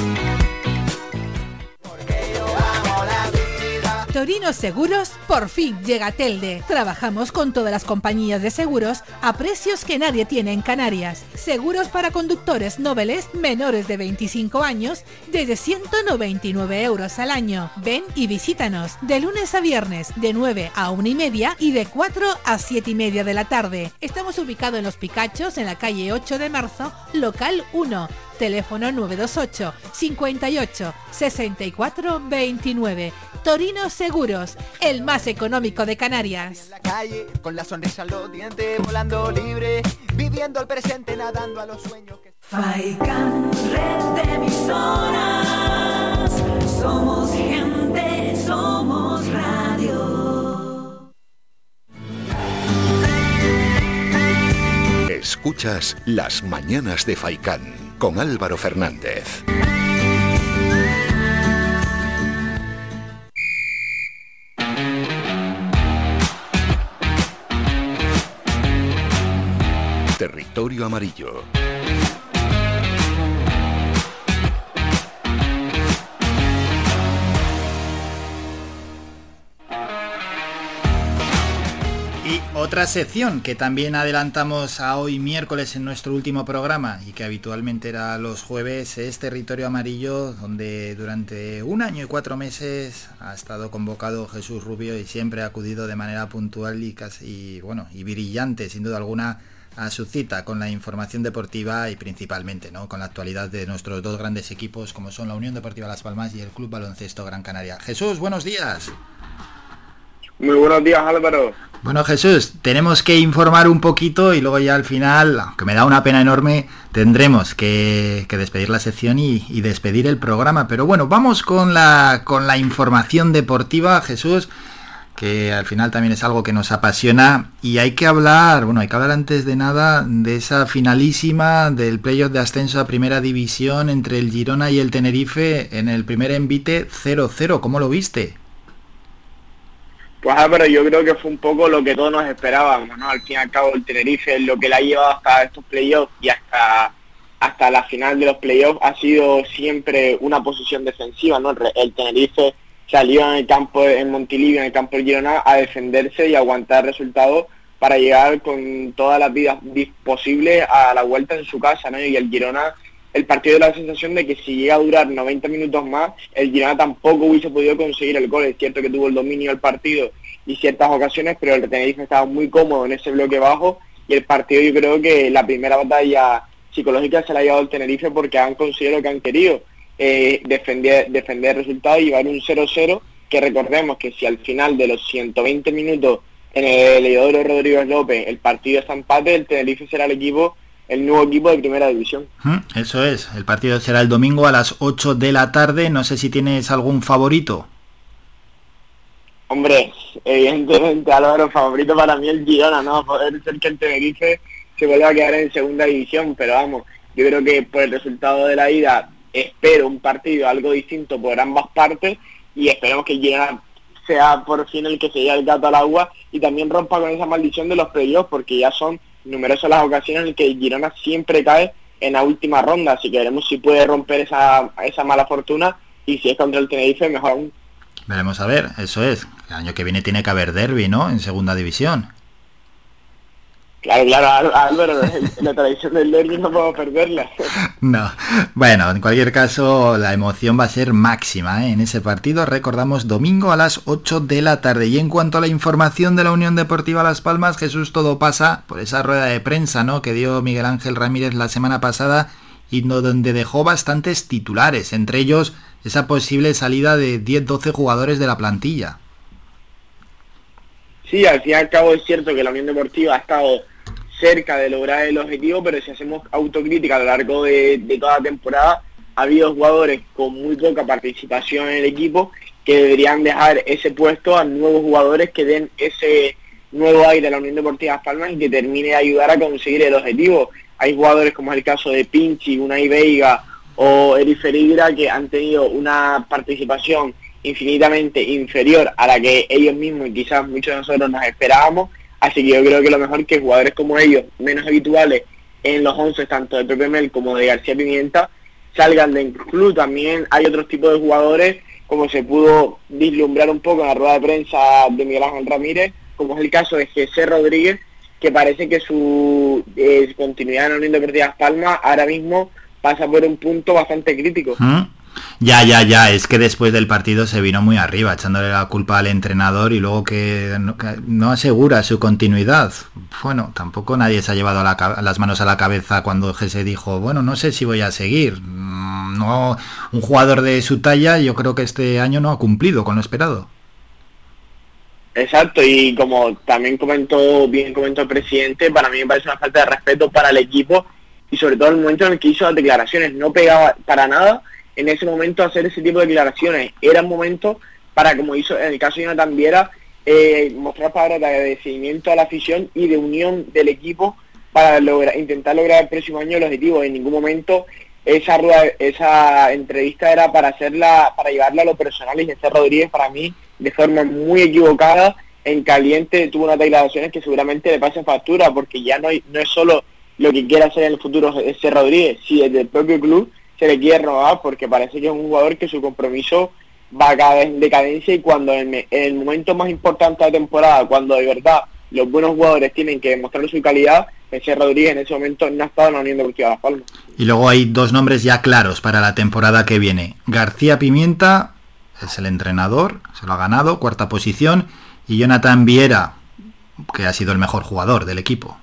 Torino Seguros por fin llega Telde. Trabajamos con todas las compañías de seguros a precios que nadie tiene en Canarias. Seguros para conductores nobles menores de 25 años desde 199 euros al año. Ven y visítanos de lunes a viernes de 9 a 1 y media y de 4 a 7 y media de la tarde. Estamos ubicados en Los Picachos en la calle 8 de marzo, local 1 teléfono 928 58 64 29. Torino Seguros, el más económico de Canarias. la calle, con la sonrisa en los dientes, volando libre, viviendo el presente, nadando a los sueños que... Faikan, red de emisoras. Somos gente, somos radio. Escuchas Las Mañanas de Faikán con Álvaro Fernández. Territorio Amarillo. Otra sección que también adelantamos a hoy miércoles en nuestro último programa y que habitualmente era los jueves es Territorio Amarillo, donde durante un año y cuatro meses ha estado convocado Jesús Rubio y siempre ha acudido de manera puntual y casi, bueno, y brillante, sin duda alguna, a su cita con la información deportiva y principalmente ¿no? con la actualidad de nuestros dos grandes equipos como son la Unión Deportiva Las Palmas y el Club Baloncesto Gran Canaria. Jesús, buenos días. Muy buenos días Álvaro. Bueno Jesús, tenemos que informar un poquito y luego ya al final, aunque me da una pena enorme, tendremos que, que despedir la sección y, y, despedir el programa. Pero bueno, vamos con la, con la información deportiva, Jesús, que al final también es algo que nos apasiona y hay que hablar, bueno, hay que hablar antes de nada de esa finalísima del playoff de ascenso a primera división entre el Girona y el Tenerife en el primer envite 0-0. ¿Cómo lo viste? Pues Álvaro, yo creo que fue un poco lo que todos nos esperábamos, ¿no? Al fin y al cabo el Tenerife lo que le ha llevado hasta estos playoffs y hasta hasta la final de los playoffs ha sido siempre una posición defensiva, ¿no? El Tenerife salió en el campo en Montilivio, en el campo del Girona, a defenderse y aguantar resultados para llegar con todas las vidas posibles a la vuelta en su casa, ¿no? Y el Girona, el partido da la sensación de que si llega a durar 90 minutos más, el Girona tampoco hubiese podido conseguir el gol. Es cierto que tuvo el dominio del partido y ciertas ocasiones, pero el Tenerife estaba muy cómodo en ese bloque bajo y el partido yo creo que la primera batalla psicológica se la ha llevado el Tenerife porque han conseguido lo que han querido, eh, defender, defender el resultado y llevar un 0-0, que recordemos que si al final de los 120 minutos en el Leodoro Rodríguez López el partido está empate, el Tenerife será el equipo el nuevo equipo de primera división. Eso es, el partido será el domingo a las 8 de la tarde, no sé si tienes algún favorito. Hombre, evidentemente Álvaro, favorito para mí el Girona, ¿no? Poder ser que el Tenerife se vuelva a quedar en segunda división, pero vamos, yo creo que por el resultado de la ida espero un partido algo distinto por ambas partes y esperemos que Girona sea por fin el que se lleve el gato al agua y también rompa con esa maldición de los playoffs, porque ya son numerosas las ocasiones en que Girona siempre cae en la última ronda, así que veremos si puede romper esa, esa mala fortuna y si es contra el Tenerife, mejor aún. Veremos a ver, eso es. El año que viene tiene que haber derby, ¿no? En segunda división. Claro, claro, Álvaro, la tradición del derby no puedo perderla. No, bueno, en cualquier caso la emoción va a ser máxima ¿eh? en ese partido. Recordamos domingo a las 8 de la tarde. Y en cuanto a la información de la Unión Deportiva Las Palmas, Jesús, todo pasa por esa rueda de prensa ¿no? que dio Miguel Ángel Ramírez la semana pasada y donde dejó bastantes titulares, entre ellos esa posible salida de 10-12 jugadores de la plantilla. Sí, al fin y al cabo es cierto que la Unión Deportiva ha estado cerca de lograr el objetivo, pero si hacemos autocrítica a lo largo de, toda la temporada, ha habido jugadores con muy poca participación en el equipo que deberían dejar ese puesto a nuevos jugadores que den ese nuevo aire a la Unión Deportiva Las Palmas y que termine de ayudar a conseguir el objetivo. Hay jugadores como es el caso de Pinchi, Unai Veiga o Eri Ferreira que han tenido una participación infinitamente inferior a la que ellos mismos y quizás muchos de nosotros nos esperábamos Así que yo creo que lo mejor que jugadores como ellos, menos habituales en los 11 tanto de Pepe Mel como de García Pimienta, salgan del club. También hay otros tipos de jugadores, como se pudo vislumbrar un poco en la rueda de prensa de Miguel Ángel Ramírez, como es el caso de José Rodríguez, que parece que su eh, continuidad en la Unión Deportiva Palma ahora mismo pasa por un punto bastante crítico. Ya, ya, ya, es que después del partido se vino muy arriba, echándole la culpa al entrenador y luego que no, asegura su continuidad. Bueno, tampoco nadie se ha llevado las manos a la cabeza cuando se dijo, bueno, no sé si voy a seguir. Mm, no, un jugador de su talla yo creo que este año no ha cumplido con lo esperado. Exacto, y como también comentó, bien comentó el presidente, para mí me parece una falta de respeto para el equipo y sobre todo el momento en el que hizo las declaraciones, no pegaba para nada en ese momento hacer ese tipo de declaraciones. Era un momento para, como hizo en el caso de Jonathan Viera, eh, mostrar palabras de agradecimiento a la afición y de unión del equipo para lograr, intentar lograr el próximo año el objetivo. En ningún momento esa esa entrevista era para hacerla, para llevarla a lo personal y José Rodríguez para mí de forma muy equivocada en caliente tuvo unas declaraciones que seguramente le pasen factura porque ya no, no es solo lo que quiere hacer en el futuro José Rodríguez, si desde el propio club se le quiere robar porque parece que es un jugador que su compromiso va cada en decadencia y cuando en, el momento más importante de temporada, cuando de verdad los buenos jugadores tienen que demostrar su calidad, ese Rodríguez en ese momento no ha estado en la Unión Deportiva Las Palmas. Y luego hay dos nombres ya claros para la temporada que viene. García Pimienta es el entrenador, se lo ha ganado, cuarta posición, y Jonathan Viera, que ha sido el mejor jugador del equipo.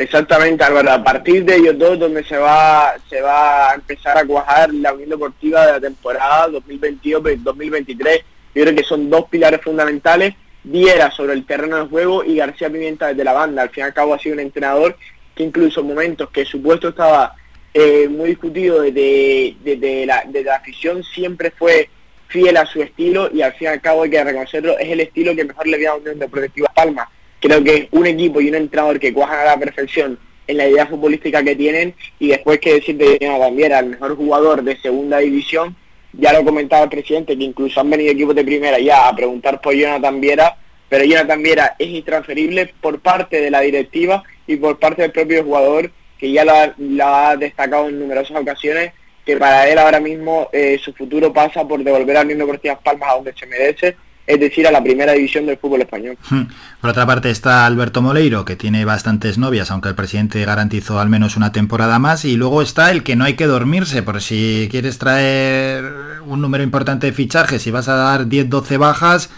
Exactamente, Álvaro. A partir de ellos dos, donde se va, se va a empezar a cuajar la Unión Deportiva de la temporada 2022-2023. Yo creo que son dos pilares fundamentales. Viera sobre el terreno de juego y García Pimienta desde la banda. Al fin y al cabo ha sido un entrenador que incluso en momentos que su puesto estaba eh, muy discutido desde, la, desde la afición, siempre fue fiel a su estilo y al fin y al cabo hay que reconocerlo, es el estilo que mejor le viene a Unión Deportiva Palma creo que un equipo y un entrenador que cuajan a la perfección en la idea futbolística que tienen y después que decir de también al mejor jugador de segunda división, ya lo comentaba el presidente que incluso han venido equipos de primera ya a preguntar por Jonathan Viera, pero Jonathan Viera es intransferible por parte de la directiva y por parte del propio jugador que ya lo ha, destacado en numerosas ocasiones que para él ahora mismo eh, su futuro pasa por devolver al mismo Cortinas Palmas a donde se merece es decir, a la primera división del fútbol español. Hmm. Por otra parte está Alberto Moleiro, que tiene bastantes novias, aunque el presidente garantizó al menos una temporada más, y luego está el que no hay que dormirse, por si quieres traer un número importante de fichajes, si vas a dar 10-12 bajas,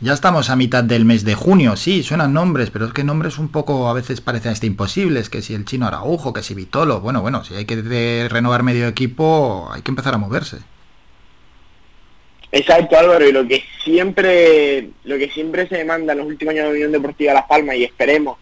ya estamos a mitad del mes de junio, sí, suenan nombres, pero es que nombres un poco a veces parecen hasta imposibles, que si el chino Araujo, que si Vitolo, bueno, bueno, si hay que renovar medio equipo, hay que empezar a moverse. Exacto Álvaro, y lo que siempre, lo que siempre se demanda en los últimos años de la Unión Deportiva Las Palmas y esperemos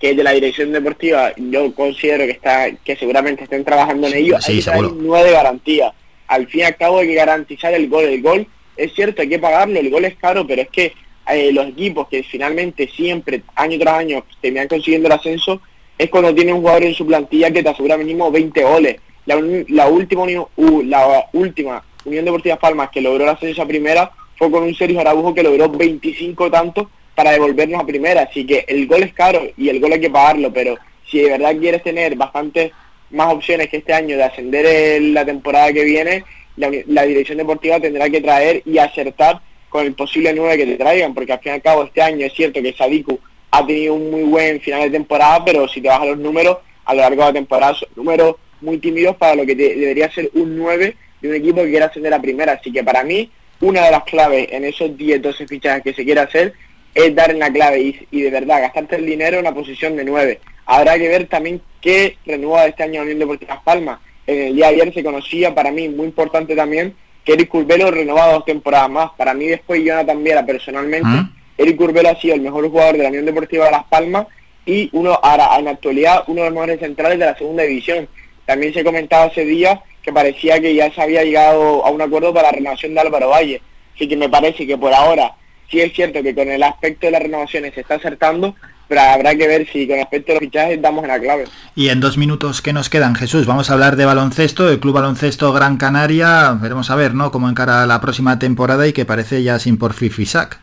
que de la dirección deportiva yo considero que está, que seguramente estén trabajando en ello, hay nueve garantías. Al fin y al cabo hay que garantizar el gol. El gol es cierto, hay que pagarlo, el gol es caro, pero es que eh, los equipos que finalmente siempre, año tras año, terminan consiguiendo el ascenso, es cuando tiene un jugador en su plantilla que te asegura mínimo 20 goles. La, la última, la última Unión Deportiva Palmas que logró la ascenso primera fue con un Sergio Araujo que logró 25 tantos para devolvernos a primera. Así que el gol es caro y el gol hay que pagarlo, pero si de verdad quieres tener bastantes más opciones que este año de ascender en la temporada que viene, la, dirección deportiva tendrá que traer y acertar con el posible 9 que te traigan, porque al fin y al cabo este año es cierto que Sadiku ha tenido un muy buen final de temporada, pero si te a los números, a lo largo de la temporada son números muy tímidos para lo que debería ser un 9 de un equipo que quiera ascender a primera. Así que para mí, una de las claves en esos 10-12 fichajes que se quiere hacer es dar en la clave y, de verdad gastarte el dinero en una posición de 9. Habrá que ver también qué renueva este año la Unión Deportiva Las Palmas. el día de ayer se conocía, para mí, muy importante también, que Eric Curbelo renovaba dos temporadas más. Para mí después Jonathan Viera personalmente, Eric Curbelo ha sido el mejor jugador de la Unión Deportiva de Las Palmas y uno ahora en la actualidad uno de los mejores centrales de la segunda división. También se comentaba ese día que parecía que ya se había llegado a un acuerdo para la renovación de Álvaro Valle. Así que me parece que por ahora sí es cierto que con el aspecto de las renovaciones se está acertando, pero habrá que ver si con respecto a los fichajes damos la clave. Y en dos minutos que nos quedan, Jesús, vamos a hablar de baloncesto, el Club Baloncesto Gran Canaria, veremos a ver, ¿no?, cómo encara la próxima temporada y que parece ya sin por Fifisac.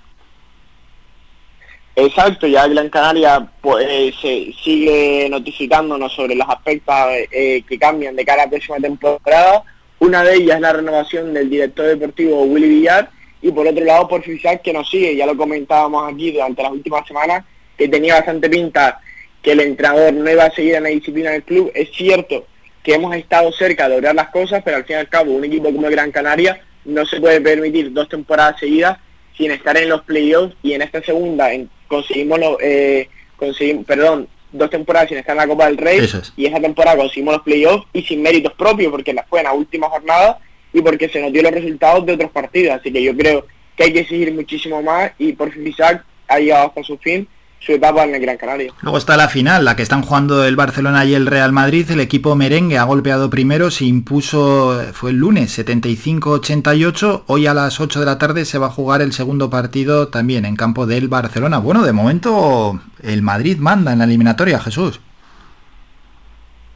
Exacto, ya Gran Canaria pues, se sigue notificándonos sobre los aspectos eh, que cambian de cara a la próxima temporada. Una de ellas es la renovación del director deportivo Willy Villar y por otro lado por Fifisac que nos sigue, ya lo comentábamos aquí durante las últimas semanas, que tenía bastante pinta que el entrenador no iba a seguir en la disciplina del club. Es cierto que hemos estado cerca de lograr las cosas, pero al fin y al cabo un equipo como Gran Canaria no se puede permitir dos temporadas seguidas sin estar en los playoffs y en esta segunda conseguimos, eh, conseguimos perdón, dos temporadas sin estar en la Copa del Rey y esa temporada conseguimos los playoffs y sin méritos propios porque la fue en la última jornada y porque se nos dio los resultados de otros partidos. Así que yo creo que hay que seguir muchísimo más y por fin Isaac ha llegado hasta su fin su etapa en el Gran Canaria. Luego está la final, la que están jugando el Barcelona y el Real Madrid. El equipo merengue ha golpeado primero, se impuso, fue el lunes, 75-88. Hoy a las 8 de la tarde se va a jugar el segundo partido también en campo del Barcelona. Bueno, de momento el Madrid manda en la eliminatoria, Jesús.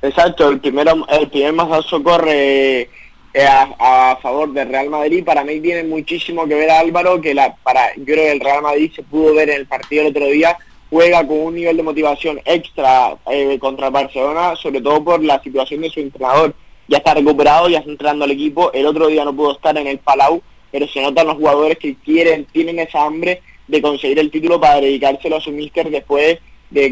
Exacto, el primero, el primer mazazo corre eh, a, favor del Real Madrid. Para mí tiene muchísimo que ver Álvaro, que la, para, yo creo que el Real Madrid se pudo ver en el partido el otro día juega con un nivel de motivación extra eh, contra Barcelona, sobre todo por la situación de su entrenador. Ya está recuperado, ya está entrenando al equipo. El otro día no pudo estar en el Palau, pero se notan los jugadores que quieren, tienen esa hambre de conseguir el título para dedicárselo a su míster después de,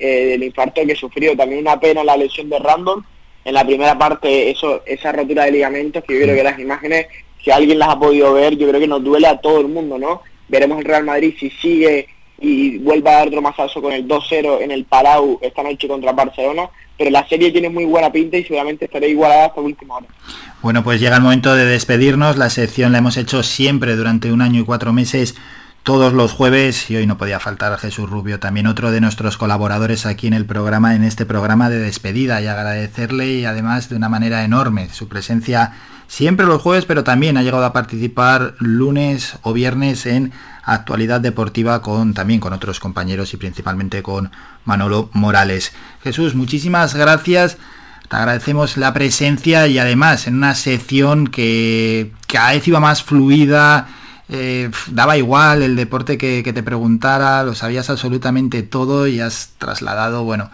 eh, del infarto que sufrió. También una pena la lesión de Random. En la primera parte, eso, esa rotura de ligamentos, que yo creo que las imágenes, si alguien las ha podido ver, yo creo que nos duele a todo el mundo, ¿no? Veremos el Real Madrid si sigue y vuelva a dar otro masazo con el 2-0 en el Palau esta noche contra Barcelona, pero la serie tiene muy buena pinta y seguramente estará igualada hasta última hora. Bueno, pues llega el momento de despedirnos. La sección la hemos hecho siempre durante un año y cuatro meses, todos los jueves, y hoy no podía faltar Jesús Rubio, también otro de nuestros colaboradores aquí en el programa, en este programa de despedida, y agradecerle y además de una manera enorme su presencia siempre los jueves, pero también ha llegado a participar lunes o viernes en actualidad deportiva con también con otros compañeros y principalmente con Manolo Morales. Jesús, muchísimas gracias. Te agradecemos la presencia y además en una sección que cada vez iba más fluida, eh, daba igual el deporte que, que, te preguntara, lo sabías absolutamente todo y has trasladado, bueno,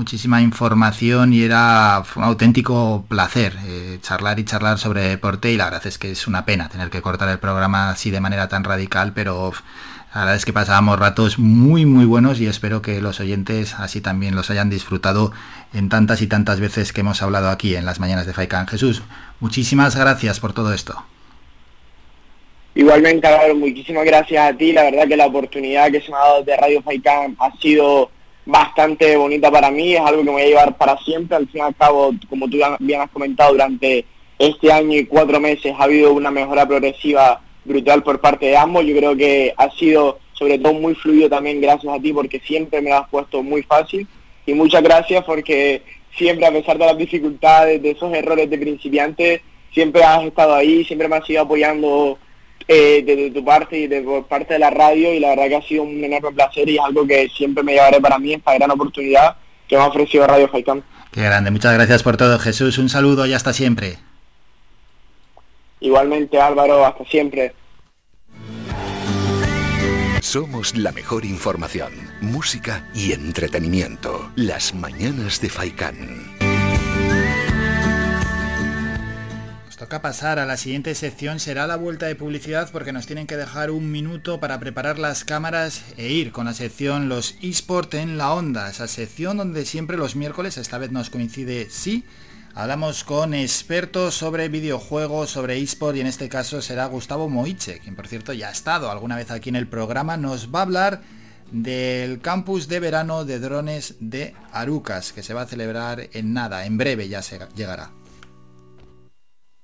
muchísima información y era un auténtico placer eh, charlar y charlar sobre deporte y la verdad es que es una pena tener que cortar el programa así de manera tan radical, pero la verdad es que pasábamos ratos muy muy buenos y espero que los oyentes así también los hayan disfrutado en tantas y tantas veces que hemos hablado aquí en las mañanas de Faikan. Jesús, muchísimas gracias por todo esto. Igualmente, muchísimas gracias a ti. La verdad que la oportunidad que se me ha dado de Radio Faikan ha sido bastante bonita para mí, es algo que me voy a llevar para siempre. Al fin y al cabo, como tú bien has comentado, durante este año y cuatro meses ha habido una mejora progresiva brutal por parte de ambos. Yo creo que ha sido sobre todo muy fluido también gracias a ti porque siempre me has puesto muy fácil. Y muchas gracias porque siempre a pesar de las dificultades, de esos errores de principiante, siempre has estado ahí, siempre me has ido apoyando eh, desde tu parte y de por parte de la radio y la verdad que ha sido un enorme placer y es algo que siempre me llevaré para mí, esta gran oportunidad que me ha ofrecido Radio Faikán. Qué grande, muchas gracias por todo Jesús, un saludo y hasta siempre. Igualmente Álvaro, hasta siempre. Somos la mejor información, música y entretenimiento. Las mañanas de Faikán. Toca pasar a la siguiente sección, será la vuelta de publicidad porque nos tienen que dejar un minuto para preparar las cámaras e ir con la sección Los eSport en la onda, esa sección donde siempre los miércoles, esta vez nos coincide sí, Hablamos con expertos sobre videojuegos, sobre eSport y en este caso será Gustavo Moiche, quien por cierto ya ha estado alguna vez aquí en el programa. Nos va a hablar del campus de verano de drones de Arucas, que se va a celebrar en nada, en breve ya llegará.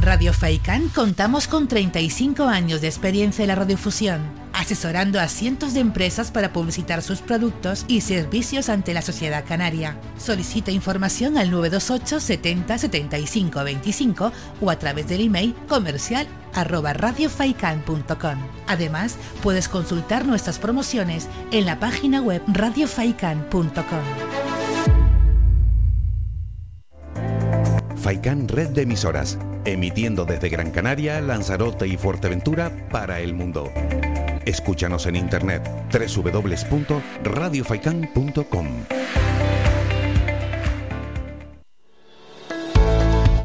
Radio Faikán contamos con 35 años de experiencia en la radiofusión, asesorando a cientos de empresas para publicitar sus productos y servicios ante la sociedad canaria. Solicita información al 928 70 75 25 o a través del email comercial arroba. Además, puedes consultar nuestras promociones en la página web radiofaikan.com. Faikan Red de emisoras, emitiendo desde Gran Canaria, Lanzarote y Fuerteventura para el mundo. Escúchanos en internet www.radiofaikan.com.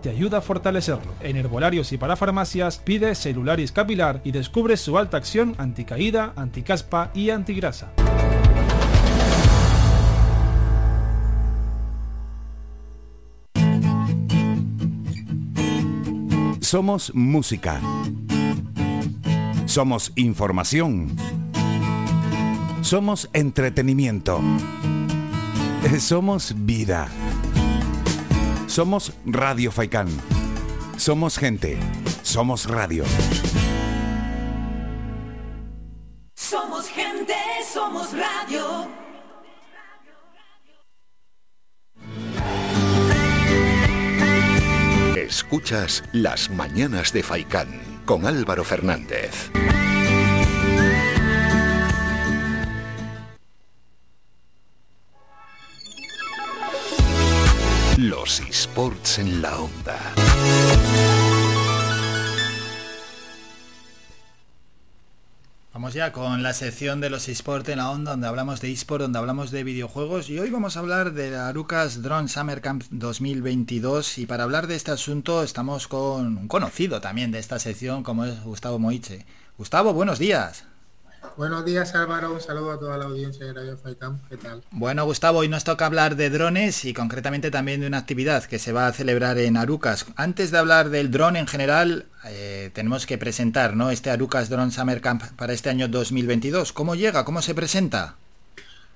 te ayuda a fortalecerlo. En herbolarios y para farmacias pide celularis capilar y descubre su alta acción anticaída, anticaspa y antigrasa. Somos música. Somos información. Somos entretenimiento. [laughs] Somos vida. Somos Radio Faikán. Somos gente. Somos radio. Somos gente, somos radio. Escuchas Las Mañanas de Faikán con Álvaro Fernández. Los esports en la onda. Vamos ya con la sección de los eSports en la onda, donde hablamos de eSport, donde hablamos de videojuegos y hoy vamos a hablar de la Arucas Drone Summer Camp 2022 y para hablar de este asunto estamos con un conocido también de esta sección como es Gustavo Moiche. Gustavo, buenos días. Buenos días Álvaro, un saludo a toda la audiencia de Radio Faitam, ¿qué tal? Bueno Gustavo, hoy nos toca hablar de drones y concretamente también de una actividad que se va a celebrar en Arucas. Antes de hablar del drone en general, eh, tenemos que presentar ¿no? este Arucas Drone Summer Camp para este año 2022. ¿Cómo llega? ¿Cómo se presenta?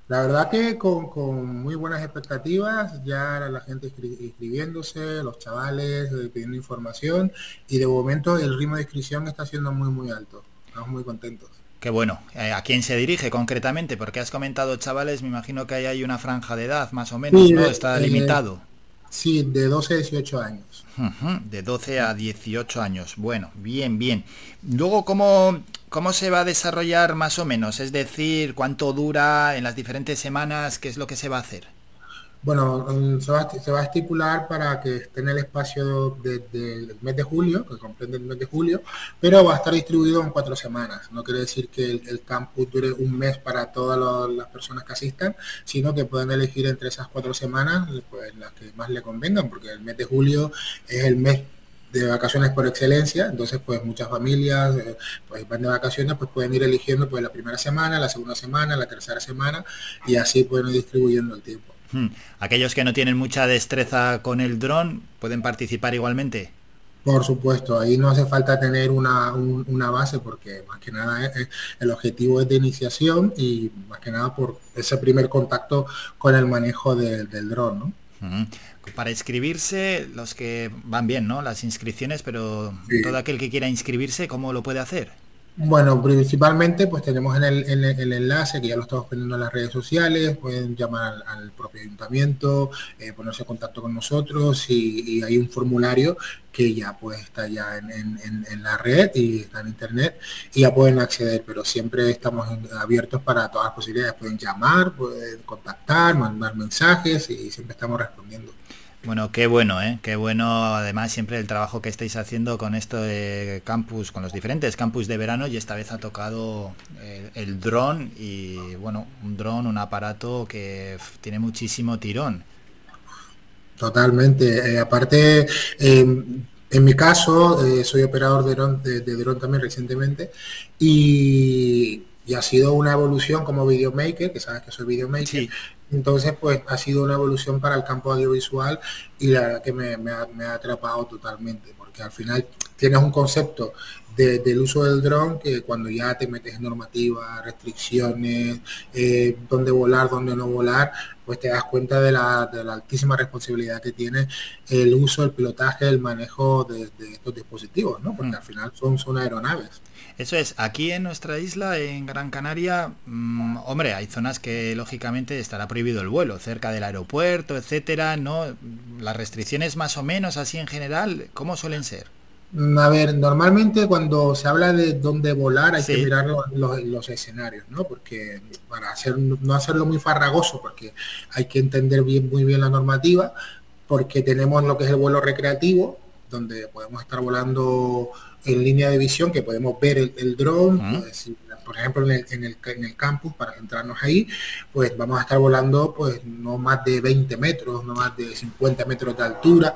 La verdad que con, con muy buenas expectativas, ya la gente inscri- inscribiéndose, los chavales eh, pidiendo información y de momento el ritmo de inscripción está siendo muy muy alto. Estamos muy contentos. Qué bueno. Eh, ¿A quién se dirige concretamente? Porque has comentado chavales, me imagino que ahí hay una franja de edad más o menos, Sí, ¿no? Está eh, limitado. Sí, de 12 a 18 años. De 12 a 18 años. Bueno, bien, bien. Luego, ¿cómo, ¿cómo se va a desarrollar más o menos? Es decir, ¿cuánto dura en las diferentes semanas? ¿Qué es lo que se va a hacer? Bueno, mm, se va, a estipular para que esté en el espacio de- del mes de julio, que comprende el mes de julio, pero va a estar distribuido en cuatro semanas. No quiere decir que el, el campus dure un mes para todas las personas que asistan, sino que pueden elegir entre esas cuatro semanas pues, las que más le convengan, porque el mes de julio es el mes de vacaciones por excelencia, entonces pues muchas familias eh, pues van de vacaciones, pues pueden ir eligiendo pues la primera semana, la segunda semana, la tercera semana y así pueden ir distribuyendo el tiempo. Hmm. Aquellos que no tienen mucha destreza con el dron pueden participar igualmente. Por supuesto, ahí no hace falta tener una, una base porque más que nada es, el objetivo es de iniciación y más que nada por ese primer contacto con el manejo del dron, ¿no? Para inscribirse, los que van bien, ¿no? Las inscripciones, pero todo aquel que quiera inscribirse, ¿cómo lo puede hacer? Bueno, principalmente pues tenemos en el, enlace que ya lo estamos poniendo en las redes sociales, pueden llamar al, propio ayuntamiento, eh, ponerse en contacto con nosotros y, hay un formulario que ya pues está ya en, la red y está en internet y ya pueden acceder, pero siempre estamos abiertos para todas las posibilidades, pueden llamar, pueden contactar, mandar mensajes y siempre estamos respondiendo. Bueno, qué bueno, ¿eh? Qué bueno, además, siempre el trabajo que estáis haciendo con esto de campus, con los diferentes campus de verano, y esta vez ha tocado eh, el dron, y bueno, un dron, un aparato que tiene muchísimo tirón. Totalmente. Eh, aparte, em, en mi caso, eh, soy operador de dron, de, dron también recientemente, y, ha sido una evolución como videomaker, que sabes que soy videomaker, entonces, pues ha sido una evolución para el campo audiovisual y la verdad que me, ha, atrapado totalmente, porque al final tienes un concepto del uso del dron que cuando ya te metes en normativa, restricciones, eh, dónde volar, dónde no volar, pues te das cuenta de la, altísima responsabilidad que tiene el uso, el pilotaje, el manejo de, estos dispositivos, ¿no? Porque mm. al final son, son aeronaves. Eso es, aquí en nuestra isla, en Gran Canaria, mm, hombre, hay zonas que lógicamente estará prohibido el vuelo, cerca del aeropuerto, etcétera, ¿no? Las restricciones más o menos así en general, ¿cómo suelen ser? Mm, a ver, normalmente cuando se habla de dónde volar hay que mirar los, escenarios, ¿no? Porque para hacer, no hacerlo muy farragoso, porque hay que entender bien, muy bien la normativa, porque tenemos lo que es el vuelo recreativo, donde podemos estar volando en línea de visión que podemos ver el, el dron, pues, por ejemplo en el, en, el, en el, campus, para centrarnos ahí, pues vamos a estar volando pues no más de 20 metros, no más de 50 metros de altura.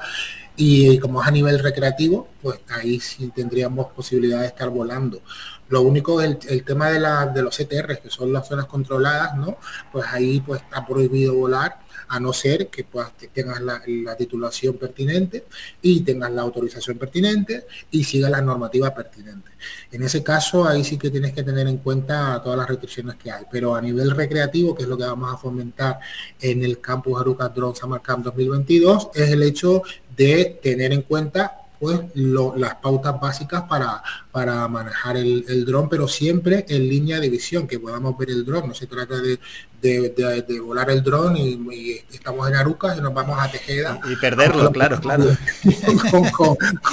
Y como es a nivel recreativo, pues ahí sí tendríamos posibilidad de estar volando. Lo único es el, tema de, la, de los ETR, que son las zonas controladas, ¿no? Pues ahí pues está prohibido volar a no ser que, puedas, tengas la, titulación pertinente y tengas la autorización pertinente y sigas la normativa pertinente. En ese caso, ahí sí que tienes que tener en cuenta todas las restricciones que hay, pero a nivel recreativo, que es lo que vamos a fomentar en el campus Aruca Drone Summer Camp 2022, es el hecho de tener en cuenta pues las pautas básicas para, para manejar el, el dron, pero siempre en línea de visión, que podamos ver el dron. No se trata de, de, volar el dron y, estamos en Arucas y nos vamos a Tejeda. Y perderlo, claro, claro. [laughs]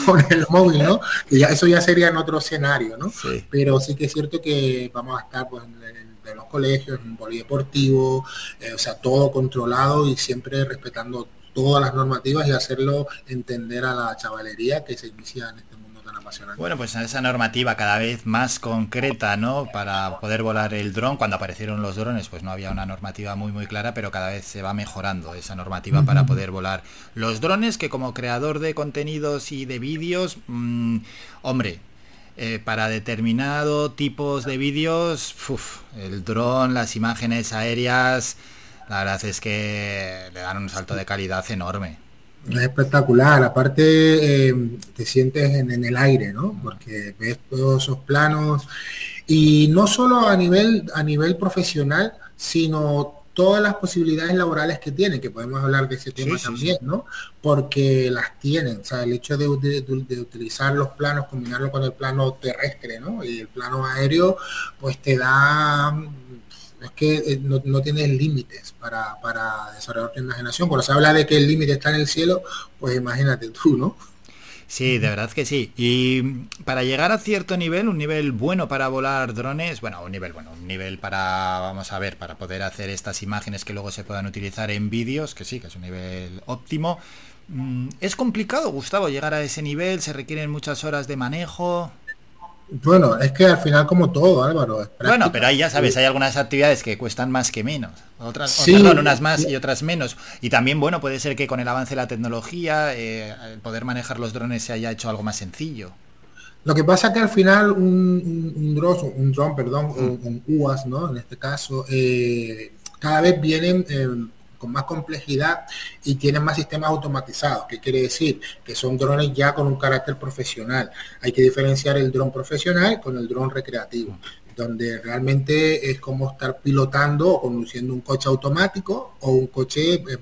Con, el móvil, ¿no? Ya, eso ya sería en otro escenario, ¿no? Pero sí que es cierto que vamos a estar pues, en, los colegios, en un polideportivo, eh, o sea, todo controlado y siempre respetando todas las normativas y hacerlo entender a la chavalería que se inicia en este mundo tan apasionante. Bueno, pues esa normativa cada vez más concreta, ¿no? Para poder volar el dron, cuando aparecieron los drones, pues no había una normativa muy muy clara, pero cada vez se va mejorando esa normativa para poder volar los drones, que como creador de contenidos y de vídeos, mm, hombre, eh, para determinado tipos de vídeos, el dron, las imágenes aéreas, la verdad es que le dan un salto de calidad enorme. Es espectacular, aparte eh, te sientes en, el aire, ¿no? Porque ves todos esos planos y no solo a nivel, a nivel profesional, sino todas las posibilidades laborales que tienen, que podemos hablar de ese tema también, ¿no? Porque las tienen, o sea, el hecho de, utilizar los planos, combinarlo con el plano terrestre, ¿no? Y el plano aéreo, pues te da es que eh, no, no tienes límites para, para, desarrollar tu imaginación. Cuando se habla de que el límite está en el cielo, pues imagínate tú, ¿no? Sí, de verdad que sí. Y para llegar a cierto nivel, un nivel bueno para volar drones, bueno, un nivel bueno, un nivel para, vamos a ver, para poder hacer estas imágenes que luego se puedan utilizar en vídeos, que sí, que es un nivel óptimo. Mm, ¿Es complicado, Gustavo, llegar a ese nivel? ¿Se requieren muchas horas de manejo? Bueno, es que al final como todo, Álvaro. es Bueno, pero ahí ya sabes, hay algunas actividades que cuestan más que menos. Otras, Sí. unas más y otras menos. Y también, bueno, puede ser que con el avance de la tecnología, eh, el poder manejar los drones se haya hecho algo más sencillo. Lo que pasa es que al final un, un, un dron, un dron, perdón, o un UAS, ¿no? En este caso, eh, cada vez vienen eh, con más complejidad y tienen más sistemas automatizados. ¿Qué quiere decir? Que son drones ya con un carácter profesional. Hay que diferenciar el dron profesional con el dron recreativo donde realmente es como estar pilotando o conduciendo un coche automático o un coche eh,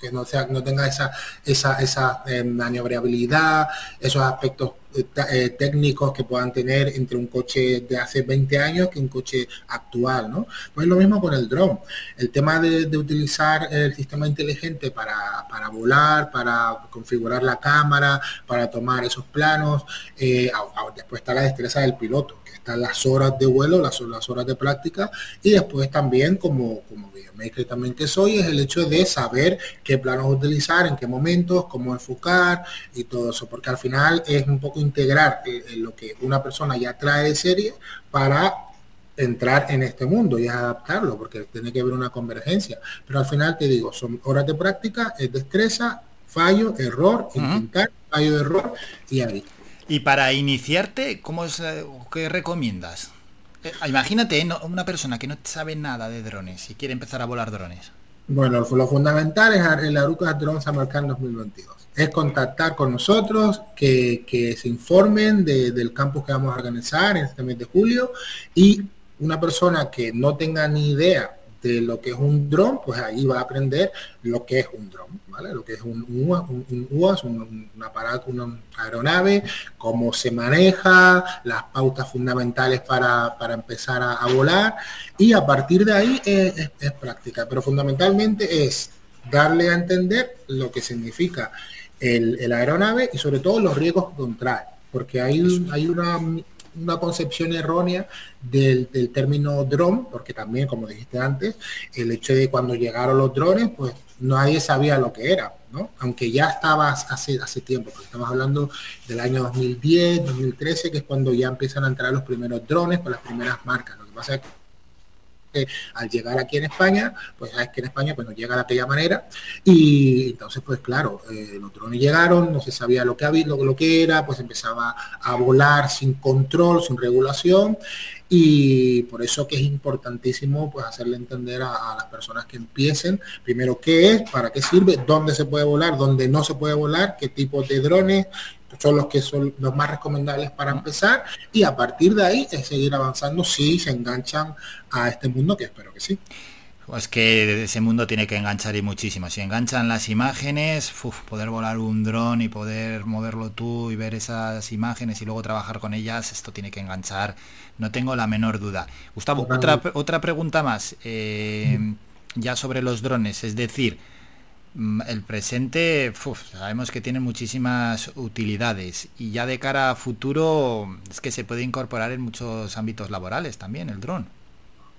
que no sea no tenga esa esa esa eh, maniobrabilidad esos aspectos eh, eh, técnicos que puedan tener entre un coche de hace 20 años que un coche actual no pues lo mismo con el dron. El tema de, utilizar el sistema inteligente para, para volar para configurar la cámara para tomar esos planos eh, después está la destreza del piloto están las horas de vuelo, las, las horas de práctica y después también como, como videomaker también que soy es el hecho de saber qué planos utilizar, en qué momentos, cómo enfocar y todo eso, porque al final es un poco integrar eh, eh, lo que una persona ya trae de serie para entrar en este mundo y adaptarlo, porque tiene que haber una convergencia. Pero al final te digo, son horas de práctica, es destreza, fallo, error, intentar, fallo, error y ahí. Y para iniciarte, ¿cómo es, eh, ¿qué recomiendas? Eh, imagínate, ¿no? una persona que no sabe nada de drones y quiere empezar a volar drones. Bueno, lo fundamental es el Aruca Drone Samarcand 2022. Es contactar con nosotros, que, que se informen de- del campus que vamos a organizar en este mes de julio y una persona que no tenga ni idea de lo que es un dron, pues ahí va a aprender lo que es un dron, ¿vale? Lo que es un, UAS, un, un UAS, un, un aparato, una aeronave, cómo se maneja, las pautas fundamentales para, para empezar a, a volar y a partir de ahí eh, es, es práctica, pero fundamentalmente es darle a entender lo que significa el, el aeronave y sobre todo los riesgos que contrae, porque hay, hay una, una concepción errónea del, del término dron, porque también, como dijiste antes, el hecho de cuando llegaron los drones, pues nadie sabía lo que era, ¿no? Aunque ya estaba hace, hace tiempo, porque estamos hablando del año 2010, 2013, que es cuando ya empiezan a entrar los primeros drones con las primeras marcas. Lo que pasa es que al llegar aquí en España, pues sabes que en España pues no llega de aquella manera. Y entonces pues claro, eh, los drones llegaron, no se sabía lo que había, lo, lo que era, pues empezaba a volar sin control, sin regulación. Y por eso que es importantísimo pues hacerle entender a, a las personas que empiecen primero qué es, para qué sirve, dónde se puede volar, dónde no se puede volar, qué tipo de drones son los que son los más recomendables para empezar y a partir de ahí es seguir avanzando si se enganchan a este mundo que espero que sí. Pues que ese mundo tiene que enganchar y muchísimo. Si enganchan las imágenes, uf, poder volar un dron y poder moverlo tú y ver esas imágenes y luego trabajar con ellas, esto tiene que enganchar, no tengo la menor duda. Gustavo, otra, otra pregunta más, eh, ya sobre los drones, es decir, el presente sabemos que tiene muchísimas utilidades y ya de cara a futuro es que se puede incorporar en muchos ámbitos laborales también el dron.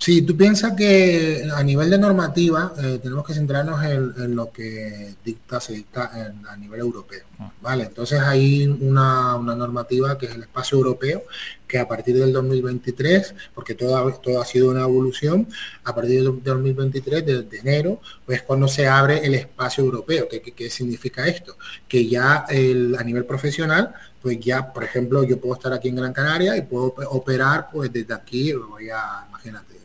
Sí, tú piensas que a nivel de normativa eh, tenemos que centrarnos en, en, lo que dicta, se dicta en, a nivel europeo, ¿vale? Entonces hay una, una, normativa que es el espacio europeo, que a partir del 2023, porque todo, todo ha sido una evolución, a partir del 2023, de, de enero, pues cuando se abre el espacio europeo. ¿Qué, qué, qué significa esto? Que ya el, a nivel profesional, pues ya, por ejemplo, yo puedo estar aquí en Gran Canaria y puedo operar pues desde aquí, voy a, imagínate,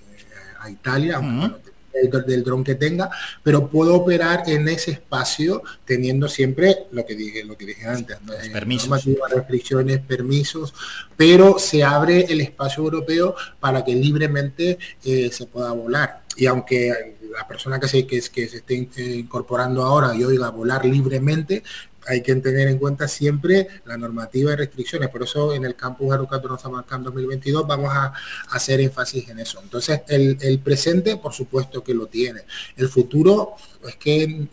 a Italia, aunque uh -huh. el, del dron que tenga, pero puedo operar en ese espacio teniendo siempre lo que dije, lo que dije antes, ¿no? eh, permisos, restricciones, permisos, pero se abre el espacio europeo para que libremente eh, se pueda volar. Y aunque la persona que se, que, que se esté eh, incorporando ahora y oiga volar libremente, hay que tener en cuenta siempre la normativa y restricciones. Por eso en el campus Arucato Samarcand 2022 vamos a, hacer énfasis en eso. Entonces, el, presente, por supuesto que lo tiene. El futuro es que,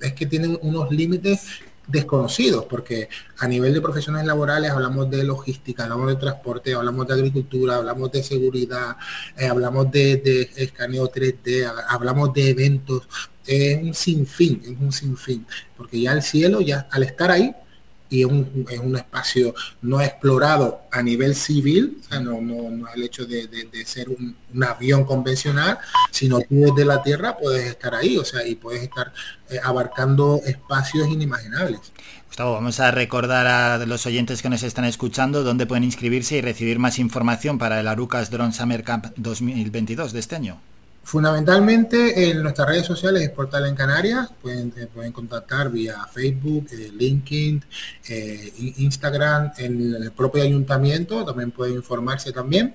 es que tienen unos límites desconocidos, porque a nivel de profesiones laborales hablamos de logística, hablamos de transporte, hablamos de agricultura, hablamos de seguridad, eh, hablamos de, de escaneo 3D, hablamos de eventos, es un sinfín, es un sinfín, porque ya el cielo, ya al estar ahí, y es un, es un espacio no explorado a nivel civil, o sea, no, no, el hecho de, de, ser un, un, avión convencional, sino tú desde la Tierra puedes estar ahí, o sea, y puedes estar eh, abarcando espacios inimaginables. Gustavo, vamos a recordar a los oyentes que nos están escuchando dónde pueden inscribirse y recibir más información para el Arucas Drone Summer Camp 2022 de este año. Fundamentalmente en nuestras redes sociales es Portal en Canarias, pueden, eh, pueden contactar vía Facebook, eh, LinkedIn, eh, Instagram, en el propio ayuntamiento, también pueden informarse también.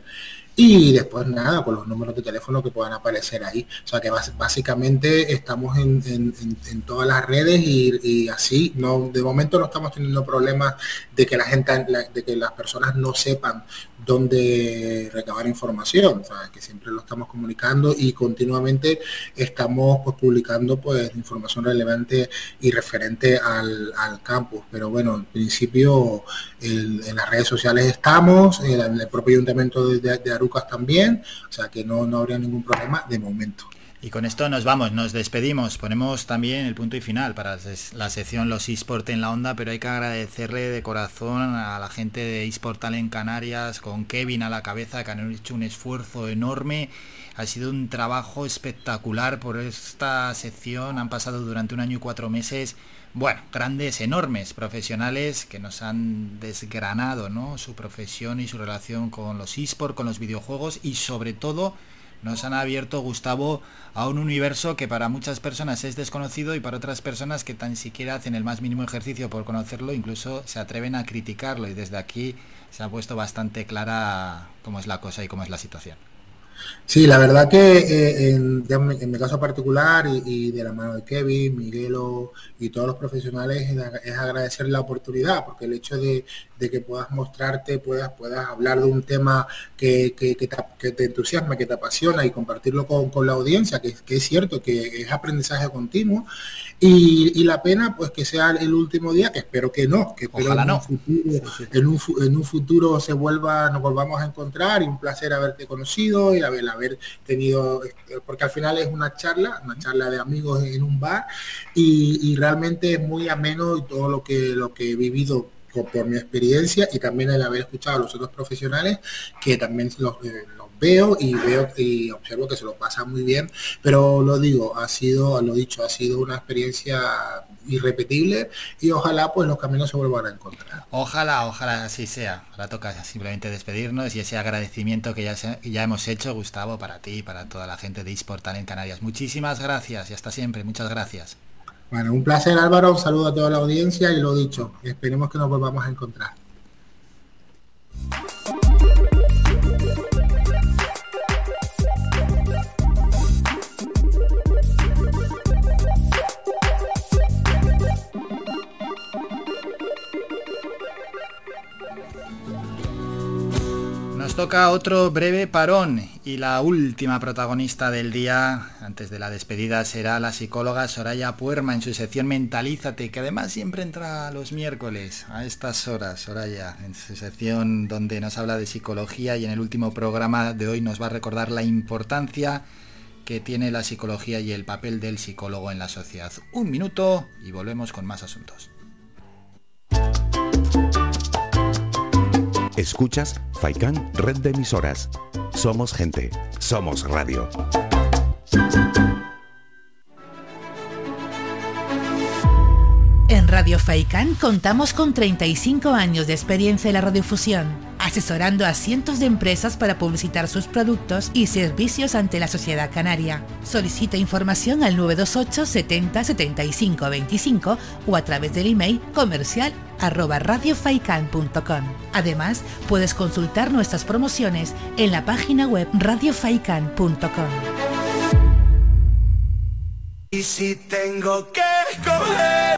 Y después nada, con los números de teléfono que puedan aparecer ahí. O sea que básicamente estamos en, en, todas las redes y, y, así, no, de momento no estamos teniendo problemas de que la gente, de que las personas no sepan dónde recabar información, o sea, que siempre lo estamos comunicando y continuamente estamos pues, publicando pues información relevante y referente al, al campus. Pero bueno, en principio en las redes sociales estamos, en el propio ayuntamiento de, de, de Arucas también, o sea que no, no habría ningún problema de momento. Y con esto nos vamos, nos despedimos. Ponemos también el punto y final para la sección Los eSport en la onda, pero hay que agradecerle de corazón a la gente de eSport en Canarias, con Kevin a la cabeza, que han hecho un esfuerzo enorme. Ha sido un trabajo espectacular por esta sección. Han pasado durante un año y cuatro meses, bueno, grandes, enormes profesionales que nos han desgranado ¿no? su profesión y su relación con los eSport, con los videojuegos y sobre todo nos han abierto, Gustavo, a un universo que para muchas personas es desconocido y para otras personas que tan siquiera hacen el más mínimo ejercicio por conocerlo, incluso se atreven a criticarlo y desde aquí se ha puesto bastante clara cómo es la cosa y cómo es la situación. Sí, la verdad que eh, en, en, mi caso particular y, y, de la mano de Kevin, Miguelo y todos los profesionales es, es agradecer la oportunidad, porque el hecho de, de, que puedas mostrarte, puedas, puedas hablar de un tema que, que, que, te, que te, entusiasma, que te apasiona y compartirlo con, con la audiencia, que, que, es cierto que es aprendizaje continuo. Y, y, la pena, pues que sea el último día, que espero que no, que espero Ojalá en, no. un futuro, en, un, en un futuro se vuelva, nos volvamos a encontrar y un placer haberte conocido y haber, haber tenido, porque al final es una charla, una charla de amigos en un bar y, realmente es muy ameno y todo lo que, lo que he vivido por, mi experiencia y también el haber escuchado a los otros profesionales que también los, eh, los veo y veo y observo que se lo pasa muy bien, pero lo digo, ha sido, lo dicho, ha sido una experiencia irrepetible y ojalá pues los caminos se vuelvan a encontrar. Ojalá, ojalá así sea. Ahora toca simplemente despedirnos y ese agradecimiento que ya, se, ya hemos hecho, Gustavo, para ti y para toda la gente de eSportal en Canarias. Muchísimas gracias y hasta siempre. Muchas gracias. Bueno, un placer Álvaro, un saludo a toda la audiencia y lo dicho, esperemos que nos volvamos a encontrar. Nos toca otro breve parón y la última protagonista del día, antes de la despedida, será la psicóloga Soraya Puerma en su sección Mentalízate, que además siempre entra los miércoles a estas horas, Soraya, en su sección donde nos habla de psicología y en el último programa de hoy nos va a recordar la importancia que tiene la psicología y el papel del psicólogo en la sociedad. Un minuto y volvemos con más asuntos. Escuchas Faikan Red de Emisoras. Somos gente, somos radio. En Radio Faikan contamos con 35 años de experiencia en la radiofusión, asesorando a cientos de empresas para publicitar sus productos y servicios ante la sociedad canaria. Solicita información al 928 70 75 25 o a través del email comercial arroba radiofaikan.com. Además, puedes consultar nuestras promociones en la página web radiofaikan.com. Y si tengo que.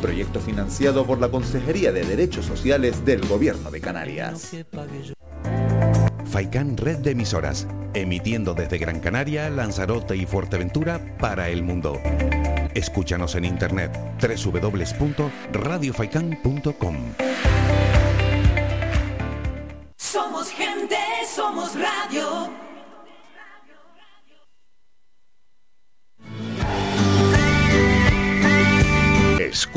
Proyecto financiado por la Consejería de Derechos Sociales del Gobierno de Canarias. Faikán Red de Emisoras, emitiendo desde Gran Canaria, Lanzarote y Fuerteventura para el mundo. Escúchanos en internet www.radiofaikan.com. Somos gente, somos radio.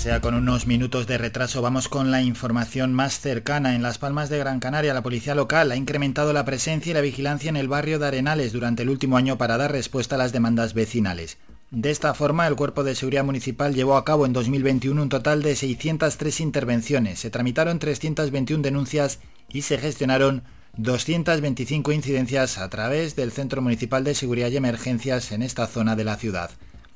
Sea con unos minutos de retraso, vamos con la información más cercana. En Las Palmas de Gran Canaria, la policía local ha incrementado la presencia y la vigilancia en el barrio de Arenales durante el último año para dar respuesta a las demandas vecinales. De esta forma, el Cuerpo de Seguridad Municipal llevó a cabo en 2021 un total de 603 intervenciones, se tramitaron 321 denuncias y se gestionaron 225 incidencias a través del Centro Municipal de Seguridad y Emergencias en esta zona de la ciudad.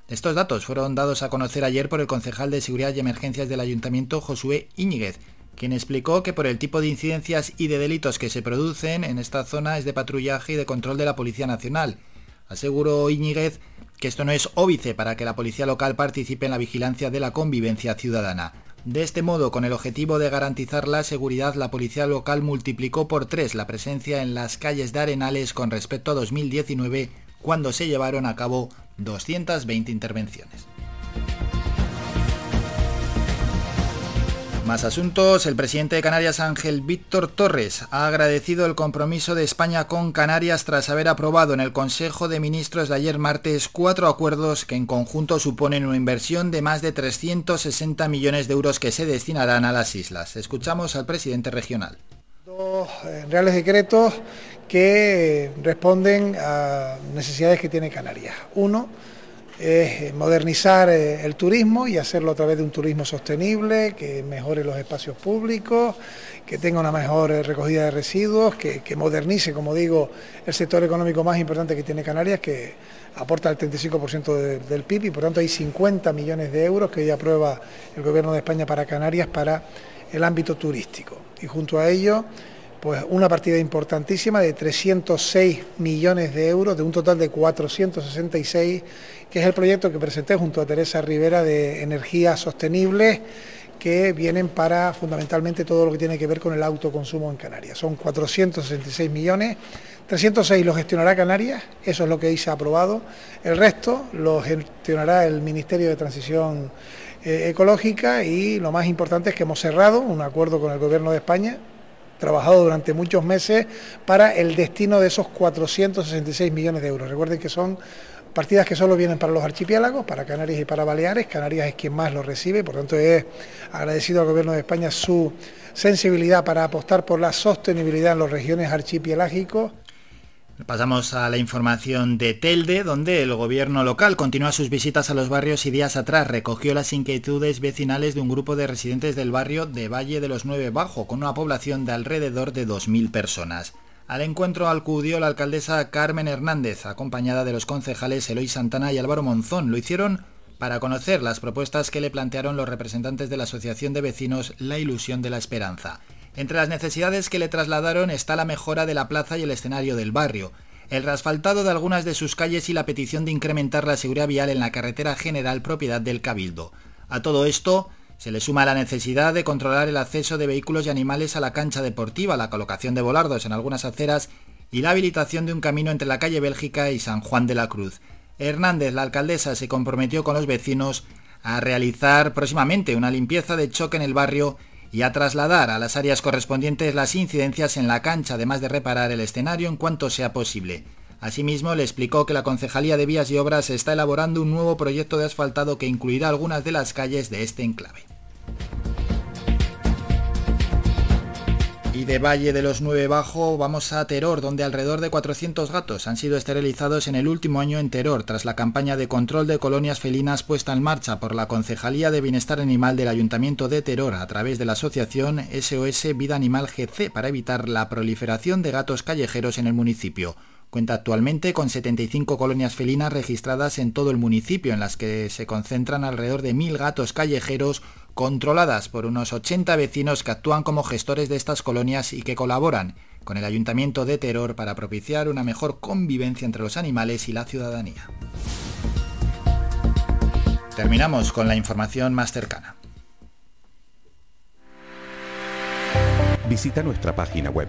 Estos datos fueron dados a conocer ayer por el concejal de Seguridad y Emergencias del Ayuntamiento, Josué Íñiguez, quien explicó que por el tipo de incidencias y de delitos que se producen en esta zona es de patrullaje y de control de la Policía Nacional. Aseguró Íñiguez que esto no es óbice para que la policía local participe en la vigilancia de la convivencia ciudadana. De este modo, con el objetivo de garantizar la seguridad, la policía local multiplicó por tres la presencia en las calles de Arenales con respecto a 2019, cuando se llevaron a cabo 220 intervenciones. Más asuntos. El presidente de Canarias, Ángel Víctor Torres, ha agradecido el compromiso de España con Canarias tras haber aprobado en el Consejo de Ministros de ayer martes cuatro acuerdos que en conjunto suponen una inversión de más de 360 millones de euros que se destinarán a las islas. Escuchamos al presidente regional. Dos eh, reales decretos que responden a necesidades que tiene Canarias. Uno, es modernizar eh, el turismo y hacerlo a través de un turismo sostenible, que mejore los espacios públicos, que tenga una mejor eh, recogida de residuos, que, modernice, como digo, el sector económico más importante que tiene Canarias, que aporta el 35% del PIB y por tanto hay 50 millones de euros que hoy aprueba el Gobierno de España para Canarias para el ámbito turístico. Y junto a ello pues una partida importantísima de 306 millones de euros, de un total de 466, que es el proyecto que presenté junto a Teresa Rivera de energías sostenibles que vienen para fundamentalmente todo lo que tiene que ver con el autoconsumo en Canarias. Son 466 millones, 306 lo gestionará Canarias, eso es lo que ahí se ha aprobado, el resto lo gestionará el Ministerio de Transición eh, Ecológica y lo más importante es que hemos cerrado un acuerdo con el Gobierno de España trabajado durante muchos meses para el destino de esos 466 millones de euros. Recuerden que son partidas que solo vienen para los archipiélagos, para Canarias y para Baleares. Canarias es quien más lo recibe, por tanto es agradecido al Gobierno de España su sensibilidad para apostar por la sostenibilidad en las regiones archipielagicos Pasamos a la información de Telde, donde el gobierno local continúa sus visitas a los barrios y días atrás recogió las inquietudes vecinales de un grupo de residentes del barrio de Valle de los Nueve Bajo, con una población de alrededor de 2.000 personas. Al encuentro acudió la alcaldesa Carmen Hernández, acompañada de los concejales Eloy Santana y Álvaro Monzón. Lo hicieron para conocer las propuestas que le plantearon los representantes de la Asociación de Vecinos La Ilusión de la Esperanza. Entre las necesidades que le trasladaron está la mejora de la plaza y el escenario del barrio. el reasfaltado de algunas de sus calles y la petición de incrementar la seguridad vial en la carretera general propiedad del Cabildo. A todo esto se le suma la necesidad de controlar el acceso de vehículos y animales a la cancha deportiva, la colocación de volardos en algunas aceras y la habilitación de un camino entre la calle Bélgica y San Juan de la Cruz. Hernández, la alcaldesa, se comprometió con los vecinos a realizar próximamente una limpieza de choque en el barrio y a trasladar a las áreas correspondientes las incidencias en la cancha, además de reparar el escenario en cuanto sea posible. Asimismo, le explicó que la Concejalía de Vías y Obras está elaborando un nuevo proyecto de asfaltado que incluirá algunas de las calles de este enclave. Y de Valle de los Nueve Bajo vamos a Teror, donde alrededor de 400 gatos han sido esterilizados en el último año en Teror, tras la campaña de control de colonias felinas puesta en marcha por la Concejalía de Bienestar Animal del Ayuntamiento de Teror a través de la asociación SOS Vida Animal GC para evitar la proliferación de gatos callejeros en el municipio. Cuenta actualmente con 75 colonias felinas registradas en todo el municipio, en las que se concentran alrededor de 1.000 gatos callejeros controladas por unos 80 vecinos que actúan como gestores de estas colonias y que colaboran con el Ayuntamiento de Teror para propiciar una mejor convivencia entre los animales y la ciudadanía. Terminamos con la información más cercana. Visita nuestra página web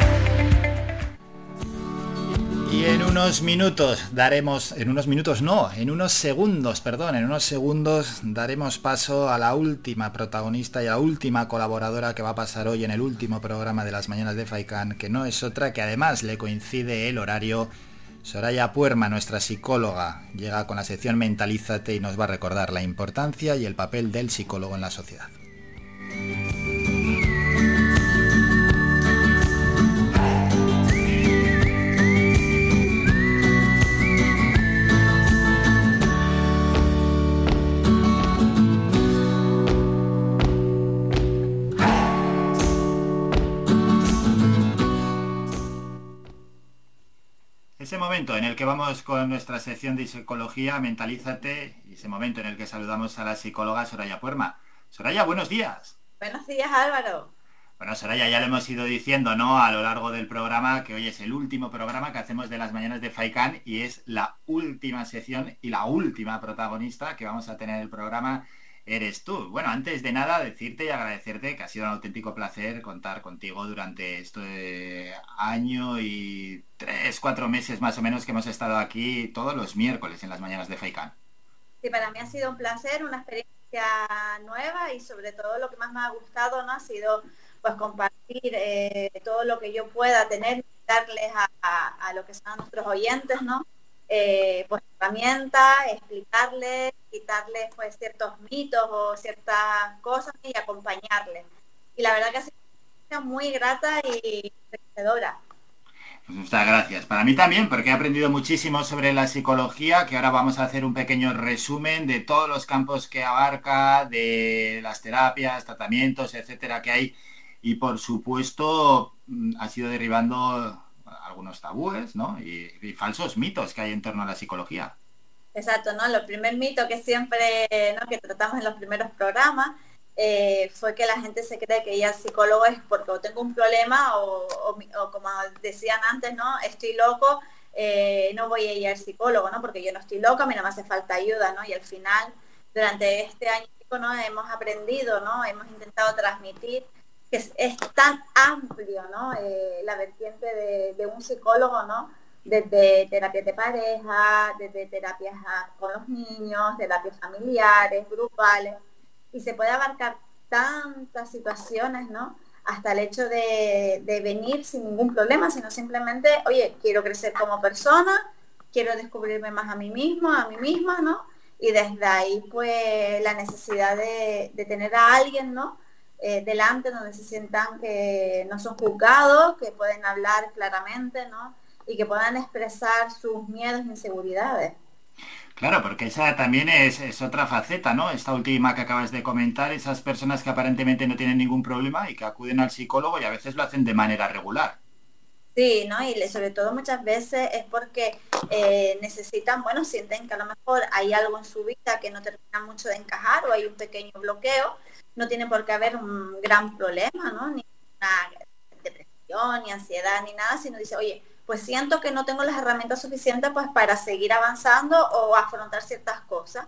Y en unos minutos daremos, en unos minutos no, en unos segundos, perdón, en unos segundos daremos paso a la última protagonista y a la última colaboradora que va a pasar hoy en el último programa de las mañanas de Faikan, que no es otra que además le coincide el horario. Soraya Puerma, nuestra psicóloga, llega con la sección Mentalízate y nos va a recordar la importancia y el papel del psicólogo en la sociedad. Ese momento en el que vamos con nuestra sección de psicología, mentalízate, y ese momento en el que saludamos a la psicóloga Soraya Puerma. Soraya, buenos días. Buenos días, Álvaro. Bueno, Soraya, ya lo hemos ido diciendo, ¿no? A lo largo del programa, que hoy es el último programa que hacemos de las mañanas de Faikan y es la última sección y la última protagonista que vamos a tener en el programa eres tú. Bueno, antes de nada, decirte y agradecerte que ha sido un auténtico placer contar contigo durante este año y tres, cuatro meses más o menos que hemos estado aquí todos los miércoles en las mañanas de Faikan. Sí, para mí ha sido un placer, una experiencia nueva y sobre todo lo que más me ha gustado no ha sido pues compartir eh, todo lo que yo pueda tener, darles a, a lo que son nuestros oyentes, ¿no? Eh, pues herramientas, explicarles, quitarles pues ciertos mitos o ciertas cosas y acompañarles. Y la verdad que ha sido muy grata y enriquecedora. Pues muchas gracias. Para mí también, porque he aprendido muchísimo sobre la psicología, que ahora vamos a hacer un pequeño resumen de todos los campos que abarca, de las terapias, tratamientos, etcétera, que hay. Y por supuesto, mm, ha sido derribando algunos tabúes, ¿no? Y, falsos mitos que hay en torno a la psicología. Exacto, ¿no? Lo primer mito que siempre, ¿no? Que tratamos en los primeros programas eh, fue que la gente se cree que ya psicólogo es porque tengo un problema o, como decían antes, ¿no? Estoy loco, eh, no voy a ir al psicólogo, ¿no? Porque yo no estoy loca, a mí me hace falta ayuda, ¿no? Y al final, durante este año, ¿no? Hemos aprendido, ¿no? Hemos intentado transmitir que es, tan amplio, ¿no? Eh, la vertiente de, un psicólogo, ¿no? Desde terapias de pareja, desde terapias con los niños, terapias familiares, grupales, y se puede abarcar tantas situaciones, ¿no? Hasta el hecho de, venir sin ningún problema, sino simplemente, oye, quiero crecer como persona, quiero descubrirme más a mí mismo, a mí misma, ¿no? Y desde ahí, pues, la necesidad de tener a alguien, ¿no? Eh, delante donde se sientan que no son juzgados, que pueden hablar claramente, ¿no? Y que puedan expresar sus miedos e inseguridades. Claro, porque esa también es, es, otra faceta, ¿no? Esta última que acabas de comentar, esas personas que aparentemente no tienen ningún problema y que acuden al psicólogo y a veces lo hacen de manera regular. Sí, ¿no? Y sobre todo muchas veces es porque eh, necesitan, bueno, sienten que a lo mejor hay algo en su vida que no termina mucho de encajar o hay un pequeño bloqueo. No tiene por qué haber un gran problema, ¿no? Ni una depresión, ni ansiedad, ni nada, sino dice, oye, pues siento que no tengo las herramientas suficientes pues para seguir avanzando o afrontar ciertas cosas.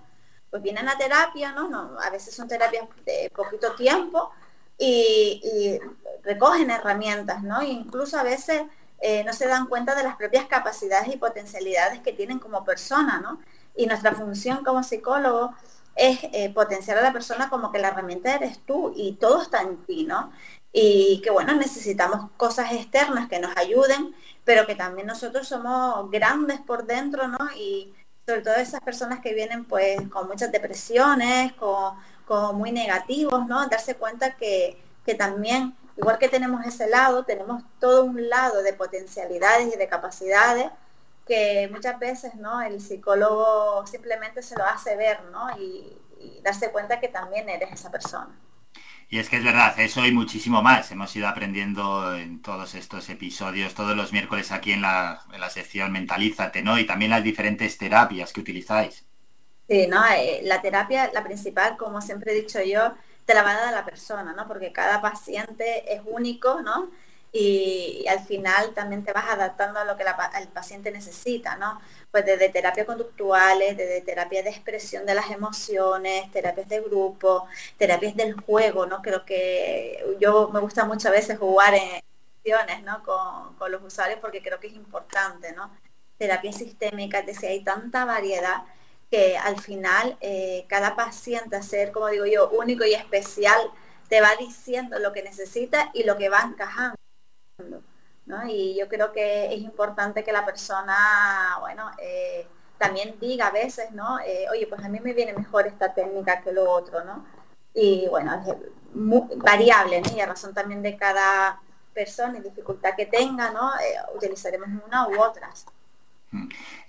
Pues vienen a terapia, ¿no? no a veces son terapias de poquito tiempo, y, recogen herramientas, ¿no? incluso a veces eh, no se dan cuenta de las propias capacidades y potencialidades que tienen como persona, ¿no? Y nuestra función como psicólogo es eh, potenciar a la persona como que la herramienta eres tú y todo está en ti, ¿no? Y que bueno, necesitamos cosas externas que nos ayuden, pero que también nosotros somos grandes por dentro, ¿no? Y sobre todo esas personas que vienen pues con muchas depresiones, con como muy negativos, ¿no? Darse cuenta que, también, igual que tenemos ese lado, tenemos todo un lado de potencialidades y de capacidades que muchas veces, ¿no? El psicólogo simplemente se lo hace ver, ¿no? Y, darse cuenta que también eres esa persona. Y es que es verdad, eso y muchísimo más. Hemos ido aprendiendo en todos estos episodios, todos los miércoles aquí en la, en la sección Mentalízate, ¿no? Y también las diferentes terapias que utilizáis. Sí, ¿no? Eh, la terapia, la principal, como siempre he dicho yo, te la va a dar la persona, ¿no? Porque cada paciente es único, ¿no? Y, al final también te vas adaptando a lo que el paciente necesita, ¿no? Pues desde terapia conductuales, desde terapia de expresión de las emociones, terapias de grupo, terapias del juego, ¿no? Creo que yo me gusta muchas veces jugar en sesiones, ¿no? Con, con los usuarios porque creo que es importante, ¿no? Terapia sistémica, es decir, hay tanta variedad que al final eh, cada paciente, a ser, como digo yo, único y especial, te va diciendo lo que necesita y lo que va encajando. Y yo creo que es importante que la persona, bueno, eh, también diga a veces, ¿no? Eh, oye, pues a mí me viene mejor esta técnica que lo otro, ¿no? Y bueno, es muy variable, ¿no? Y a razón también de cada persona y dificultad que tenga, ¿no? utilizaremos una u otras.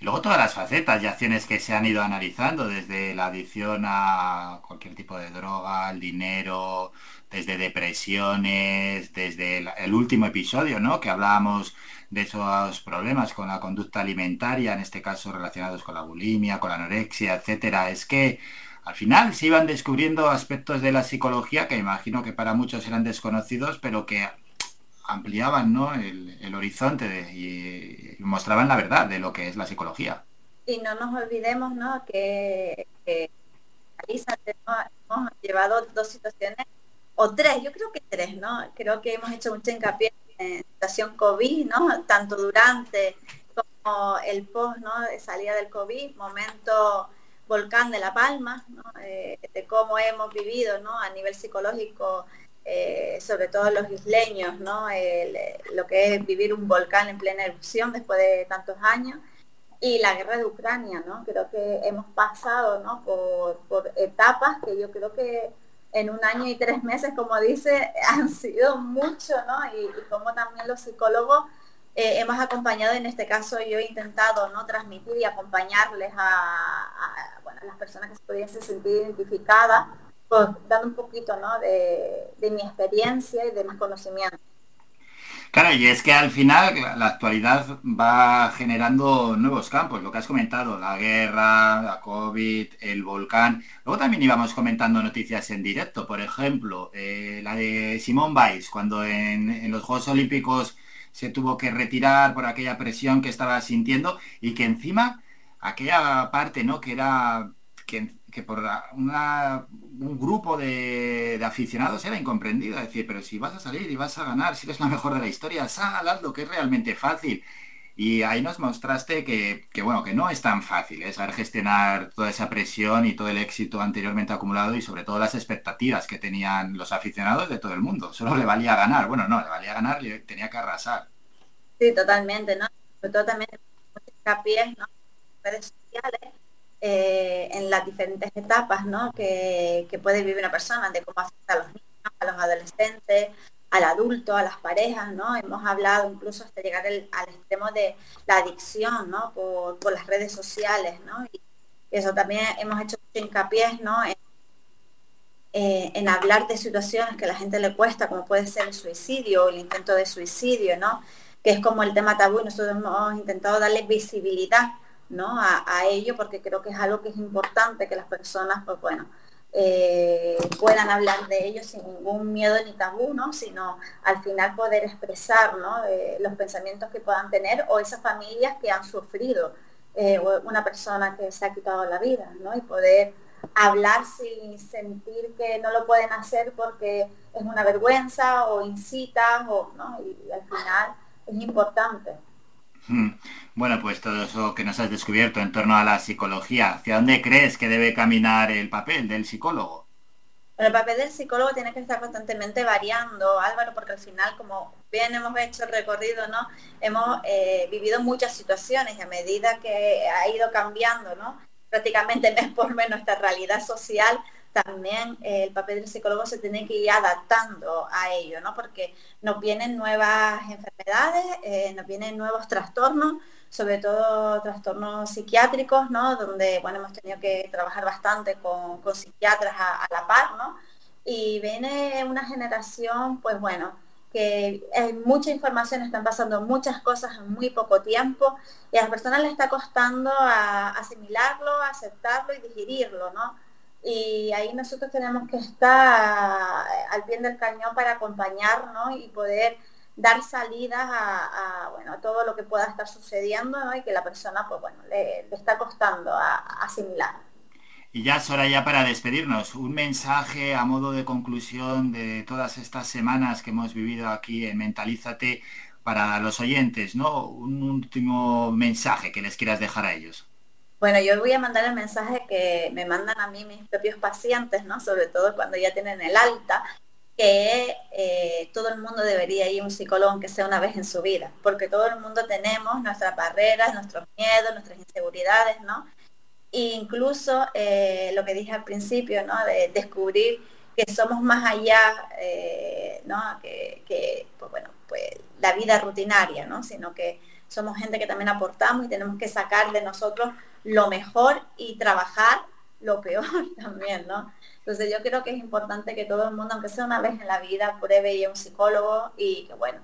Y luego todas las facetas y acciones que se han ido analizando, desde la adicción a cualquier tipo de droga, al dinero, desde depresiones, desde el, último episodio, ¿no? Que hablábamos de esos problemas con la conducta alimentaria, en este caso relacionados con la bulimia, con la anorexia, etcétera. Es que al final se iban descubriendo aspectos de la psicología que imagino que para muchos eran desconocidos, pero que ampliaban ¿no? el, horizonte y, mostraban la verdad de lo que es la psicología. Y no nos olvidemos ¿no? que, que hemos llevado dos situaciones, o tres, yo creo que tres, ¿no? Creo que hemos hecho mucho hincapié en la situación COVID, ¿no? Tanto durante como el post, ¿no? De salida del COVID, momento volcán de La Palma, ¿no? Eh, de cómo hemos vivido, ¿no? A nivel psicológico eh, sobre todo los isleños, ¿no? lo que es vivir un volcán en plena erupción después de tantos años y la guerra de Ucrania, ¿no? Creo que hemos pasado, ¿no? Por, etapas que yo creo que en un año y tres meses, como dice, [laughs] han sido mucho, ¿no? Y, como también los psicólogos eh, hemos acompañado, en este caso yo he intentado, ¿no? Transmitir y acompañarles a, las personas que se pudiesen sentir identificadas dando un poquito ¿no? de, mi experiencia y de mis conocimientos. Claro, y es que al final la actualidad va generando nuevos campos, lo que has comentado, la guerra, la COVID, el volcán. Luego también íbamos comentando noticias en directo, por ejemplo, eh, la de Simón Biles, cuando en, en, los Juegos Olímpicos se tuvo que retirar por aquella presión que estaba sintiendo y que encima aquella parte, ¿no? Que era que que por un grupo de, aficionados era incomprendido. decir, pero si vas a salir y vas a ganar, si eres la mejor de la historia, sal, lo que es realmente fácil. Y ahí nos mostraste que, bueno, que no es tan fácil ¿eh? saber gestionar toda esa presión y todo el éxito anteriormente acumulado y sobre todo las expectativas que tenían los aficionados de todo el mundo. Solo le valía ganar. Bueno, no, le valía ganar, le tenía que arrasar. Sí, totalmente, ¿no? Sobre todo también ¿no? redes sociales eh, en las diferentes etapas ¿no? que, puede vivir una persona, de cómo afecta a los niños, a los adolescentes, al adulto, a las parejas, ¿no? Hemos hablado incluso hasta llegar al extremo de la adicción, ¿no? Por, las redes sociales, ¿no? Y eso también hemos hecho mucho hincapié, ¿no? En, eh, hablar de situaciones que a la gente le cuesta, como puede ser el suicidio o el intento de suicidio, ¿no? que es como el tema tabú y nosotros hemos intentado darle visibilidad ¿no? a, a ello porque creo que es algo que es importante que las personas, pues bueno, eh, puedan hablar de ellos sin ningún miedo ni tabú, ¿no? sino al final poder expresar ¿no? eh, los pensamientos que puedan tener o esas familias que han sufrido eh, una persona que se ha quitado la vida ¿no? y poder hablar sin sentir que no lo pueden hacer porque es una vergüenza o incitan o, ¿no? y al final es importante. Hmm. Bueno, pues todo eso que nos has descubierto en torno a la psicología, ¿hacia dónde crees que debe caminar el papel del psicólogo? El papel del psicólogo tiene que estar constantemente variando, Álvaro, porque al final, como bien hemos hecho el recorrido, ¿no? Hemos eh, vivido muchas situaciones y a medida que ha ido cambiando, ¿no? Prácticamente [laughs] mes por mes nuestra realidad social, también eh, el papel del psicólogo se tiene que ir adaptando a ello, ¿no? Porque nos vienen nuevas enfermedades, eh, nos vienen nuevos trastornos, sobre todo trastornos psiquiátricos, ¿no? Donde, bueno, hemos tenido que trabajar bastante con, psiquiatras a, la par, ¿no? Y viene una generación, pues bueno, que hay mucha información, están pasando muchas cosas en muy poco tiempo y a las personas les está costando asimilarlo, aceptarlo y digerirlo, ¿no? Y ahí nosotros tenemos que estar al pie del cañón para acompañarnos y poder dar salidas a, bueno, todo lo que pueda estar sucediendo y que la persona pues bueno le, está costando a, asimilar. Y ya Soraya para despedirnos, un mensaje a modo de conclusión de todas estas semanas que hemos vivido aquí en Mentalízate para los oyentes, ¿no? Un último mensaje que les quieras dejar a ellos. Bueno, yo voy a mandar el mensaje que me mandan a mí mis propios pacientes, ¿no? Sobre todo cuando ya tienen el alta, que eh, todo el mundo debería ir a un psicólogo aunque sea una vez en su vida, porque todo el mundo tenemos nuestras barreras, nuestros miedos, nuestras inseguridades, ¿no? E incluso eh, lo que dije al principio, ¿no? De descubrir que somos más allá, eh, ¿no? Que, que pues bueno, pues la vida rutinaria, ¿no? Sino que somos gente que también aportamos y tenemos que sacar de nosotros lo mejor y trabajar lo [laughs] peor también, ¿no? Entonces yo creo que es importante que todo el mundo, aunque sea una vez en la vida, pruebe ir a un psicólogo y que bueno,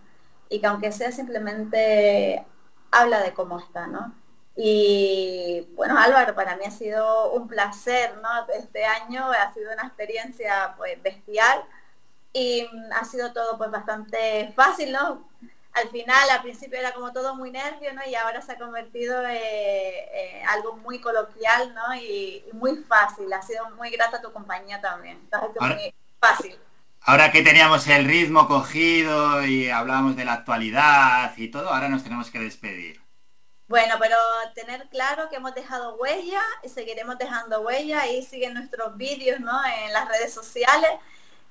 y que aunque sea simplemente habla de cómo está, ¿no? Y bueno, Álvaro, para mí ha sido un placer, ¿no? Este año ha sido una experiencia pues bestial y ha sido todo pues bastante fácil, ¿no? Al final, al principio era como todo muy nervio, ¿no? Y ahora se ha convertido en eh, algo muy coloquial, ¿no? Y, muy fácil. Ha sido muy grata tu compañía también. Ahora, muy fácil. Ahora que teníamos el ritmo cogido y hablábamos de la actualidad y todo, ahora nos tenemos que despedir. Bueno, pero tener claro que hemos dejado huella y seguiremos dejando huella. Ahí siguen nuestros vídeos, ¿no? En las redes sociales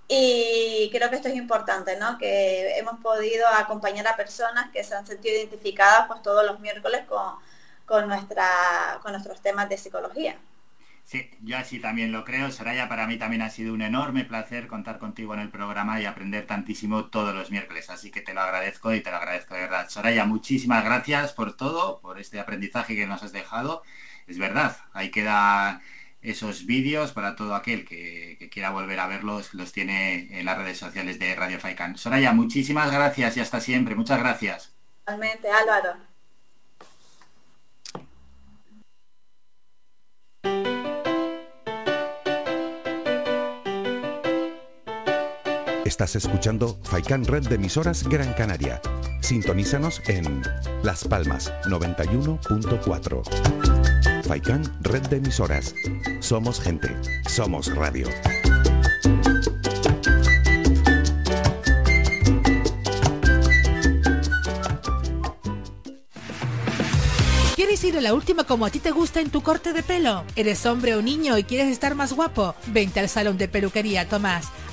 y creo que esto es importante, ¿no? Que hemos podido acompañar a personas que se han sentido identificadas pues todos los miércoles con, con, nuestra, con nuestros temas de psicología. Sí, yo así también lo creo. Soraya, para mí también ha sido un enorme placer contar contigo en el programa y aprender tantísimo todos los miércoles. Así que te lo agradezco y te lo agradezco de verdad. Soraya, muchísimas gracias por todo, por este aprendizaje que nos has dejado. Es verdad, ahí queda esos vídeos para todo aquel que, quiera volver a verlos, los tiene en las redes sociales de Radio Faikan. Soraya, muchísimas gracias y hasta siempre. Muchas gracias. Realmente, Álvaro. Estás escuchando Faikan Red de emisoras Gran Canaria. Sintonízanos en Las Palmas 91.4. FAICAN Red de Emisoras. Somos gente, somos radio. ¿Quieres ir a la última como a ti te gusta en tu corte de pelo? ¿Eres hombre o niño y quieres estar más guapo? Vente al salón de peluquería Tomás.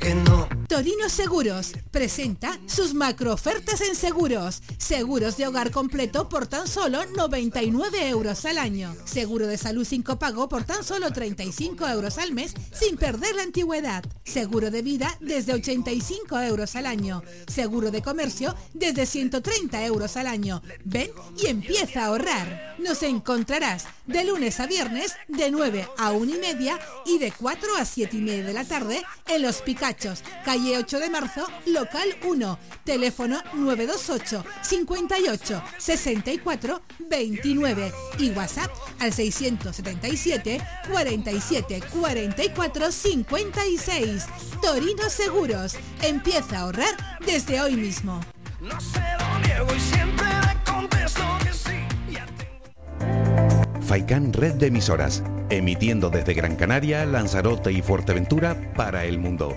que no Torino Seguros presenta sus macro ofertas en seguros. Seguros de hogar completo por tan solo 99 euros al año. Seguro de salud sin copago por tan solo 35 euros al mes sin perder la antigüedad. Seguro de vida desde 85 euros al año. Seguro de comercio desde 130 euros al año. Ven y empieza a ahorrar. Nos encontrarás de lunes a viernes de 9 a 1 y media y de 4 a 7 y media de la tarde en Los Calle 8 de marzo, local 1, teléfono 928 58 64 29 y WhatsApp al 677 47 44 56. Torino Seguros. Empieza a ahorrar desde hoy mismo. Faikan Red de Emisoras, emitiendo desde Gran Canaria, Lanzarote y Fuerteventura para el mundo.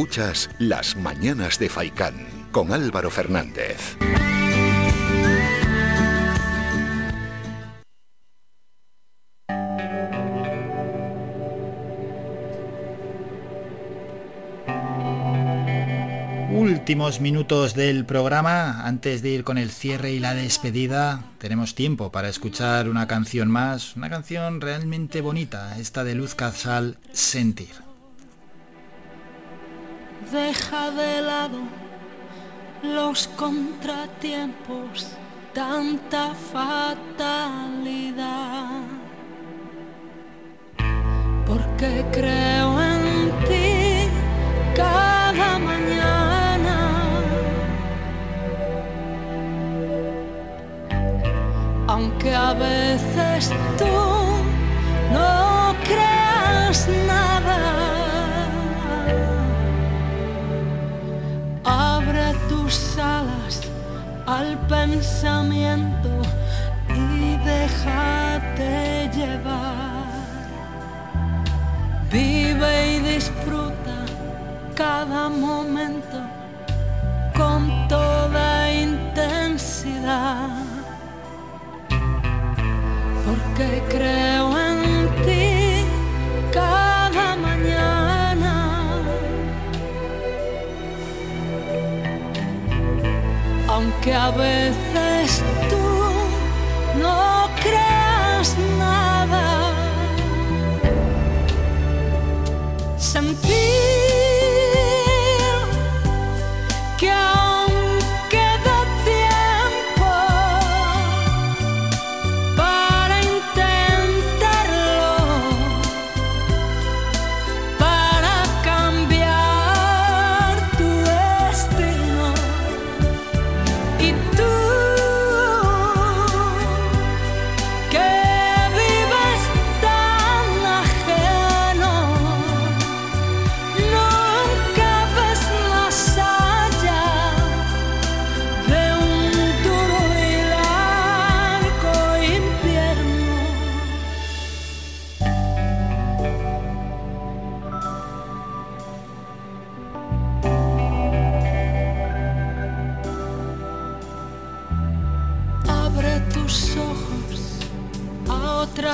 Escuchas Las Mañanas de Faicán con Álvaro Fernández. Últimos minutos del programa, antes de ir con el cierre y la despedida, tenemos tiempo para escuchar una canción más, una canción realmente bonita, esta de Luz Casal, Sentir. Deja de lado los contratiempos, tanta fatalidad. Porque creo en ti cada mañana. Aunque a veces tú no creas nada. Alas al pensamiento y déjate llevar. Vive y disfruta cada momento con toda intensidad. Porque creo en Aunque a veces tú no creas nada. Sentir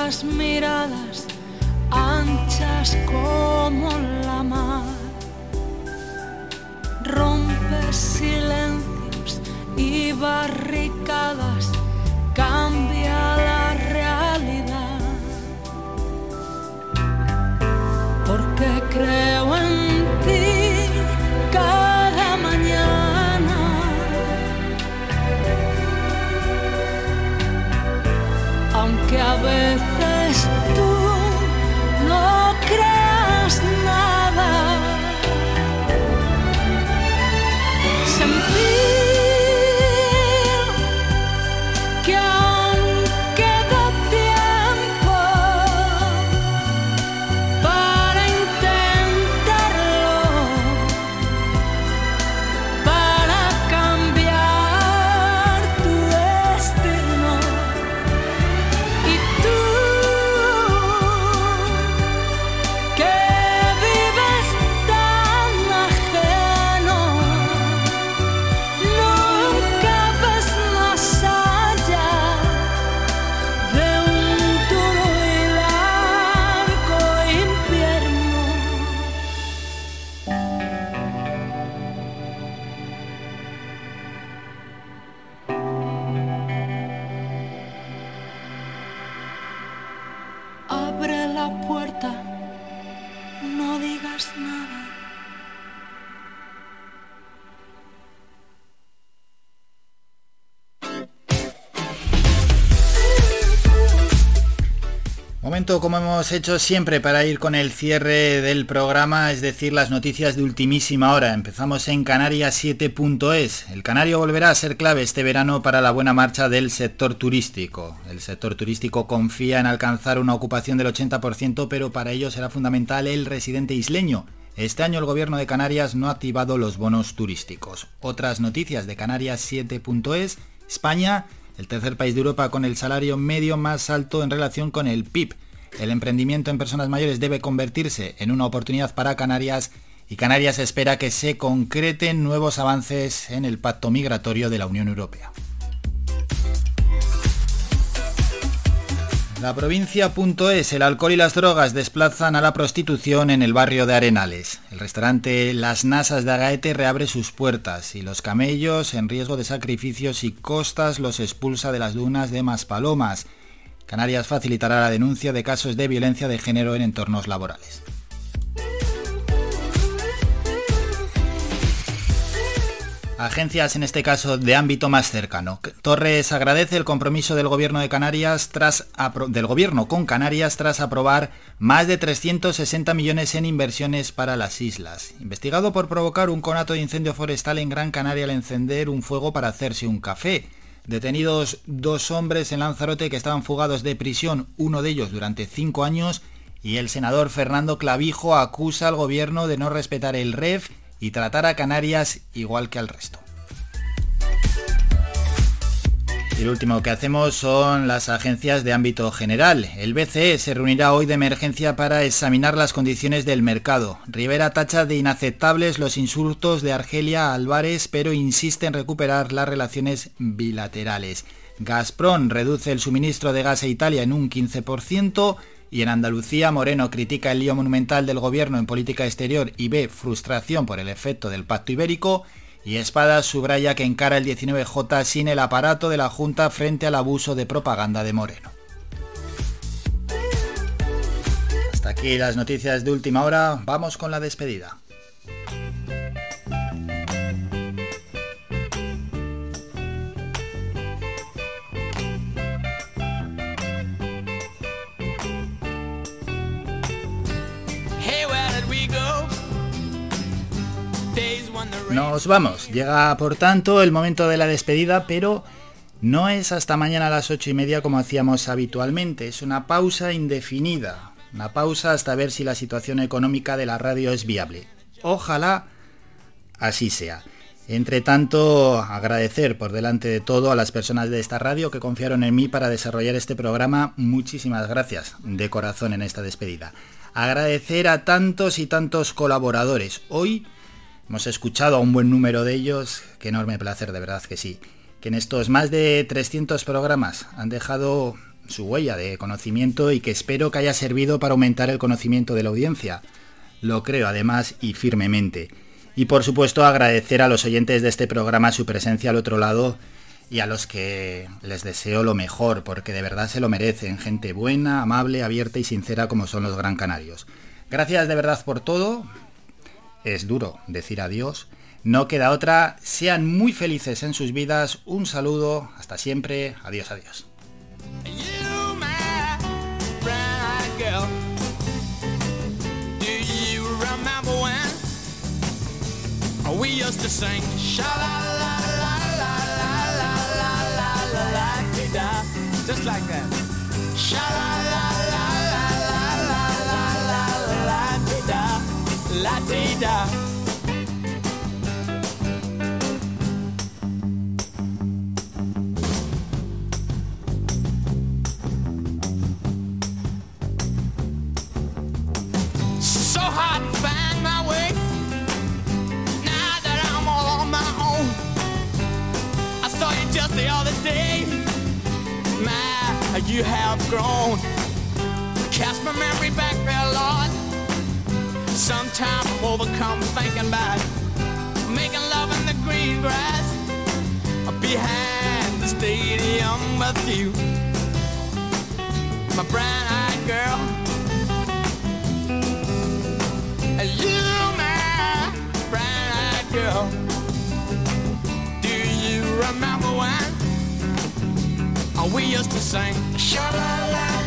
otras miradas anchas como la mar. Rompe silencios y barricadas, cambia la realidad. Porque creo en ti cada mañana. aunque a veces Como hemos hecho siempre para ir con el cierre del programa, es decir, las noticias de ultimísima hora. Empezamos en Canarias 7.es. El canario volverá a ser clave este verano para la buena marcha del sector turístico. El sector turístico confía en alcanzar una ocupación del 80%, pero para ello será fundamental el residente isleño. Este año el gobierno de Canarias no ha activado los bonos turísticos. Otras noticias de Canarias 7.es. España el tercer país de Europa con el salario medio más alto en relación con el PIB. El emprendimiento en personas mayores debe convertirse en una oportunidad para Canarias y Canarias espera que se concreten nuevos avances en el pacto migratorio de la Unión Europea. La provincia.es, el alcohol y las drogas desplazan a la prostitución en el barrio de Arenales. El restaurante Las Nasas de Agaete reabre sus puertas y los camellos, en riesgo de sacrificios y costas, los expulsa de las dunas de Maspalomas. Canarias facilitará la denuncia de casos de violencia de género en entornos laborales. Agencias en este caso de ámbito más cercano. Torres agradece el compromiso del gobierno de Canarias tras del gobierno con Canarias tras aprobar más de 360 millones en inversiones para las islas. Investigado por provocar un conato de incendio forestal en Gran Canaria al encender un fuego para hacerse un café. Detenidos dos hombres en Lanzarote que estaban fugados de prisión, uno de ellos durante cinco años, y el senador Fernando Clavijo acusa al gobierno de no respetar el REF y tratar a Canarias igual que al resto. Y último que hacemos son las agencias de ámbito general. El BCE se reunirá hoy de emergencia para examinar las condiciones del mercado. Rivera tacha de inaceptables los insultos de Argelia a Álvarez, pero insiste en recuperar las relaciones bilaterales. Gazprom reduce el suministro de gas a Italia en un 15%. Y en Andalucía, Moreno critica el lío monumental del gobierno en política exterior y ve frustración por el efecto del pacto ibérico. Y Espada subraya que encara el 19J sin el aparato de la Junta frente al abuso de propaganda de Moreno. Hasta aquí las noticias de última hora. Vamos con la despedida. Nos vamos. Llega por tanto el momento de la despedida, pero no es hasta mañana a las ocho y media como hacíamos habitualmente. Es una pausa indefinida. Una pausa hasta ver si la situación económica de la radio es viable. Ojalá así sea. Entre tanto, agradecer por delante de todo a las personas de esta radio que confiaron en mí para desarrollar este programa. Muchísimas gracias de corazón en esta despedida. Agradecer a tantos y tantos colaboradores. Hoy Hemos escuchado a un buen número de ellos, qué enorme placer, de verdad que sí, que en estos más de 300 programas han dejado su huella de conocimiento y que espero que haya servido para aumentar el conocimiento de la audiencia. Lo creo además y firmemente. Y por supuesto agradecer a los oyentes de este programa su presencia al otro lado y a los que les deseo lo mejor, porque de verdad se lo merecen, gente buena, amable, abierta y sincera como son los Gran Canarios. Gracias de verdad por todo, es duro decir adiós. No queda otra. Sean muy felices en sus vidas. Un saludo. Hasta siempre. Adiós, adiós. la dee da. So hard to find my way. Now that I'm all on my own, I saw you just the other day. My, you have grown. Cast my memory back there, Lord. Sometimes I'm overcome thinking about making love in the green grass behind the stadium with you, my brown eyed girl. You, my brown eyed girl, do you remember when we used to sing? Sha la la.